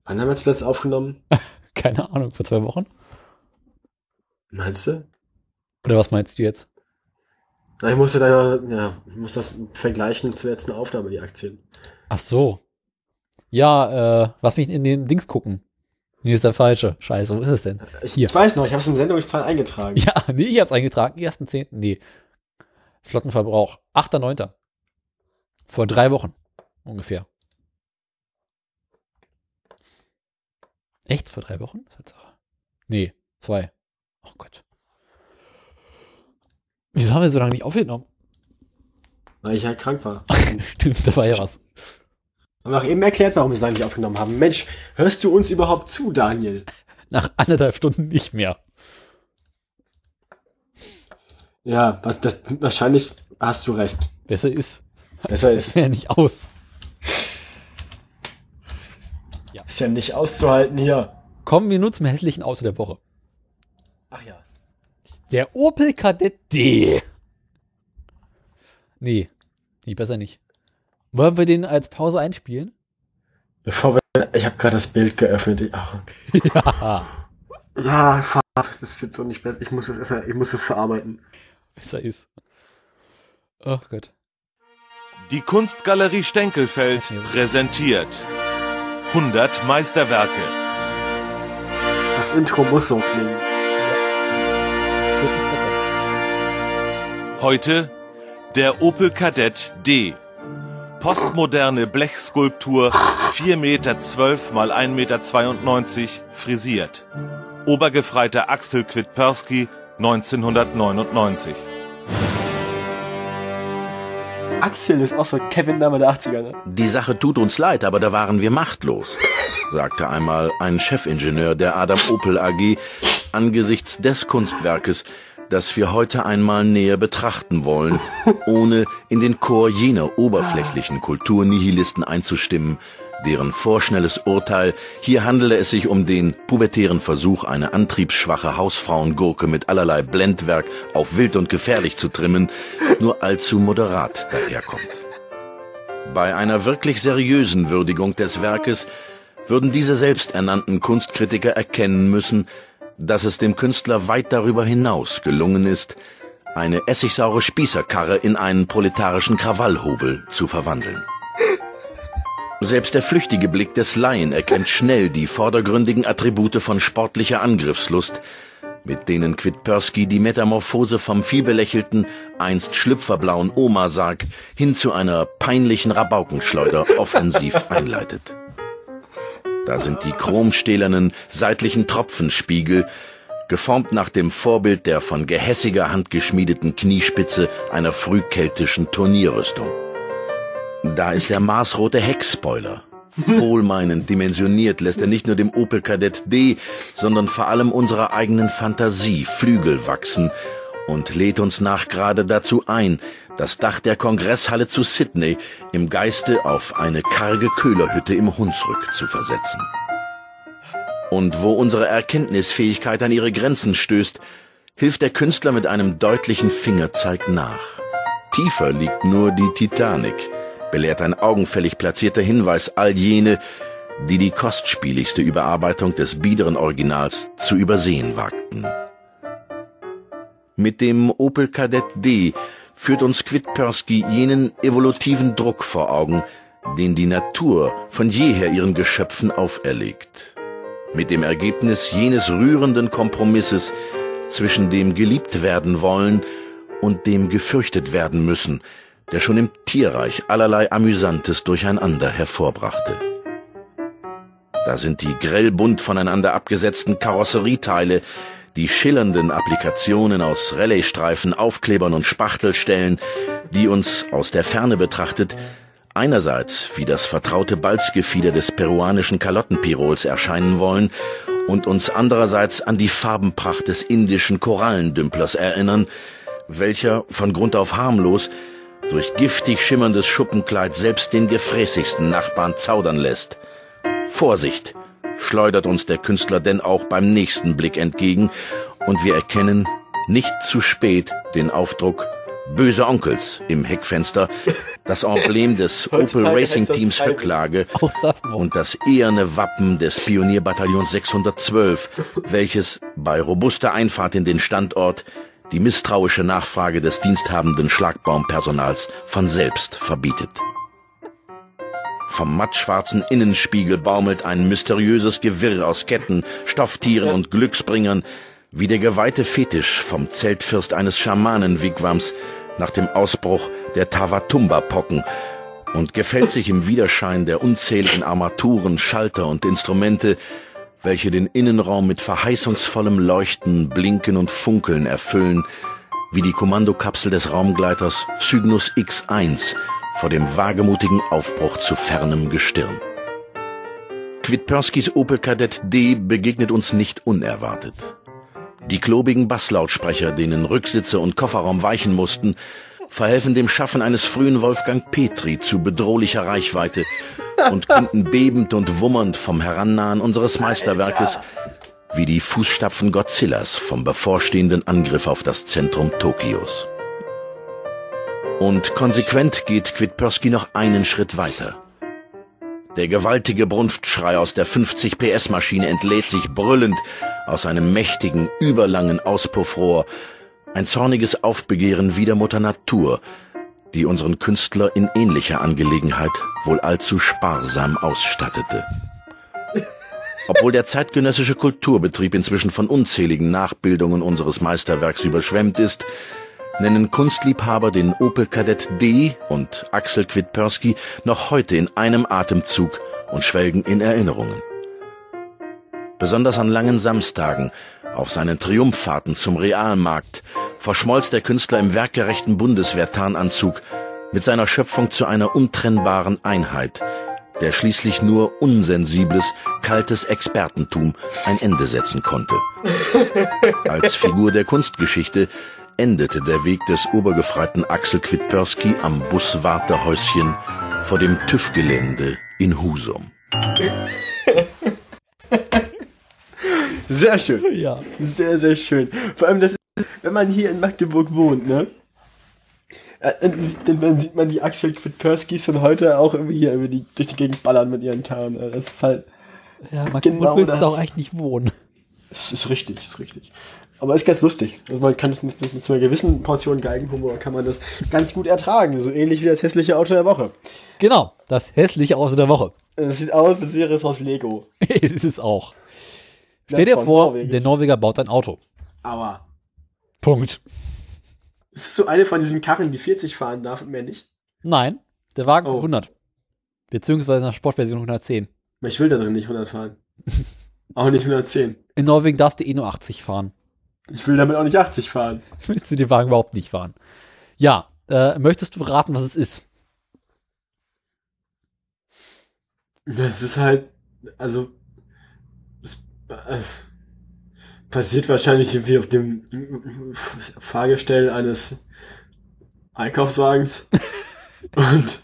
Wann haben wir zuletzt aufgenommen? Keine Ahnung, vor zwei Wochen? Meinst du? Oder was meinst du jetzt? Na, ich musste da ja, muss das vergleichen zur letzten Aufnahme, die Aktien. Ach so. Ja, äh, lass mich in den Dings gucken. Nee, ist der falsche. Scheiße, wo ist es denn? Ich, Hier. ich weiß noch, ich habe es im Sendungsplan eingetragen. Ja, nee, ich hab's eingetragen. 1.10. Nee. Flottenverbrauch. 8.9. Vor drei Wochen. Ungefähr. Echt? Vor drei Wochen? Tatsache. Nee, zwei. Oh Gott. Wieso haben wir so lange nicht aufgenommen? Weil ich halt krank war. Stimmt, da war ja was. Haben wir auch eben erklärt, warum wir es lange nicht aufgenommen haben. Mensch, hörst du uns überhaupt zu, Daniel? Nach anderthalb Stunden nicht mehr. Ja, das, wahrscheinlich hast du recht. Besser ist. Besser Ist ist. ja nicht aus. Ist ja nicht auszuhalten hier. Kommen wir nun zum hässlichen Auto der Woche. Ach ja. Der Opel Kadett D. Nee. Nee, besser nicht. Wollen wir den als Pause einspielen? Bevor wir. Ich habe gerade das Bild geöffnet. Ich, ach, Ja. ja, fuck, das wird so nicht besser. Ich muss das erstmal, ich muss das verarbeiten. Besser ist. Oh Gott. Die Kunstgalerie Stenkelfeld präsentiert 100 Meisterwerke. Das Intro muss so klingen. Heute der Opel Kadett D. Postmoderne Blechskulptur 4,12 Meter mal 1,92 Meter frisiert. Obergefreiter Axel Kwitpersky 1999. Axel ist auch so ein Kevin-Name der 80er, ne? Die Sache tut uns leid, aber da waren wir machtlos, sagte einmal ein Chefingenieur der Adam Opel AG angesichts des Kunstwerkes, das wir heute einmal näher betrachten wollen, ohne in den Chor jener oberflächlichen Kulturnihilisten einzustimmen, deren vorschnelles Urteil, hier handele es sich um den pubertären Versuch, eine antriebsschwache Hausfrauengurke mit allerlei Blendwerk auf wild und gefährlich zu trimmen, nur allzu moderat daherkommt. Bei einer wirklich seriösen Würdigung des Werkes würden diese selbsternannten Kunstkritiker erkennen müssen, dass es dem Künstler weit darüber hinaus gelungen ist, eine essigsaure Spießerkarre in einen proletarischen Krawallhobel zu verwandeln. Selbst der flüchtige Blick des Laien erkennt schnell die vordergründigen Attribute von sportlicher Angriffslust, mit denen Quitpersky die Metamorphose vom vielbelächelten, einst schlüpferblauen Oma-Sarg hin zu einer peinlichen Rabaukenschleuder offensiv einleitet. Da sind die chromstählernen, seitlichen Tropfenspiegel, geformt nach dem Vorbild der von gehässiger Hand geschmiedeten Kniespitze einer frühkeltischen Turnierrüstung. Da ist der maßrote Heckspoiler. Wohlmeinend dimensioniert lässt er nicht nur dem Opel Kadett D, sondern vor allem unserer eigenen Fantasie Flügel wachsen und lädt uns nachgerade dazu ein, das Dach der Kongresshalle zu Sydney im Geiste auf eine karge Köhlerhütte im Hunsrück zu versetzen. Und wo unsere Erkenntnisfähigkeit an ihre Grenzen stößt, hilft der Künstler mit einem deutlichen Fingerzeig nach. Tiefer liegt nur die Titanic, belehrt ein augenfällig platzierter Hinweis all jene, die die kostspieligste Überarbeitung des biederen Originals zu übersehen wagten. Mit dem Opel Kadett D führt uns Quitpersky jenen evolutiven Druck vor Augen, den die Natur von jeher ihren Geschöpfen auferlegt. Mit dem Ergebnis jenes rührenden Kompromisses zwischen dem geliebt werden wollen und dem gefürchtet werden müssen, der schon im Tierreich allerlei Amüsantes durcheinander hervorbrachte. Da sind die grellbunt voneinander abgesetzten Karosserieteile, die schillernden Applikationen aus Rallye-Streifen, Aufklebern und Spachtelstellen, die uns aus der Ferne betrachtet einerseits wie das vertraute Balzgefieder des peruanischen Kalottenpirols erscheinen wollen und uns andererseits an die Farbenpracht des indischen Korallendümplers erinnern, welcher, von Grund auf harmlos, durch giftig schimmerndes Schuppenkleid selbst den gefräßigsten Nachbarn zaudern lässt. Vorsicht, schleudert uns der Künstler denn auch beim nächsten Blick entgegen, und wir erkennen nicht zu spät den Aufdruck Böse Onkels im Heckfenster, das Emblem des Opel Racing Teams Höcklage und das eherne Wappen des Pionierbataillons 612, welches bei robuster Einfahrt in den Standort die misstrauische Nachfrage des diensthabenden Schlagbaumpersonals von selbst verbietet. Vom mattschwarzen Innenspiegel baumelt ein mysteriöses Gewirr aus Ketten, Stofftieren und Glücksbringern, wie der geweihte Fetisch vom Zeltfürst eines Schamanenwigwams nach dem Ausbruch der Tawatumba-Pocken und gefällt sich im Widerschein der unzähligen Armaturen, Schalter und Instrumente, welche den Innenraum mit verheißungsvollem Leuchten, Blinken und Funkeln erfüllen, wie die Kommandokapsel des Raumgleiters Cygnus X1 vor dem wagemutigen Aufbruch zu fernem Gestirn. Quitperskys Opel Kadett D begegnet uns nicht unerwartet. Die klobigen Basslautsprecher, denen Rücksitze und Kofferraum weichen mussten, verhelfen dem Schaffen eines frühen Wolfgang Petri zu bedrohlicher Reichweite und künden bebend und wummernd vom Herannahen unseres Meisterwerkes wie die Fußstapfen Godzillas vom bevorstehenden Angriff auf das Zentrum Tokios. Und konsequent geht Quitpersky noch einen Schritt weiter. Der gewaltige Brunftschrei aus der 50 PS Maschine entlädt sich brüllend aus einem mächtigen, überlangen Auspuffrohr, ein zorniges Aufbegehren wider Mutter Natur, die unseren Künstler in ähnlicher Angelegenheit wohl allzu sparsam ausstattete. Obwohl der zeitgenössische Kulturbetrieb inzwischen von unzähligen Nachbildungen unseres Meisterwerks überschwemmt ist, nennen Kunstliebhaber den Opel Kadett D und Axel Quitpersky noch heute in einem Atemzug und schwelgen in Erinnerungen. Besonders an langen Samstagen, auf seinen Triumphfahrten zum Realmarkt, verschmolz der Künstler im werkgerechten Bundeswehrtarnanzug mit seiner Schöpfung zu einer untrennbaren Einheit, der schließlich nur unsensibles, kaltes Expertentum ein Ende setzen konnte. Als Figur der Kunstgeschichte endete der Weg des obergefreiten Axel Quitpersky am Buswartehäuschen vor dem TÜV-Gelände in Husum. Sehr schön. Ja. Sehr, sehr schön. Vor allem, das ist, wenn man hier in Magdeburg wohnt, ne? Äh, Denn dann sieht man die Axel Quitperskys von heute auch irgendwie hier über die, durch die Gegend ballern mit ihren Karren. Das ist halt. Ja, man Genau willst das. du auch echt nicht wohnen. Das ist richtig, ist richtig. Aber ist ganz lustig. Also man kann mit, mit, mit einer gewissen Portion Geigenhumor kann man das ganz gut ertragen. So ähnlich wie das hässliche Auto der Woche. Genau, das hässliche Auto der Woche. Es sieht aus, als wäre es aus Lego. ist es auch. Stell dir vor, norwegisch. der Norweger baut ein Auto. Aber Punkt. ist das so eine von diesen Karren, die 40 fahren darf und mehr nicht? Nein, der Wagen Oh. 100. Beziehungsweise nach Sportversion 110. Aber Ich will da drin nicht 100 fahren. auch nicht 110. In Norwegen darfst du eh nur 80 fahren. Ich will damit auch nicht 80 fahren. Willst du den Wagen überhaupt nicht fahren? Ja, äh, möchtest du raten, was es ist? Das ist halt, also, es äh, passiert wahrscheinlich irgendwie auf dem Fahrgestell eines Einkaufswagens. Und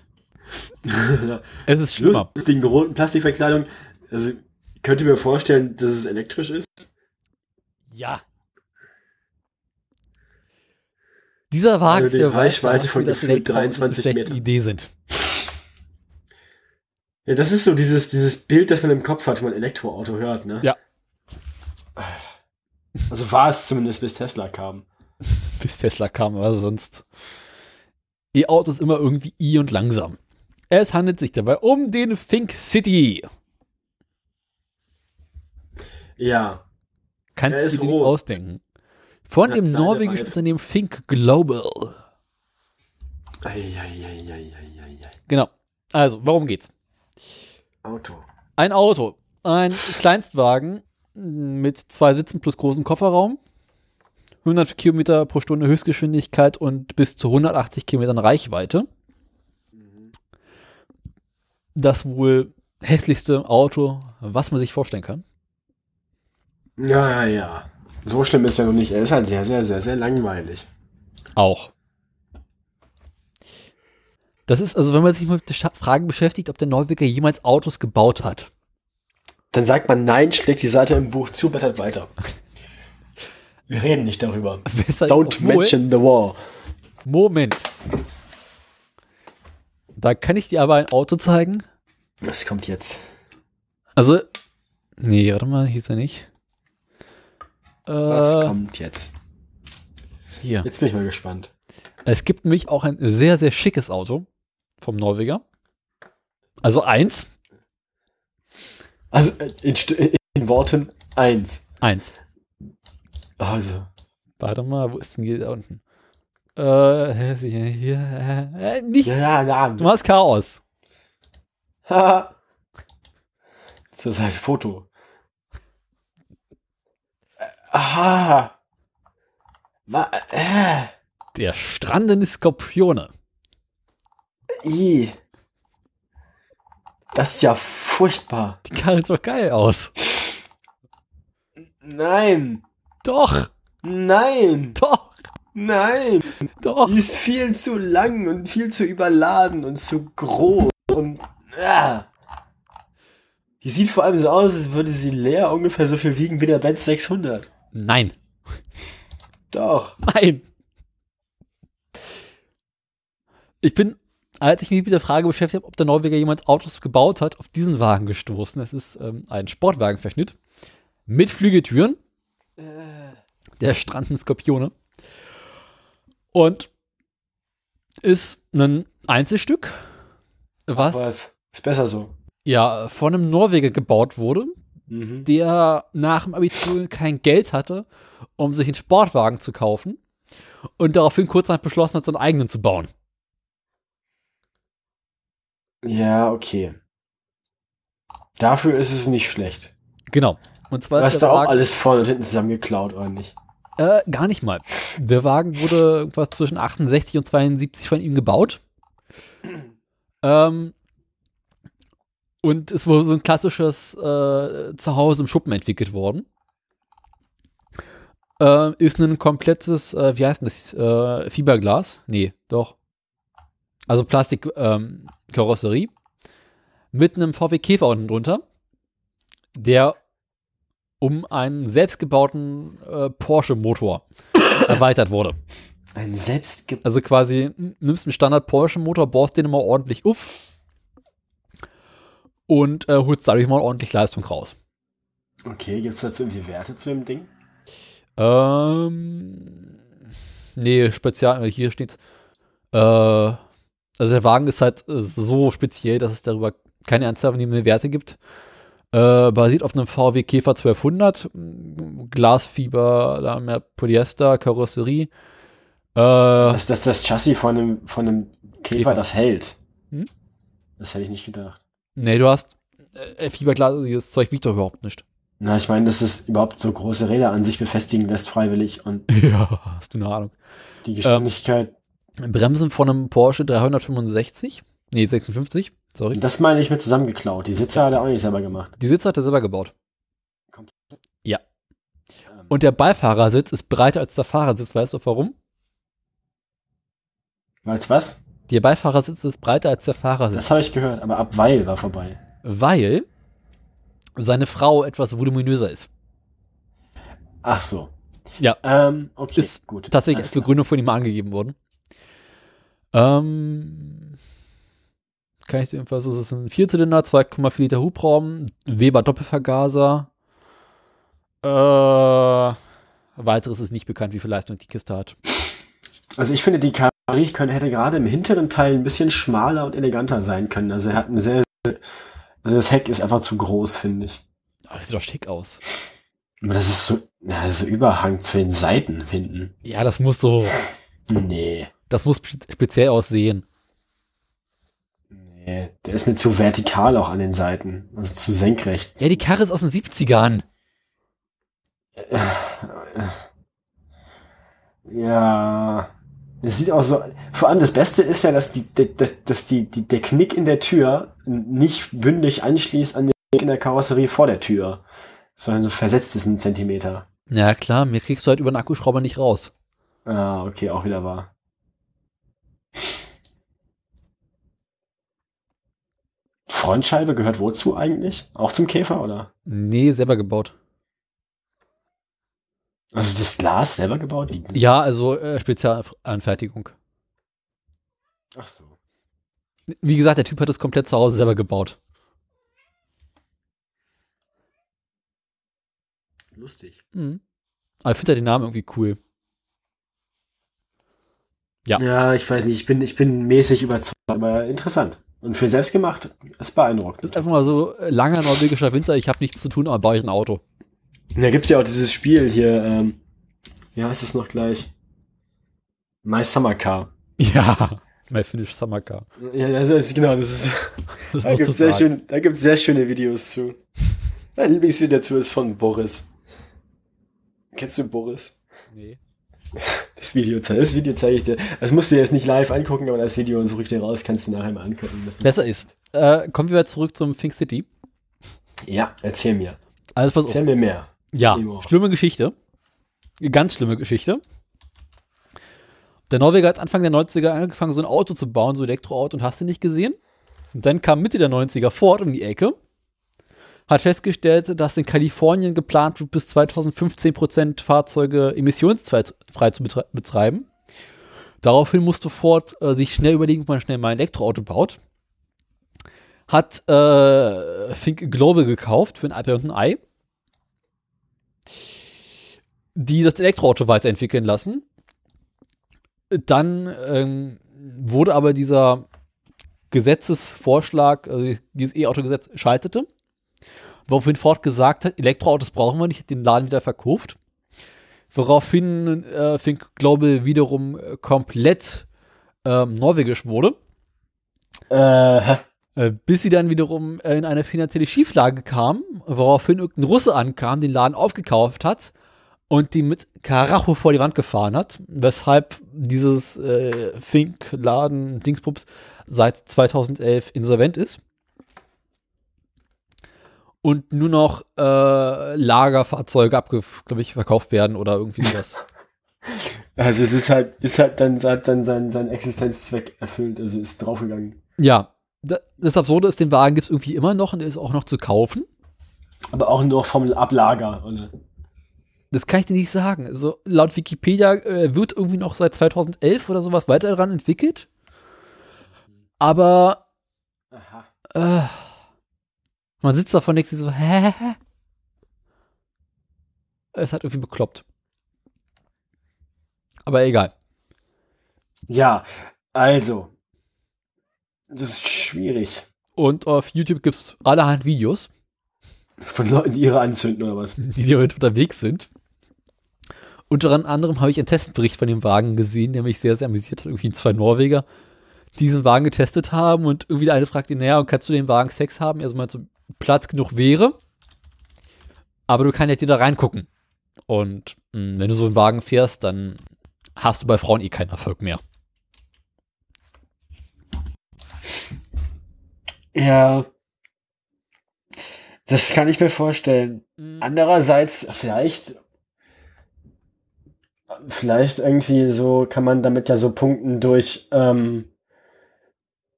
Es ist schlimmer. lustigen roten Plastikverkleidung. Also, ich könnte mir vorstellen, dass es elektrisch ist. Ja. Dieser Wagen, Also die Reichweite von gefühlt Elektroautos eine 23 schlechte Meter. Idee sind. Ja, das ist so dieses, dieses Bild, das man im Kopf hat, wenn man Elektroauto hört, ne? Ja. Also war es zumindest, bis Tesla kam. Bis Tesla kam, aber sonst. E-Autos immer irgendwie i und langsam. Es handelt sich dabei um den Think City. Ja. Kannst ist du dir nicht ausdenken. Von Ja, dem norwegischen Reifen. Unternehmen Think Global. Eieieiei. Genau. Also, worum geht's? Auto. Ein Auto, ein Kleinstwagen mit zwei Sitzen plus großen Kofferraum, 100 Kilometer pro Stunde Höchstgeschwindigkeit und bis zu 180 Kilometern Reichweite. Das wohl hässlichste Auto, was man sich vorstellen kann. Ja, ja, ja. So schlimm ist er noch nicht. Er ist halt sehr, sehr, sehr, sehr langweilig. Auch. Das ist, also wenn man sich mit der Frage beschäftigt, ob der Norweger jemals Autos gebaut hat. Dann sagt man nein, schlägt die Seite im Buch zu, blättert weiter. Wir reden nicht darüber. Besser- Don't mention the war. Moment. Da kann ich dir aber ein Auto zeigen. Was kommt jetzt? Also, nee, warte mal, hier ist er nicht. Was Äh, kommt jetzt? hier. Jetzt bin ich mal gespannt. Es gibt nämlich auch ein sehr, sehr schickes Auto vom Norweger. Also eins. Also äh, in, in Worten eins. Eins. Also. Warte mal, wo ist denn hier da unten? Äh, hier, hier, äh, nicht. Ja, ja, ja. Du machst Chaos. Das ist halt Foto. Äh, Aha. Wa äh. Der strandende Skorpione. I. Das ist ja furchtbar. Die Karre sieht doch geil aus. Nein. Doch, Nein. doch, Nein. doch. Die ist viel zu lang und viel zu überladen und zu groß und. Ah. Die sieht vor allem so aus, als würde sie leer ungefähr so viel wiegen wie der Benz 600. Nein, Doch. nein. Ich bin, als ich mich mit der Frage beschäftigt habe, ob der Norweger jemals Autos gebaut hat, auf diesen Wagen gestoßen. Es ist ähm, ein Sportwagenverschnitt mit Flügeltüren. Der strandenden Skorpione. Und ist ein Einzelstück, was Was? Ist besser so. ja von einem Norweger gebaut wurde, Mhm. der nach dem Abitur kein Geld hatte, um sich einen Sportwagen zu kaufen und daraufhin kurzerhand beschlossen hat, seinen eigenen zu bauen. Ja, okay. Dafür ist es nicht schlecht. Genau. Und zwar der da auch Wagen, alles vorne und hinten zusammengeklaut, oder nicht? äh, gar nicht mal. Der Wagen wurde irgendwas zwischen 68 und 72 von ihm gebaut. Ähm, und es wurde so ein klassisches äh, Zuhause im Schuppen entwickelt worden. Äh, ist ein komplettes, äh, wie heißt denn das? Äh, Fiberglas? Nee, doch. Also Plastik-Karosserie. Ähm, mit einem VW Käfer unten drunter, der um einen selbstgebauten äh, Porsche-Motor erweitert wurde. Ein selbstge... Also quasi nimmst einen Standard Porsche Motor, bohrst den immer ordentlich auf und äh, holst dadurch mal ordentlich Leistung raus. Okay, gibt's dazu irgendwie Werte zu dem Ding? Ähm, nee, spezial, hier steht's. Äh, also der Wagen ist halt äh, so speziell, dass es darüber keine ernstzunehmenden Werte gibt. Äh, basiert auf einem VW Käfer 1200, m, Glasfiber, da mehr Polyester, Karosserie. Äh, Dass das, das Chassis von einem, von einem Käfer, Käfer. das hält. Hm? Das hätte ich nicht gedacht. Nee, du hast äh, Fiberglas, dieses Zeug wiegt doch überhaupt nicht. Na, ich meine, dass es überhaupt so große Räder an sich befestigen lässt, freiwillig. Und Ja, hast du eine Ahnung. die Geschwindigkeit, Bremsen von einem Porsche 365, nee, 56, sorry. das meine ich mit zusammengeklaut. Die Sitze hat er auch nicht selber gemacht. Die Sitze hat er selber gebaut. Ja. Ähm, Und der Beifahrersitz ist breiter als der Fahrersitz. Weißt du warum? Weil's was? Der Beifahrersitz ist breiter als der Fahrersitz. Das habe ich gehört, aber ab Weil war vorbei. weil seine Frau etwas voluminöser ist. Ach so. Ja. Ähm, okay, Ist gut. Tatsächlich Alles als klar. Begründung von ihm angegeben worden. Ähm, kann ich dir irgendwas, es ist ein Vierzylinder, 2,4 Liter Hubraum, Weber Doppelvergaser. Äh, weiteres ist nicht bekannt, wie viel Leistung die Kiste hat. Also ich finde, die könnte, hätte gerade im hinteren Teil ein bisschen schmaler und eleganter sein können. Also er hat ein sehr, also das Heck ist einfach zu groß, finde ich. Aber das sieht doch schick aus. Aber das ist so, na, so Überhang zu den Seiten hinten. Ja, das muss so, Nee. das muss spe- speziell aussehen. Nee. Der ist mir zu vertikal auch an den Seiten. Also zu senkrecht. Ja, die Karre ist aus den 70ern. Ja. Es sieht auch so. Vor allem das Beste ist ja, dass die, dass, dass die, die, der Knick in der Tür nicht bündig anschließt an den Knick in der Karosserie vor der Tür, sondern so versetzt ist einen Zentimeter. Ja, klar, mir kriegst du halt über den Akkuschrauber nicht raus. Ah, okay, auch wieder wahr. Frontscheibe gehört wozu eigentlich? Auch zum Käfer, oder? Nee, selber gebaut. Also das Glas selber gebaut? Ja, also äh, Spezialanfertigung. Ach so. Wie gesagt, der Typ hat es komplett zu Hause selber gebaut. Lustig. Mhm. Aber ich finde den Namen irgendwie cool. Ja. Ja, ich weiß nicht, ich bin, ich bin mäßig überzeugt, aber interessant. Und für selbst gemacht, ist beeindruckend. Ist einfach mal so äh, langer norwegischer Winter, ich habe nichts zu tun, aber baue ich ein Auto. Da gibt's ja auch dieses Spiel hier, ähm, wie heißt es noch gleich? My Summer Car. Ja, My Finnish Summer Car. Ja, das ist, genau, das ist, Das da ist gibt's zu sehr schön, da gibt's sehr schöne Videos zu. Mein Lieblingsvideo dazu ist von Boris. Kennst du Boris? Nee. Das Video, das Video zeige ich dir. Das musst du dir jetzt nicht live angucken, aber das Video suche ich dir raus, kannst du nachher mal angucken. Das Besser ist. Äh, kommen wir zurück zum Think City. ja, erzähl mir. Alles pass auf. Erzähl mir mehr. Ja, Timo. schlimme Geschichte. Ganz schlimme Geschichte. Der Norweger hat Anfang der 90er angefangen, so ein Auto zu bauen, so ein Elektroauto, und hast du nicht gesehen? Und dann kam Mitte der 90er Ford um die Ecke, hat festgestellt, dass in Kalifornien geplant wird, bis 2015 Prozent Fahrzeuge emissionsfrei zu betre- betreiben. Daraufhin musste Ford äh, sich schnell überlegen, ob man schnell mal ein Elektroauto baut. Hat äh, Think Global gekauft für ein Apple und ein Ei die das Elektroauto weiterentwickeln lassen. Dann ähm, wurde aber dieser Gesetzesvorschlag, also dieses E-Auto-Gesetz, scheiterte. Woraufhin Ford gesagt hat, Elektroautos brauchen wir nicht, hat den Laden wieder verkauft. Woraufhin äh, Think Global wiederum äh, komplett ähm, norwegisch wurde. Äh? Äh, bis sie dann wiederum äh, in eine finanzielle Schieflage kam, woraufhin irgendein Russe ankam, den Laden aufgekauft hat und die mit Karacho vor die Wand gefahren hat, weshalb dieses äh, Fink-Laden Dingspups seit 2011 insolvent ist. Und nur noch äh, Lagerfahrzeuge glaube ich, verkauft werden oder irgendwie sowas. Also es ist halt, ist halt dann, hat dann sein, sein Existenzzweck erfüllt, also ist draufgegangen. ja, da, das Absurde ist, den Wagen gibt es irgendwie immer noch und der ist auch noch zu kaufen. Aber auch nur vom Ablager, oder? Das kann ich dir nicht sagen. Also laut Wikipedia äh, wird irgendwie noch seit 2011 oder sowas weiter daran entwickelt. Aber äh, man sitzt davon sich so, hä? Es hat irgendwie bekloppt. Aber egal. Ja, also. Das ist schwierig. Und auf YouTube gibt es allerhand Videos, Von Leuten, die ihre anzünden oder was? die damit unterwegs sind. Unter anderem habe ich einen Testbericht von dem Wagen gesehen, der mich sehr, sehr amüsiert hat. Irgendwie zwei Norweger, die diesen Wagen getestet haben und irgendwie der eine fragt ihn, naja, kannst du den Wagen Sex haben? Er so meint, so, Platz genug wäre, aber du kannst ja da reingucken. Und mh, wenn du so einen Wagen fährst, dann hast du bei Frauen eh keinen Erfolg mehr. Ja. Das kann ich mir vorstellen. Andererseits, vielleicht, vielleicht irgendwie so kann man damit ja so punkten durch, ähm,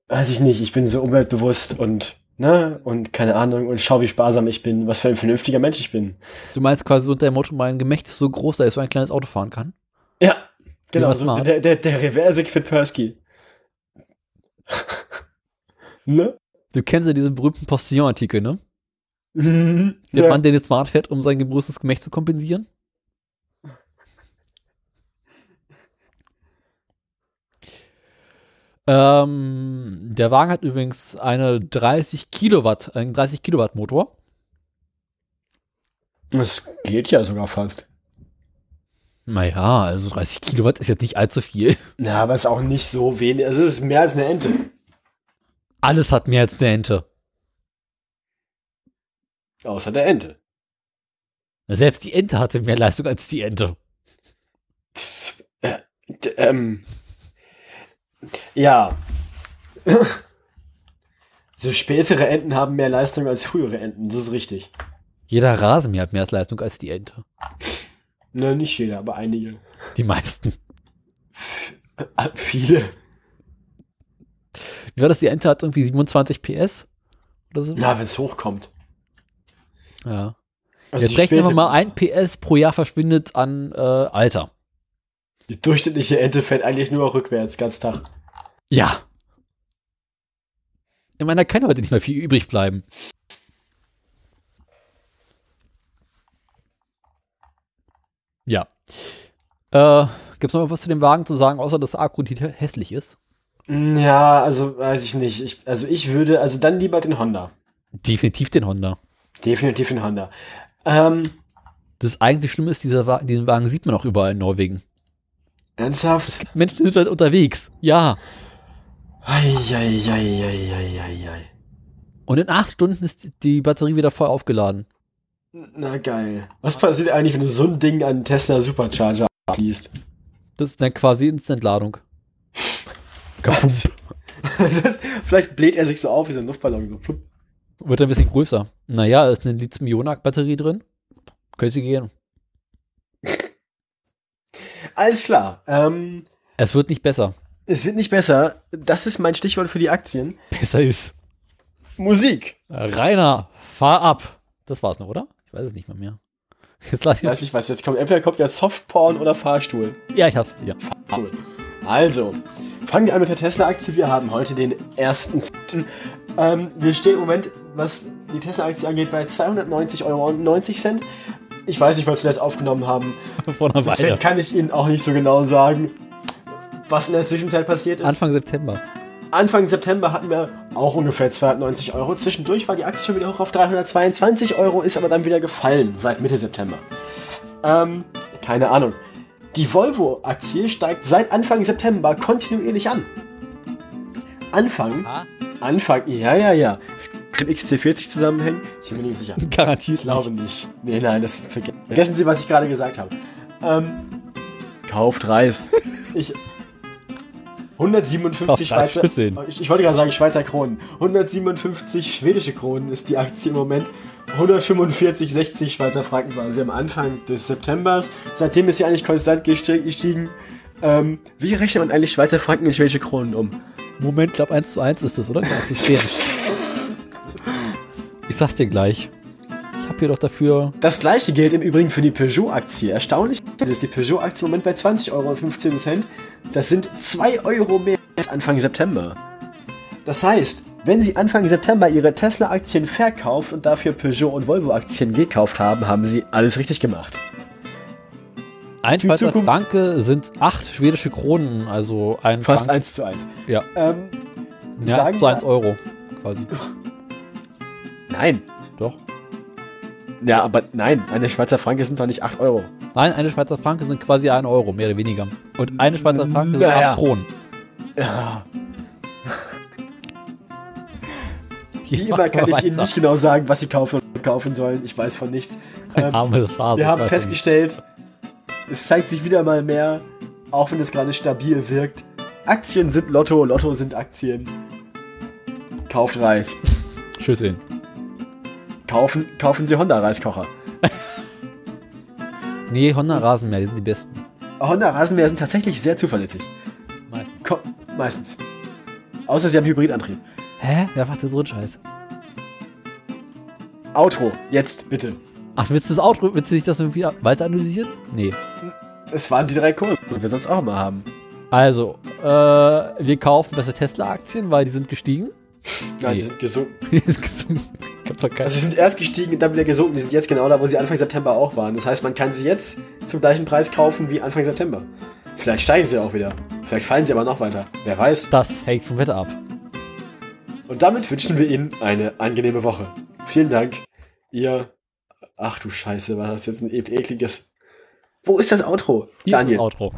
weiß ich nicht, ich bin so umweltbewusst und, ne, und keine Ahnung, und schau, wie sparsam ich bin, was für ein vernünftiger Mensch ich bin. Du meinst quasi unter dem Motto, mein Gemächt ist so groß, dass ich so ein kleines Auto fahren kann? Ja, genau, so der, der, der Reverse Quid Persky. ne? Du kennst ja diesen berühmten Postillon-Artikel, ne? Mhm. Der Ja. Mann, der jetzt smart fährt, um sein großes Gemächt zu kompensieren? Ähm, der Wagen hat übrigens eine 30 Kilowatt, einen 30 Kilowatt Motor. Das geht ja sogar fast. Naja, also 30 Kilowatt ist jetzt nicht allzu viel. Ja, aber ist auch nicht so wenig. Also es ist mehr als eine Ente. Alles hat mehr als eine Ente. Außer der Ente. Selbst die Ente hatte mehr Leistung als die Ente. Das, äh, ähm, ja. so spätere Enten haben mehr Leistung als frühere Enten, das ist richtig. Jeder Rasenmäher hat mehr Leistung als die Ente. Ne, nicht jeder, aber einige. Die meisten. Viele. Wie war das? Die Ente hat irgendwie 27 PS? Oder so? Na, wenn es hochkommt. Ja. Also Jetzt rechnen wir mal, ein PS pro Jahr verschwindet an äh, Alter. Die durchschnittliche Ente fährt eigentlich nur rückwärts, ganz Tag. Ja. Ich meine, da kann heute nicht mehr viel übrig bleiben. Ja. Äh, Gibt es noch was zu dem Wagen zu sagen, außer dass der Akku hässlich ist? Ja, also weiß ich nicht. Ich, also ich würde, also dann lieber den Honda. Definitiv den Honda. Definitiv den Honda. Ähm, Das eigentlich Schlimme ist, dieser Wa diesen Wagen sieht man auch überall in Norwegen. Ernsthaft? Menschen sind halt unterwegs. Ja. Eieieiei. Und in acht Stunden ist die Batterie wieder voll aufgeladen. Na geil. Was passiert eigentlich, wenn du so ein Ding an einen Tesla Supercharger abschließt? Das ist dann quasi Instantladung. Das, vielleicht bläht er sich so auf wie so ein Luftballon. So. flupp. Wird ein bisschen größer. Naja, ist eine Lithium-Ionen-Batterie drin. Könnte gehen. Alles klar. Ähm, Es wird nicht besser. es wird nicht besser. Das ist mein Stichwort für die Aktien. Besser ist. Musik. Rainer, fahr ab. Das war's noch, oder? Ich weiß es nicht mehr mehr. Jetzt lass Ich weiß ich. nicht, was jetzt kommt. Entweder kommt ja Softporn oder Fahrstuhl. Ja, ich hab's. Ja. Cool. Also, fangen wir an mit der Tesla-Aktie. Wir haben heute den ersten. Ähm, wir stehen im Moment, was die Tesla-Aktie angeht, bei 290,90 Euro. Ich weiß nicht, was wir jetzt aufgenommen haben. Vor einer Deswegen Weile. kann ich Ihnen auch nicht so genau sagen, was in der Zwischenzeit passiert ist. Anfang September. Anfang September hatten wir auch ungefähr 290 Euro. Zwischendurch war die Aktie schon wieder hoch auf 322 Euro, ist aber dann wieder gefallen seit Mitte September. Ähm, keine Ahnung. Die Volvo-Aktie steigt seit Anfang September kontinuierlich an. Anfang, Ah, Anfang, ja, ja, ja. Es könnte mit XC40 zusammenhängen? Ich bin mir nicht sicher. garantiert Ich glaube nicht. Nee, nein, das ist verge vergessen Sie, was ich gerade gesagt habe. Ähm, kauft Reis. Ich 157 Kauft Reis, Schweizer. Ich, ich wollte gerade sagen Schweizer Kronen. 157 schwedische Kronen ist die Aktie im Moment. 145,60 Schweizer Franken war sie am Anfang des Septembers. Seitdem ist sie eigentlich konstant gesti- gestiegen. Ähm, wie rechnet man eigentlich Schweizer Franken in schwedische Kronen um? Moment, glaub 1 zu 1 ist das, oder? Ich sag's dir gleich. Ich hab hier doch dafür. Das gleiche gilt im Übrigen für die Peugeot-Aktie. Erstaunlich ist die Peugeot-Aktie im Moment bei 20,15 Euro. Das sind 2 Euro mehr als Anfang September. Das heißt, wenn Sie Anfang September Ihre Tesla-Aktien verkauft und dafür Peugeot und Volvo-Aktien gekauft haben, haben Sie alles richtig gemacht. Ein Schweizer Franke sind acht schwedische Kronen, also ein Fast Franken. eins zu eins. Ja. Ähm, Ja, wir- 1 Euro quasi. nein. Doch. Ja, aber nein, eine Schweizer Franke sind doch nicht 8 Euro. Nein, eine Schweizer Franke sind quasi ein Euro, mehr oder weniger. Und eine Schweizer Franke sind Naja. acht Kronen. Ja. Hier Wie macht immer kann ich Ihnen weiter. nicht genau sagen, was Sie kaufen kaufen sollen. Ich weiß von nichts. Ähm, wir haben ich festgestellt, es zeigt sich wieder mal mehr, auch wenn es gerade stabil wirkt. Aktien sind Lotto, Lotto sind Aktien. Kauft Reis. Tschüsschen. Kaufen, kaufen Sie Honda-Reiskocher. Nee, Honda Rasenmäher, die sind die besten. Honda Rasenmäher sind tatsächlich sehr zuverlässig. Meistens. Ko meistens. Außer sie haben Hybridantrieb. Hä? Wer macht denn so einen Scheiß? Outro, jetzt bitte. Ach, willst du das Outro, willst du nicht das irgendwie weiter analysieren? Nee. Es waren die drei Kurse, die wir sonst auch immer haben. Also, äh, wir kaufen besser Tesla-Aktien, weil die sind gestiegen. Nein, Nee. die sind gesunken. Die sind gesunken. Also sie sind erst gestiegen und dann wieder gesunken. Die sind jetzt genau da, wo sie Anfang September auch waren. Das heißt, man kann sie jetzt zum gleichen Preis kaufen wie Anfang September. Vielleicht steigen sie auch wieder. Vielleicht fallen sie aber noch weiter. Wer weiß. Das hängt vom Wetter ab. Und damit wünschen wir Ihnen eine angenehme Woche. Vielen Dank. Ihr. Ach du Scheiße, war das jetzt ein ekliges. Wo ist das Outro? Hier ist Daniel. das Outro.